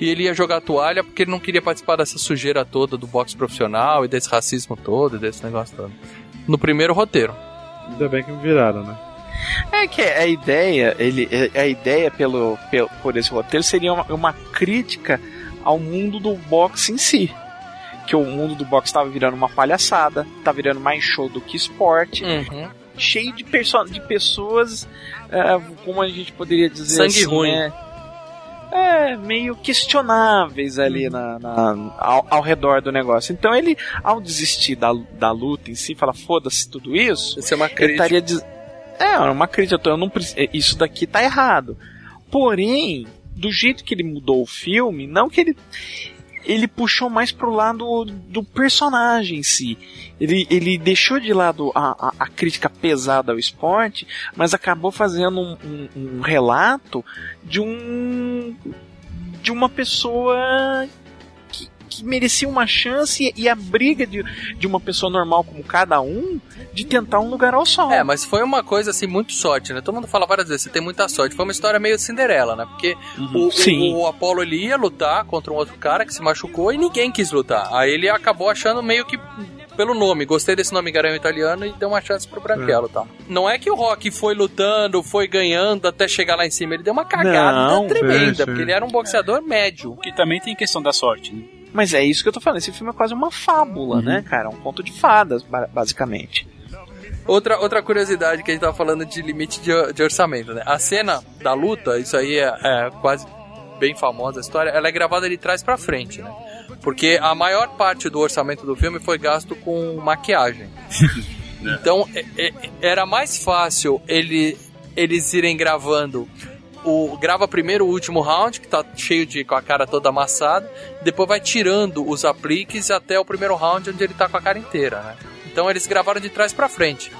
e ele ia jogar a toalha porque ele não queria participar dessa sujeira toda do boxe profissional e desse racismo todo, e desse negócio todo. No primeiro roteiro. Ainda bem que me viraram, né? É que a ideia, ele, a ideia pelo, pelo, por esse roteiro seria uma, uma crítica ao mundo do boxe em si. Que o mundo do boxe estava virando uma palhaçada, tá virando mais show do que esporte, Uhum. cheio de, de pessoas, é, como a gente poderia dizer Sangue assim, ruim. né? É, meio questionáveis ali na, na- ao, ao redor do negócio. Então ele, ao desistir da, da luta em si, fala, foda-se tudo isso, Isso é uma ele crítica. estaria diz... É, uma crítica. Eu não é, Isso daqui tá errado. Porém, do jeito que ele mudou o filme, não que ele. Ele puxou mais pro lado do personagem em si. Ele, ele deixou de lado a, a, a crítica pesada ao esporte, mas acabou fazendo um, um- um relato de um. de uma pessoa que, merecia uma chance e, a briga de, de uma pessoa normal como cada um de tentar um lugar ao sol. É, mas foi uma coisa assim, muito sorte, né? Todo mundo fala várias vezes, você tem muita sorte. Foi uma história meio Cinderela, né? Porque o, Sim. o, o Apollo ele ia lutar contra um outro cara que se machucou e ninguém quis lutar. Aí ele acabou achando meio que pelo nome, gostei desse nome garanhão italiano e deu uma chance pro Branquelo, tá? Não é que o Rock foi lutando, foi ganhando até chegar lá em cima, ele deu uma cagada Não, tremenda, sim, sim. porque ele era um boxeador médio. Que também tem questão da sorte, né? Mas é isso que eu tô falando. Esse filme é quase uma fábula, né, cara? Um conto de fadas, ba- basicamente. Outra, outra curiosidade que a gente tava falando de limite de, de orçamento, né? A cena da luta, isso aí é, é quase bem famosa a história, ela é gravada de trás pra frente, né? Porque a maior parte do orçamento do filme foi gasto com maquiagem. (laughs) Então é- é- era mais fácil ele, eles irem gravando. O, grava primeiro o último round, que tá cheio de. com a cara toda amassada, depois vai tirando os apliques até o primeiro round, onde ele tá com a cara inteira, né? Então eles gravaram de trás pra frente.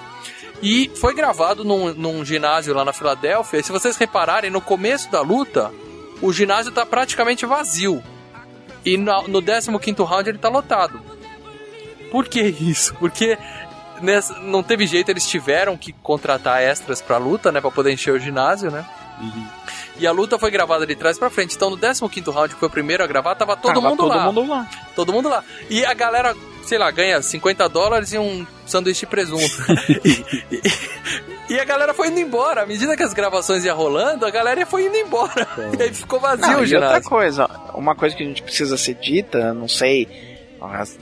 E foi gravado num, num ginásio lá na Filadélfia. E se vocês repararem, no começo da luta, o ginásio tá praticamente vazio. E na- no 15 round ele tá lotado. Por que isso? Porque nessa- não teve jeito, eles tiveram que contratar extras pra luta, né? Pra poder encher o ginásio, né? E a luta foi gravada de trás pra frente. Então no 15 round, que foi o primeiro a gravar, tava todo Tava mundo todo lá. mundo lá. Todo mundo lá. E a galera, sei lá, ganha 50 dólares e um sanduíche de presunto. (laughs) e, e a galera foi indo embora. À medida que as gravações iam rolando, a galera foi indo embora. E aí ficou vazio Não, o ginásio. outra coisa, uma coisa que a gente precisa ser dita, não sei,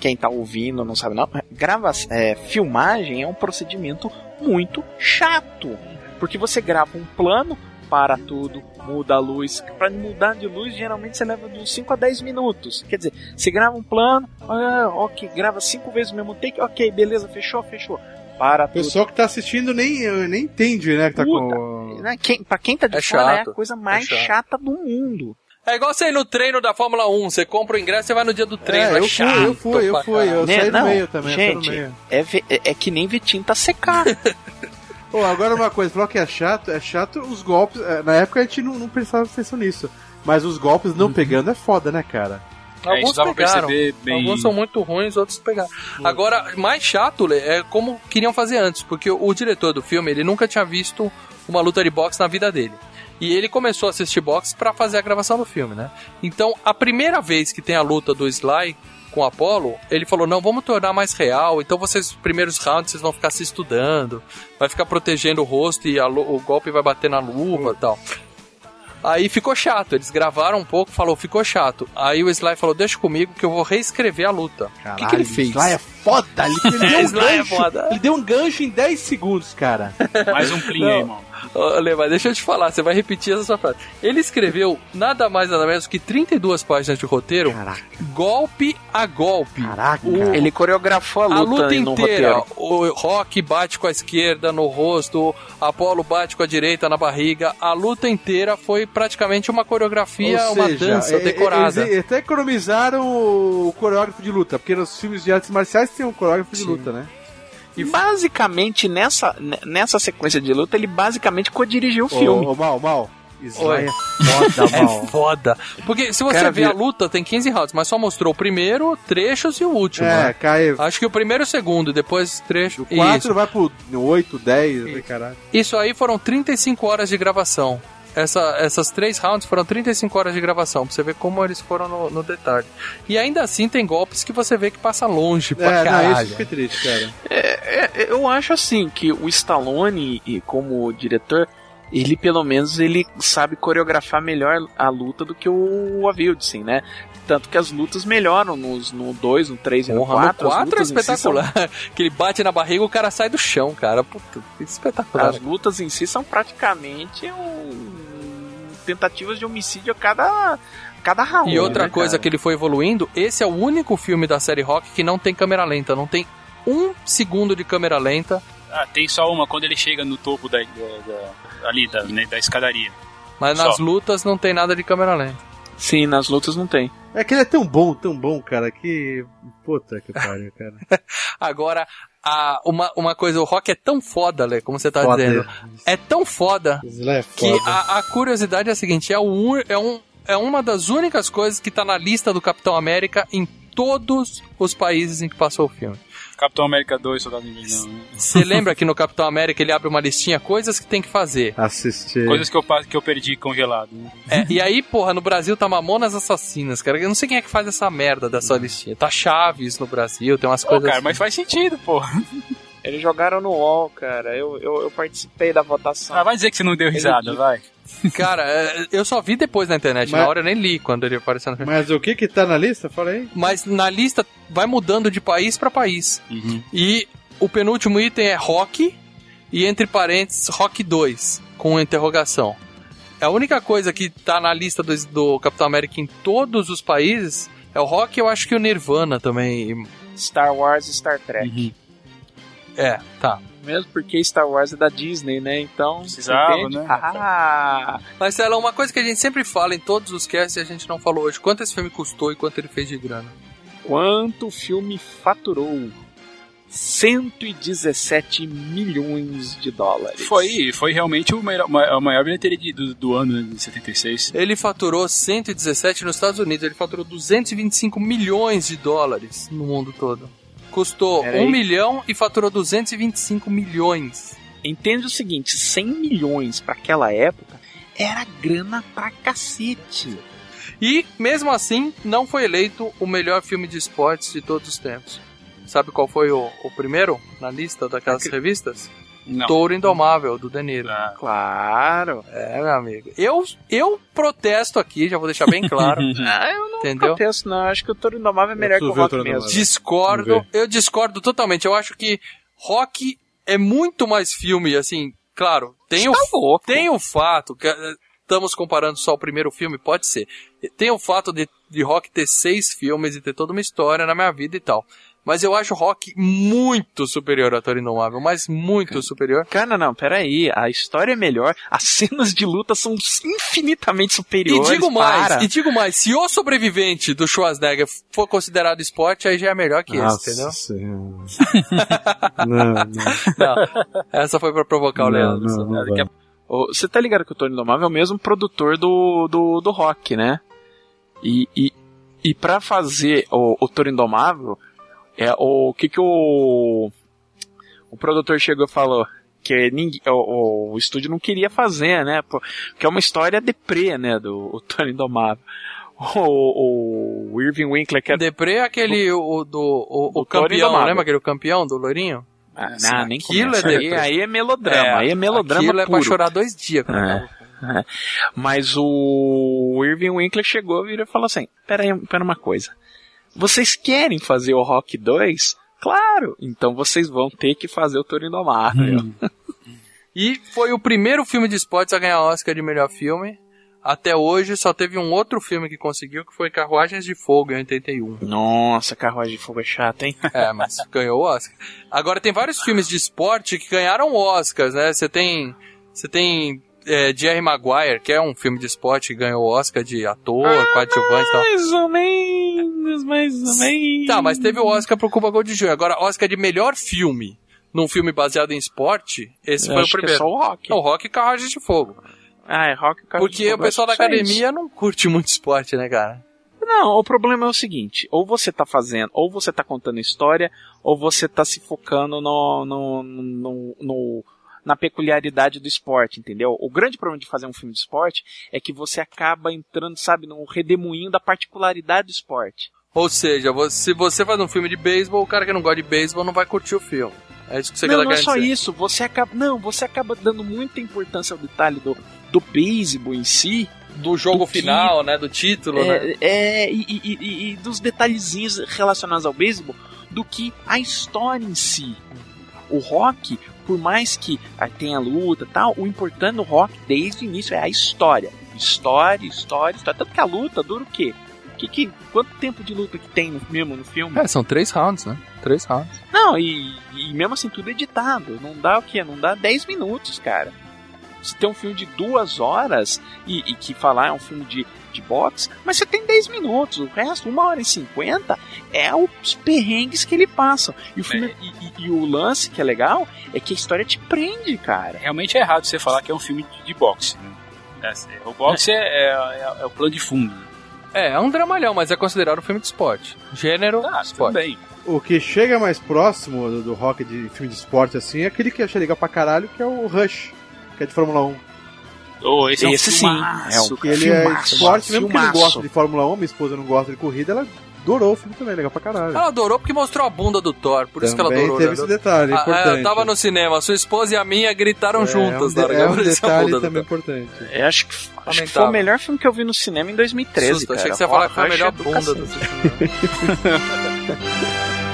quem tá ouvindo não sabe não, grava, é, filmagem é um procedimento muito chato, porque você grava um plano, para tudo, muda a luz, para mudar de luz geralmente você leva de uns 5 a 10 minutos, quer dizer, você grava um plano, ah, ok, grava cinco vezes o mesmo take, ok, beleza, fechou, fechou, para O tudo. pessoal que tá assistindo nem, nem entende, né? Que tá Puta, com... né, quem, pra quem tá de É fora é chato, a coisa mais é chata do mundo. É igual você ir no treino da Fórmula 1. Você compra o ingresso e vai no dia do treino. É, É, eu fui, chato eu fui, eu fui, eu caralho. saí do Né? Não, meio também, eu saí do gente, meio. É, é, é que nem Vitinho tá secar. (laughs) Pô, agora uma coisa, falou que é chato, é chato os golpes. é, Na época a gente não, não prestava atenção nisso. Mas os golpes não pegando é foda, né, cara? Alguns dá pra pegaram. bem- Alguns são muito ruins, outros pegaram. Agora, mais chato é como queriam fazer antes, porque o, diretor do filme, ele nunca tinha visto uma luta de boxe na vida dele. E ele começou a assistir boxe pra fazer a gravação do filme, né? Então, a primeira vez que tem a luta do Sly com o Apollo, ele falou: "Não, vamos tornar mais real. Então, vocês os primeiros rounds vocês vão ficar se estudando, vai ficar protegendo o rosto e a o golpe vai bater na luva, e tal". Aí ficou chato, eles gravaram um pouco, falou, ficou chato. Aí o Sly falou, deixa comigo que eu vou reescrever a luta. o que, que ele fez? Sly é foda, ele, ele deu (laughs) um Sly é gancho. foda. Ele deu um gancho em 10 segundos, cara. Mais um plim aí, irmão. Mas deixa eu te falar, você vai repetir essa sua frase. Ele escreveu nada mais nada menos que 32 páginas de roteiro, golpe a golpe. Caraca, O- Ele coreografou a luta, a luta no inteira. roteiro. O Rock bate com a esquerda no rosto, Apollo bate com a direita na barriga. A luta inteira foi praticamente uma coreografia, Ou uma seja, dança é- decorada. Eles até economizaram o coreógrafo de luta, porque nos filmes de artes marciais tem um coreógrafo de luta, né? E basicamente, nessa, nessa sequência de luta, ele basicamente co-dirigiu o filme. Ô, ô, Mal, Mal. Sly Oi. é foda, (laughs) Mal. É foda. Porque se você Cara, ver a luta, tem 15 rounds, mas só mostrou o primeiro, trechos e o último. É, né? cai. Acho que o primeiro e o segundo, depois trecho. 4 Isso. vai pro 8, 10, né, caralho. Isso aí foram 35 horas de gravação. Essa, essas três rounds foram 35 horas de gravação, pra você ver como eles foram no, no detalhe. E ainda assim tem golpes que você vê que passa longe pra É, não, caralho. isso fica triste, cara. É, é, eu acho assim que o Stallone, e como diretor, ele pelo menos ele sabe coreografar melhor a luta do que o Avildsen, né? Tanto que as lutas melhoram nos, no 2, no 3 e no Porra, 4. no 4 é espetacular. (laughs) que ele bate na barriga e o cara sai do chão, cara. Puta, que espetacular. As lutas em si são praticamente um, tentativas de homicídio a cada, cada round. E outra né, coisa cara? que ele foi evoluindo, esse é o único filme da série Rock que não tem câmera lenta, não tem um segundo de câmera lenta, Ah, tem só uma quando ele chega no topo da, da- da- ali da, né, da escadaria. mas Só. nas lutas não tem nada de câmera lenta. Sim, nas lutas não tem. É que ele é tão bom, tão bom, cara, que. Puta que pariu, cara. (laughs) Agora, a, uma, uma coisa, o Rock é tão foda, Lê, como você tá Foda. dizendo. É tão foda é que foda. a, a curiosidade é a seguinte: é, o, é, um, é uma das únicas coisas que tá na lista do Capitão América em todos os países em que passou o filme. Capitão América 2, Soldado Invernal. né? Você lembra que no Capitão América ele abre uma listinha, coisas que tem que fazer. Assistir. Coisas que eu, que eu perdi congelado. né? É, e aí, porra, no Brasil tá Mamonas Assassinas, cara. Eu não sei quem é que faz essa merda dessa listinha. Tá Chaves no Brasil, tem umas Pô, coisas. cara, assim. mas faz sentido, pô. Eles jogaram no UOL, cara. Eu, eu, eu participei da votação. Ah, vai dizer que você não deu risada, vai. Cara, é, eu só vi depois na internet. Mas- Na hora eu nem li quando ele apareceu no filme. Mas o que que tá na lista? Fala aí. Mas na lista vai mudando de país pra país. E o penúltimo item é rock e entre parênteses rock 2 com interrogação. A única coisa que tá na lista do, do Capitão América em todos os países é o rock, eu acho que o Nirvana também. Star Wars e Star Trek. Uhum. É, tá. Mesmo porque Star Wars é da Disney, né? Então. Precisava, entende? né? Ah, Marcelo, uma coisa que a gente sempre fala em todos os casts e a gente não falou hoje: quanto esse filme custou e quanto ele fez de grana? quanto o filme faturou? 117 milhões de dólares. Foi, foi realmente o maior, a maior bilheteria de- do, do ano, de 76. Ele faturou 117 nos Estados Unidos, ele faturou 225 milhões de dólares no mundo todo. Custou Peraí. 1 milhão e faturou 225 milhões. Entende o seguinte: 100 milhões para aquela época era grana pra cacete. E, mesmo assim, não foi eleito o melhor filme de esportes de todos os tempos. Sabe qual foi o, o primeiro na lista daquelas revistas? Não. Touro Indomável, do De Niro. Claro. É, meu amigo. Eu, eu protesto aqui, já vou deixar bem claro. (laughs) Ah, eu não Entendeu? protesto, não. Acho que o Toro Indomável é melhor que o o Rock Toro mesmo. Indomável. Discordo, eu discordo totalmente. Eu acho que Rock é muito mais filme, assim, claro, tem o, louco. tem o fato que eh, estamos comparando só o primeiro filme, pode ser. Tem o fato de, de Rock ter seis filmes e ter toda uma história na minha vida e tal. Mas eu acho Rock muito superior a Toro Indomável, mas muito superior. Cara, não, peraí. A história é melhor, as cenas de luta são infinitamente E superiores. digo mais, para. e digo mais, se o sobrevivente do Schwarzenegger for considerado esporte, aí já é melhor que esse, Nossa entendeu? Senhora. não, não. Não, essa foi pra provocar o Não, Leandro. não, não Você tá ligado que o Tony Indomável é o mesmo produtor do, do, do rock, né? E, e, e pra fazer o, o Toro Indomável, é, o que que o, o produtor chegou e falou? Que ninguém, o, o estúdio não queria fazer, né? Porque é uma história deprê, né? Do o Toro Indomável. O, o Irving Winkler, que é Deprê é aquele o, do o, o do Toro campeão, lembra aquele campeão do loirinho? Ah, não, nem aquilo é aí, aí é melodrama, aí é melodrama Aquilo é pra puro. chorar dois dias. quando É. É. Mas o Irving Winkler chegou virou e falou assim: pera aí, pera uma coisa. Vocês querem fazer o Rock 2? Claro! Então vocês vão ter que fazer o Toro Indomável. (laughs) E foi o primeiro filme de esportes a ganhar Oscar de melhor filme. Até hoje só teve um outro filme que conseguiu, que foi Carruagens de Fogo, em 81. Nossa, Carruagem de Fogo é chato, hein? (laughs) É, mas ganhou o Oscar. Agora tem vários filmes de esporte que ganharam Oscars, né? Você tem. Você tem. É, Jerry Maguire, que é um filme de esporte que ganhou o Oscar de ator, coadjuvante e tal. Mais ou menos, mais ou menos. Tá, mas teve o Oscar pro Cuba Gold Jr. Agora, Oscar de melhor filme num filme baseado em esporte, esse Eu foi o acho que é primeiro. só o Rock. É o Rock e de Fogo. Ah, é Rock Carruagem de Porque Fogo, o pessoal da academia isso. não curte muito esporte, né, cara? Não, o problema é o seguinte: ou você tá fazendo, ou você tá contando história, ou você tá se focando no, no, no, no- na peculiaridade do esporte, entendeu? O grande problema de fazer um filme de esporte é que você acaba entrando, sabe, num redemoinho da particularidade do esporte. Ou seja, se você faz um filme de beisebol, o cara que não gosta de beisebol não vai curtir o filme. É isso que você não, quer não é só dizer. isso, você acaba, não, você acaba dando muita importância ao detalhe do, do beisebol em si, Do jogo do que- final, né? Do título, né? É, é, e, e- e- e dos detalhezinhos relacionados ao beisebol do que a história em si. O rock, por mais que ah, tenha luta e tal, o importante no rock desde o início é a história. História, história, história. Tanto que a luta dura o quê? Que, que, quanto tempo de luta que tem no, mesmo no filme? É, são três rounds, né? Três rounds. Não, e, e mesmo assim tudo editado. Não dá o quê? Não dá 10 minutos, cara. Você tem um filme de duas horas e, e que falar é um filme de, de boxe, mas você tem 10 minutos. O resto, uma hora e 50, é os perrengues que ele passa. E o filme. E, e- e o lance que é legal é que a história te prende, cara. Realmente é errado você falar que é um filme de, de boxe. Né? É, o boxe é, é- é o plano de fundo. né? É, é um dramalhão, mas é considerado um filme de esporte. Gênero, esporte. Também. O que chega mais próximo do, do rock de filme de esporte assim é aquele que eu achei legal pra caralho, que é o Rush, que é de Fórmula 1. Oh, esse, Esse é um sim, filmaço, é um Que ele é esporte, mesmo que eu não gosto de Fórmula 1, minha esposa não gosta de corrida, ela adorou o filme também, legal pra caralho. Ela adorou porque mostrou a bunda do Thor, por isso que ela Também adorou. teve né? esse detalhe, Ah, importante. Eu tava no cinema, sua esposa e a minha gritaram É, juntas um na hora de- que é um a detalhe também Thor. importante. Eu acho que, acho que foi o melhor filme que eu vi no cinema em 2013. Susto, achei cara. que você ia falar que foi a melhor é bunda do cacete. (laughs) (laughs)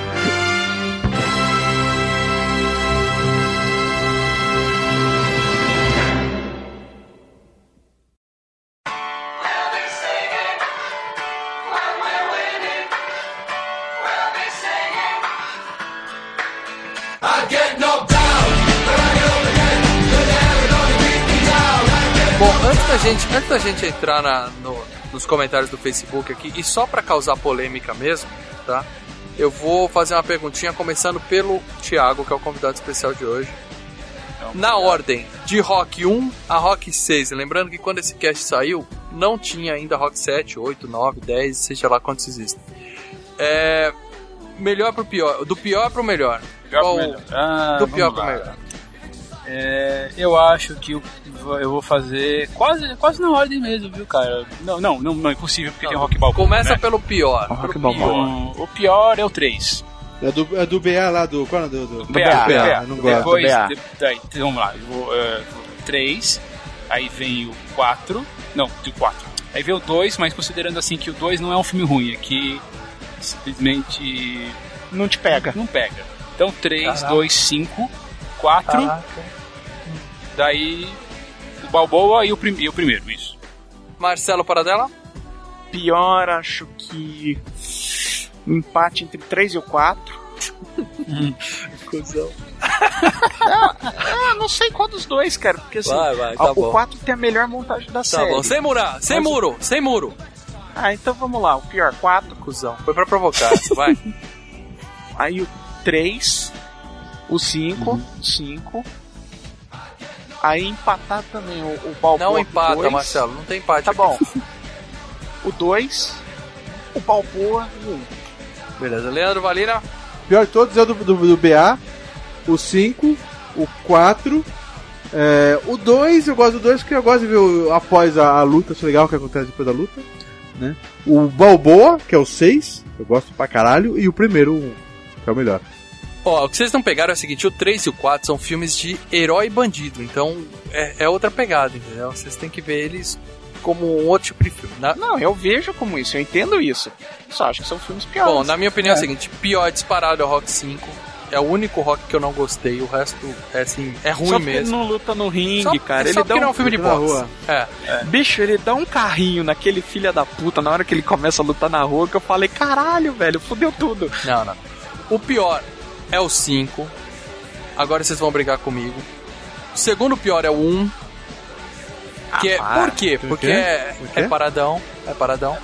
Antes da gente, antes da gente entrar na- no- nos comentários do Facebook aqui, e só pra causar polêmica mesmo, tá? Eu vou fazer uma perguntinha começando pelo Thiago, que é o convidado especial de hoje. Na ordem, de Rock 1 a Rock 6. Lembrando que quando esse cast saiu, não tinha ainda Rock 7, 8, 9, 10, seja lá quantos existem. É. Melhor pro pior. Do pior pro melhor. Pior pro Qual- melhor. Ah, do pior pro lá. melhor. É, eu acho que eu, eu vou fazer quase, quase na ordem mesmo, viu, cara? Não, não, não, não é impossível porque tem o Rock Balboa. Começa né? pelo pior. O pelo pior. O pior é o 3. É do, é do BA lá, do. Qual é o do, do, Do BA, BA, BA. não gosto. Depois, do BA. de- daí, então, vamos lá. Vou, é, 3, aí vem o 4. Não, de 4. Aí vem o 2, mas considerando assim que o 2 não é um filme ruim, é que simplesmente. Não te pega. Não pega. Então 3, Caraca. 2, 5, 4. Caraca. Daí o Balboa e o, prim e o primeiro, isso. Marcelo Paradela? Pior, acho que. Um empate entre 3 e o 4. (laughs) Cusão. ah, não sei qual dos dois, cara. Porque assim, Vai, vai, tá bom. o 4 tem a melhor montagem da Tá série. bom, sem murar, sem Mas o- muro, sem muro. Ah, então vamos lá. O pior, 4. Cusão. Foi pra provocar (laughs) vai. Aí o 3, o 5, Uhum. 5. Aí empatar também o, o Balboa. Não empata, dois. Marcelo, não tem empate. Tá aqui. bom. O 2, o Balboa e o 1. Beleza, Leandro Valina? Pior de todos é o do, do, do BA, o 5, o 4. É, o 2, eu gosto do 2 porque eu gosto de ver o- após a, a luta, acho legal o que acontece depois da luta. Né? O Balboa, que é o 6, eu gosto pra caralho, e o primeiro, o- que é o melhor. Ó, o que vocês não pegaram é o seguinte: o 3 e o 4 são filmes de herói e bandido, então é, é outra pegada, entendeu? Vocês têm que ver eles como um outro tipo de filme. Na- Não, eu vejo como isso, eu entendo isso. Só acho que são filmes piores. Bom, na minha opinião é, É. o seguinte: pior disparado é o Rock 5. É o único rock que eu não gostei, o resto é assim, é ruim Só mesmo. ele não luta no ringue, Só- cara. só ele dá não é um filme de boxe. rua. É. Bicho, ele dá um carrinho naquele filho da puta na hora que ele começa a lutar na rua que eu falei, caralho, velho, fudeu tudo. Não, não. O pior é o 5. Agora vocês vão brigar comigo. O segundo pior é o 1. Que é, para. por quê? Por Porque quê? é, é paradão. É paradão.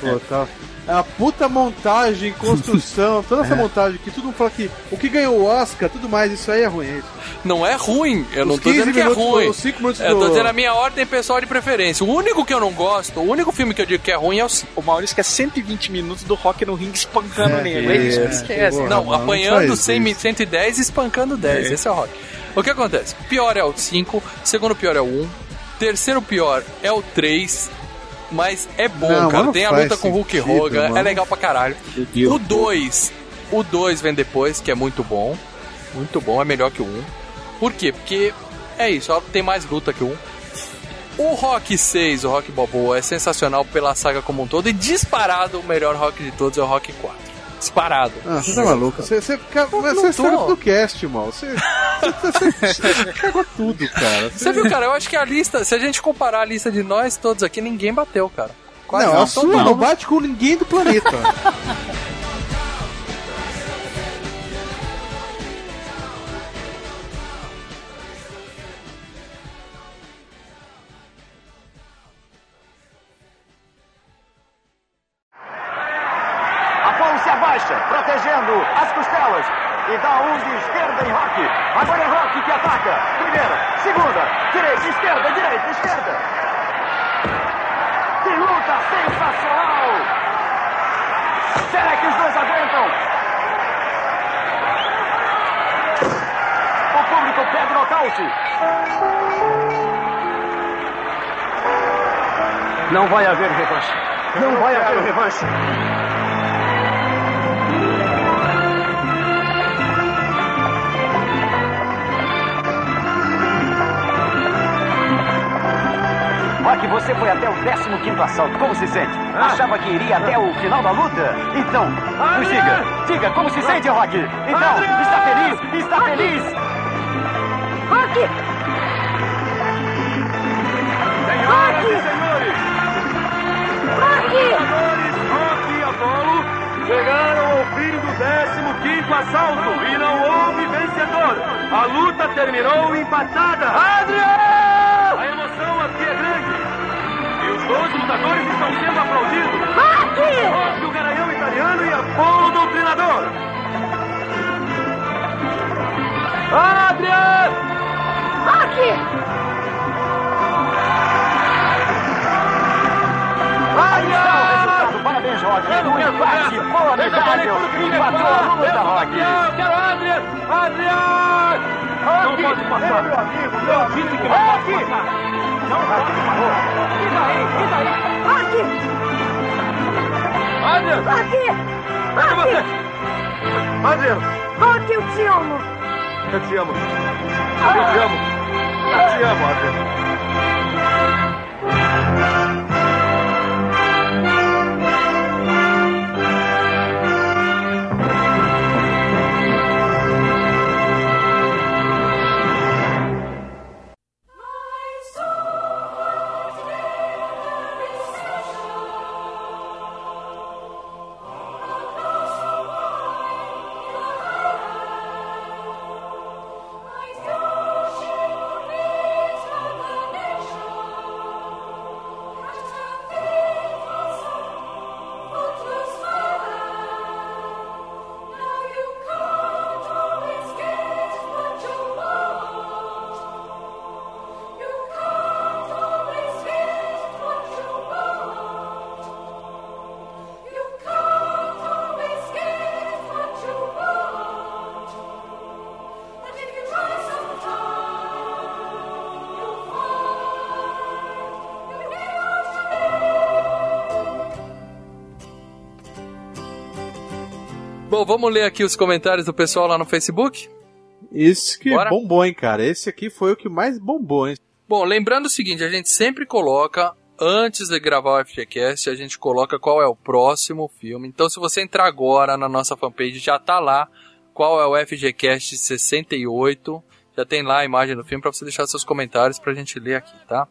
Pô, tá. É uma puta montagem, (laughs) construção, toda essa É. montagem que todo mundo fala que o que ganhou o Oscar, tudo mais, isso aí é ruim. é isso. Não é ruim. Eu Os não tô 15 dizendo que é ruim. do- minutos eu tô do- dizendo a minha ordem pessoal de preferência. O único que eu não gosto, o único filme que eu digo que é ruim é o 5. O Maurício quer 120 minutos do rock no ringue espancando É, nele. É isso, é, esquece. Não, Não, não apanhando faz 100, mi- 110 e espancando 10. É. Esse é o rock. O que acontece? Pior é o 5, segundo pior é o 1, terceiro pior é o 3. Mas é bom, Não, cara. não Tem a luta com o Hulk sentido, Hogan, é mano. legal pra caralho. O 2, o 2 vem depois, que é muito bom. Muito bom, é melhor que o 1. Por quê? Porque é isso, ó, tem mais luta que o 1. O Rock 6, o Rock Balboa, é sensacional pela saga como um todo e disparado o melhor rock de todos é o Rock 4. Disparado. Ah, você tá maluco? Você, você, cara, não você tô. sabe do cast, mal. Você, você, você (laughs) cagou tudo, cara. Você viu, cara? Eu acho que a lista, se a gente comparar a lista de nós todos aqui, ninguém bateu, cara. Quase não, a todo sua não bate com ninguém do planeta. (laughs) E dá um de esquerda em Rock. Agora é Rock que ataca. Primeira, segunda, direita, esquerda, direita, esquerda. Que luta sensacional! Será que os dois aguentam? O público pede nocaute. Não vai haver revanche. Não vai haver revanche. Rock, você foi até o 15 assalto. Como se sente? Achava que iria até o final da luta? Então, nos diga. Diga, como se sente, Rock? Então, está feliz? Está feliz? Rock! Senhoras e senhores! Rock! Rock e Apolo chegaram ao fim do 15 assalto e não houve vencedor. A luta terminou empatada. Adrian! Lutadores estão sendo aplaudidos. Rock! Rock, o garanhão italiano e Apolo o doutrinador. Adrian! Rock! Parabéns, Rock. Tu participou da medalha e matou a luta, Rock. Quero Adrian! Adrian! Não pode passar. Meu amigo, eu disse que não pode passar. Não pode passar. E daí? E daí? Rock! Adrian! Rock! Cadê você? Adrian! Rock, eu te amo! Eu te amo. Eu te amo. Eu te amo, Adrian. Vamos ler aqui os comentários do pessoal lá no Facebook? Esse que Bora? bombou, hein, cara. Esse aqui foi o que mais bombou, hein. Bom, lembrando o seguinte, a gente sempre coloca, antes de gravar o FGCast, a gente coloca qual é o próximo filme. Então, se você entrar agora na nossa fanpage, já tá lá qual é o FGCast 68. Já tem lá a imagem do filme para você deixar seus comentários pra gente ler aqui, tá?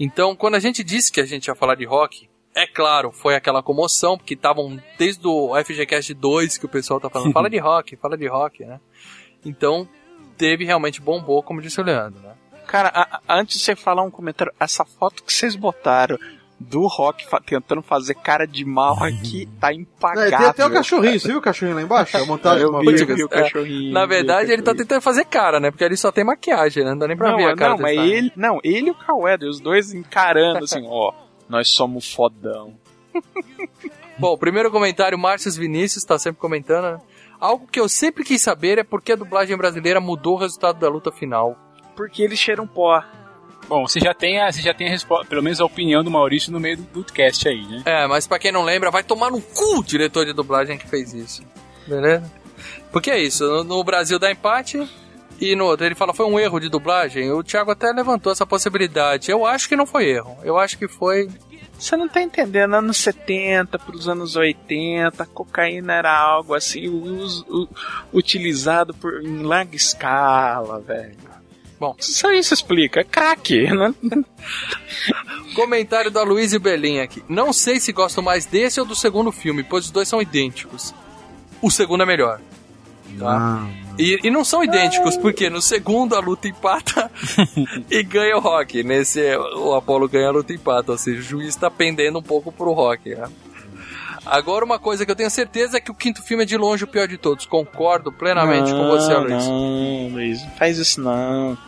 Então, quando a gente disse que a gente ia falar de rock, é claro, foi aquela comoção, porque estavam desde o FGCast 2 que o pessoal tá falando, fala de (laughs) rock, fala de rock, né? Então, teve realmente bombou, como disse o Leandro, né? Cara, a- a- antes de você falar um comentário, essa foto que vocês botaram do Rock fa- tentando fazer cara de mal aqui (laughs) tá Não, e impagável. tem até o cachorrinho, você viu o cachorrinho lá embaixo? A montagem Eu vi, eu vi o cachorrinho. Na verdade, ele tá tentando fazer cara, né? Porque ali só tem maquiagem, né? Não dá nem pra não, ver a cara não, mas ele, não, ele e o Cauedo, os dois encarando assim, ó, (laughs) nós somos fodão. (laughs) Bom, o primeiro comentário, Márcio Vinícius tá sempre comentando, né? Algo que eu sempre quis saber é por que a dublagem brasileira mudou o resultado da luta final. Porque eles cheiram pó. Bom, você já tem a, você já tem a resposta, pelo menos a opinião do Maurício no meio do, do cast aí, né? É, mas pra quem não lembra, vai tomar no cu o diretor de dublagem que fez isso. Beleza? Porque é isso, no, no Brasil dá empate e no outro ele fala foi um erro de dublagem. O Thiago até levantou essa possibilidade. Eu acho que não foi erro. Eu acho que foi Você não tá entendendo, anos 70 pros anos 80, a cocaína era algo assim, us- utilizado por, em larga escala, velho. Bom, só isso explica, é crack, (laughs) né? Comentário da Luiz Belin aqui. Não sei se gosto mais desse ou do segundo filme, pois os dois são idênticos. O segundo é melhor. Tá? E, e não são idênticos, porque no segundo a luta empata (laughs) e ganha o Rock. Nesse, o Apollo ganha a luta e empata. Ou seja, o juiz tá pendendo um pouco pro Rock. Né? Agora, uma coisa que eu tenho certeza é que o quinto filme é de longe o pior de todos. Concordo plenamente com você, Luiz. Não, Luiz, não faz isso não.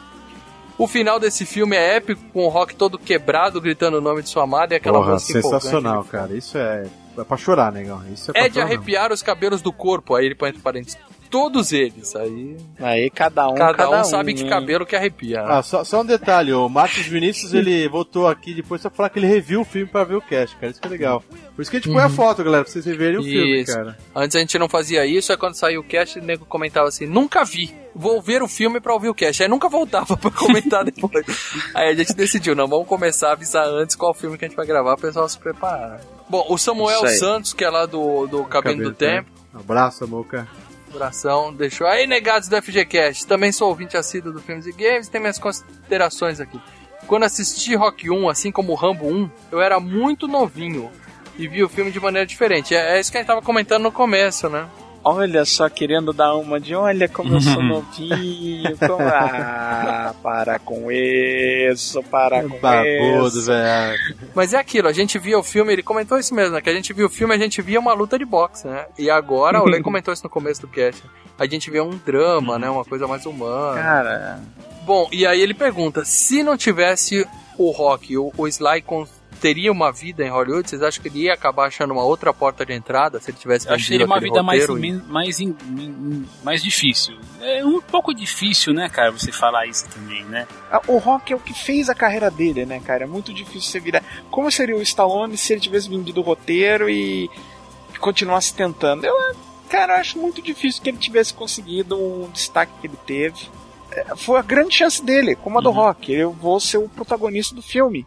O final desse filme é épico, com o Rock todo quebrado, gritando o nome de sua amada e aquela Porra, música sensacional, cara. Isso é, é pra chorar, negão. Isso é pra É de chorar arrepiar os cabelos do corpo. Aí ele põe entre parênteses. Todos eles. Aí. Aí cada um, Cada, cada um sabe que né? cabelo que arrepia. Ah, só, só um detalhe, o Marcos Vinícius, ele voltou aqui depois só pra falar que ele reviu o filme pra ver o cast, cara. Isso que é legal. Por isso que a gente põe a Uhum. foto, galera, pra vocês verem o filme, Isso. cara. Antes a gente não fazia isso, aí quando saiu o cast, o nego comentava assim: nunca vi. Vou ver o filme pra ouvir o cast. Aí nunca voltava (laughs) pra comentar depois. aí a gente decidiu: não, vamos começar a avisar antes qual filme que a gente vai gravar, o pessoal se preparar. Bom, o Samuel. Santos, que é lá do, do Cabelo do Tempo. Abraço, Moca. Coração, deixou. Aí, negados do FGCast, também sou ouvinte assíduo do Filmes e Games, tem minhas considerações aqui. Quando assisti Rock 1, assim como Rambo 1, eu era muito novinho e vi o filme de maneira diferente. É, é isso que a gente tava comentando no começo, né? Olha só, querendo dar uma de olha como eu sou (laughs) novinho. Como... Ah, para com isso, para com Babudo, isso. velho. Mas é aquilo, a gente via o filme, ele comentou isso mesmo, né? Que a gente viu o filme, a gente via uma luta de boxe, né? E agora, o Lê (laughs) comentou isso no começo do cast, a gente vê um drama, né? Uma coisa mais humana. Cara, Bom, e aí ele pergunta, se não tivesse o Rock, o, o Sly teria uma vida em Hollywood, vocês acham que ele ia acabar achando uma outra porta de entrada se ele tivesse Eu acho que vendido seria uma vida mais, roteiro e- mais, in- in- mais difícil. É um pouco difícil, né, cara, você falar isso também, né? Ah, O Rock é o que fez a carreira dele, né, cara? É muito difícil você virar. Como seria o Stallone se ele tivesse vendido o roteiro e continuasse tentando? Eu, cara, eu acho muito difícil que ele tivesse conseguido o destaque que ele teve. É, Foi a grande chance dele, como a do Rock. Eu vou ser o protagonista do filme.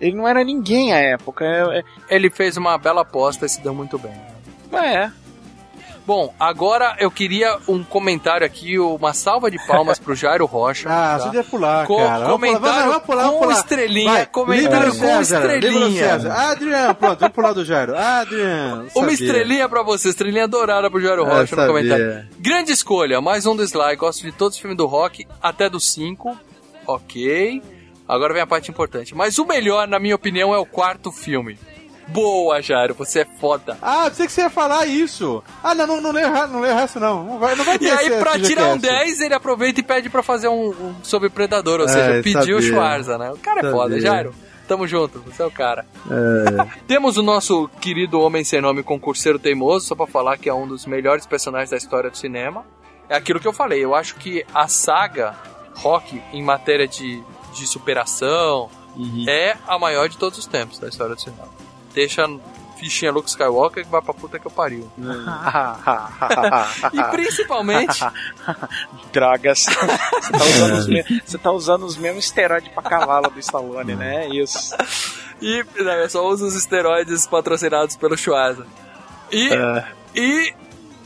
Ele não era ninguém à época. É, Ele fez uma bela aposta e se deu muito bem. é, é. Bom, agora eu queria um comentário aqui, uma salva de palmas pro Jairo Rocha. (laughs) Ah, tá? você deve pular, Co- cara. Vamos pular, comentário vamos pular, vamos com pular. estrelinha, Vai, comentário com César, estrelinha. César. Adriano, pronto, vamos pular do Jairo. Adriano. Uma estrelinha pra você, estrelinha dourada pro Jairo Eu Rocha no sabia. comentário. Grande escolha, mais um do Sly. Gosto de todos os filmes do rock, até do 5. Ok. Agora vem a parte importante. Mas o melhor, na minha opinião, é o quarto filme. Boa, Jairo, você é foda. Ah, pensei que você ia falar isso. Ah, não, não, não não leio o resto, não. Não vai, não vai E aí, pra tirar um GCast. 10, ele aproveita e pede pra fazer um, um sobre Predador, ou É, seja, pediu o sabia. Schwarza, né? O cara é foda, Sabia. Jairo. Tamo junto, você é o cara. É. (laughs) Temos o nosso querido Homem Sem Nome, concurseiro teimoso, só pra falar que é um dos melhores personagens da história do cinema. É aquilo que eu falei, eu acho que a saga Rock, em matéria de, de superação, é a maior de todos os tempos da história do cinema. Deixa fichinha Luke Skywalker que vai pra puta que eu pariu. (laughs) E principalmente. (laughs) Drogas. (laughs) Você tá usando os, me- você tá usando os mesmos esteroides pra cavalo do Stallone, né? Isso. E não, eu só uso os esteroides patrocinados pelo Schwarza. E, É. e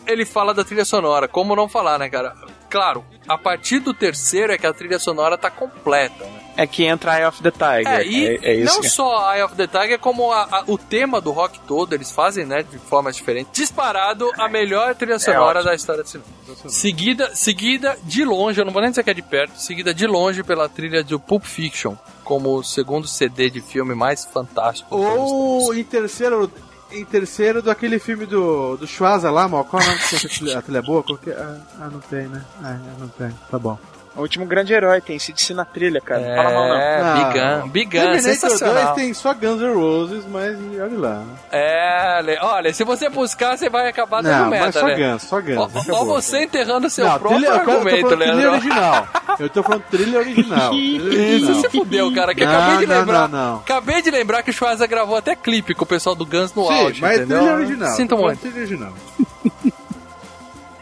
ele fala da trilha sonora. Como não falar, né, cara? Claro, a partir do terceiro é que a trilha sonora tá completa. Né? É que entra Eye of the Tiger. É, e é, é isso não que- só Eye of the Tiger, como a- a- o tema do rock todo, eles fazem, né, de formas diferentes. Disparado a melhor trilha sonora ótimo. da história do cinema. Seguida, seguida de longe, eu não vou nem dizer que é de perto, seguida de longe pela trilha do Pulp Fiction, como o segundo CD de filme mais fantástico. Ou em terceiro, em terceiro do aquele filme do, do Schwarza lá, mal. Qual é o nome que a trilha, a trilha é boa? Qual que é? Ah, ah, não tem, né? Ah, não tem. Tá bom. O último grande herói tem CDC na trilha, cara. Não fala mal, não. É, Big Gun, Big Gun, sensacional. 2 tem só Guns N' Roses, mas olha lá. É, olha, se você buscar, você vai acabar dando Não, merda, mas só né? Guns, só Guns. Ó, acabou. ó você enterrando seu Não, próprio trilha, eu tô argumento, falando trilha Leandro. original. Eu tô falando trilha original. (laughs) Trilha Isso se fudeu, cara, que Não, acabei de não, lembrar. não, não. Acabei de lembrar que o Schwarza gravou até clipe com o pessoal do Guns no Sim, auge, mas entendeu? trilha original. Sinto muito. Trilha original.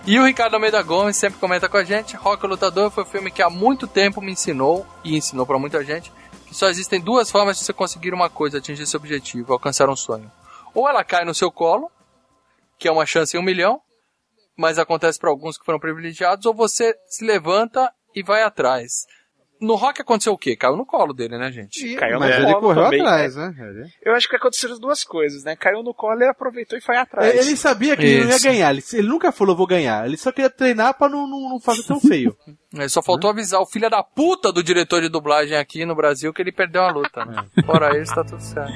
E o Ricardo Almeida Gomes sempre comenta com a gente: Rock Lutador foi um filme que há muito tempo me ensinou, e ensinou pra muita gente, que só existem duas formas de você conseguir uma coisa, atingir seu objetivo, alcançar um sonho. Ou ela cai no seu colo, que é uma chance em um milhão, mas acontece pra alguns que foram privilegiados, ou você se levanta e vai atrás. No Rock aconteceu o quê? Caiu no colo dele, né, gente? Caiu Mas no ele colo correu também, atrás, né? né? Ele- Eu acho que aconteceram as duas coisas, né? Caiu no colo, ele aproveitou e foi atrás. Ele sabia que ele não ia Isso. ganhar. Ele, ele nunca falou vou ganhar. Ele só queria treinar pra não, não, não fazer tão feio. (laughs) É, Só faltou avisar o filho da puta do diretor de dublagem aqui no Brasil que ele perdeu a luta. Né? (laughs) Fora isso, tá tudo certo.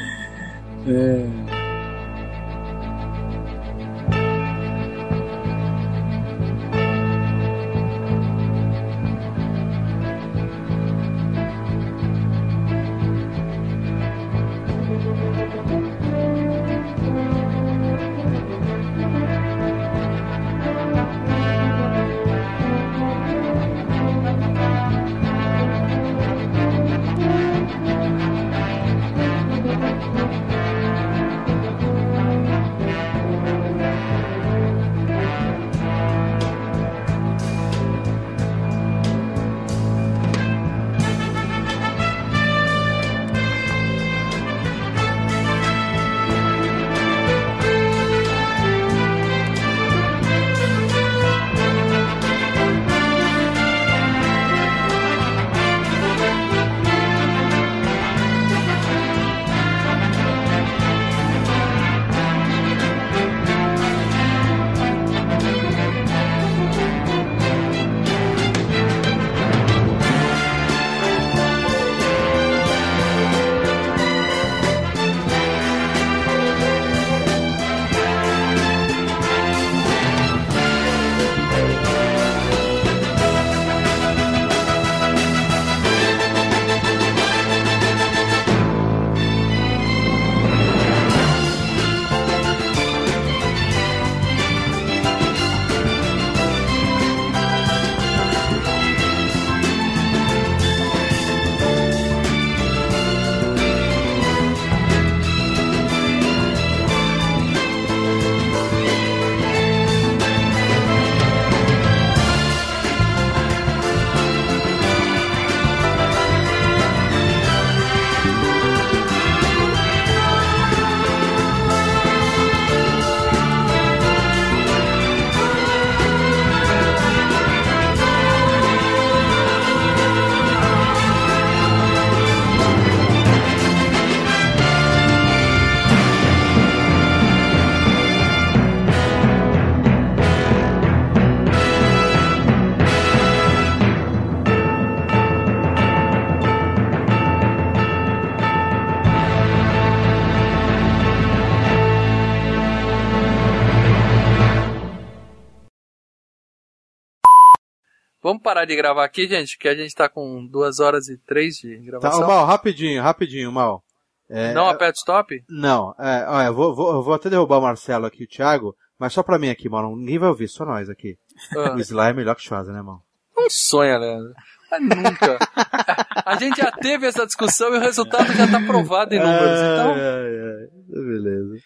Vamos parar de gravar aqui, gente, que a gente tá com duas horas e três de Tá, gravação. ô, Mal, rapidinho, rapidinho, Mal. É, Não aperte stop? Não, é, olha, eu vou, vou, eu vou até derrubar o Marcelo aqui, o Thiago, mas só pra mim aqui, mano. Ninguém vai ouvir, só nós aqui. Ah. O Sly é melhor que o Schwarza, né, mano? Não sonha, Leandro. Mas nunca. (laughs) a gente já teve essa discussão e o resultado já tá provado em números. Então, ai, ai. Beleza.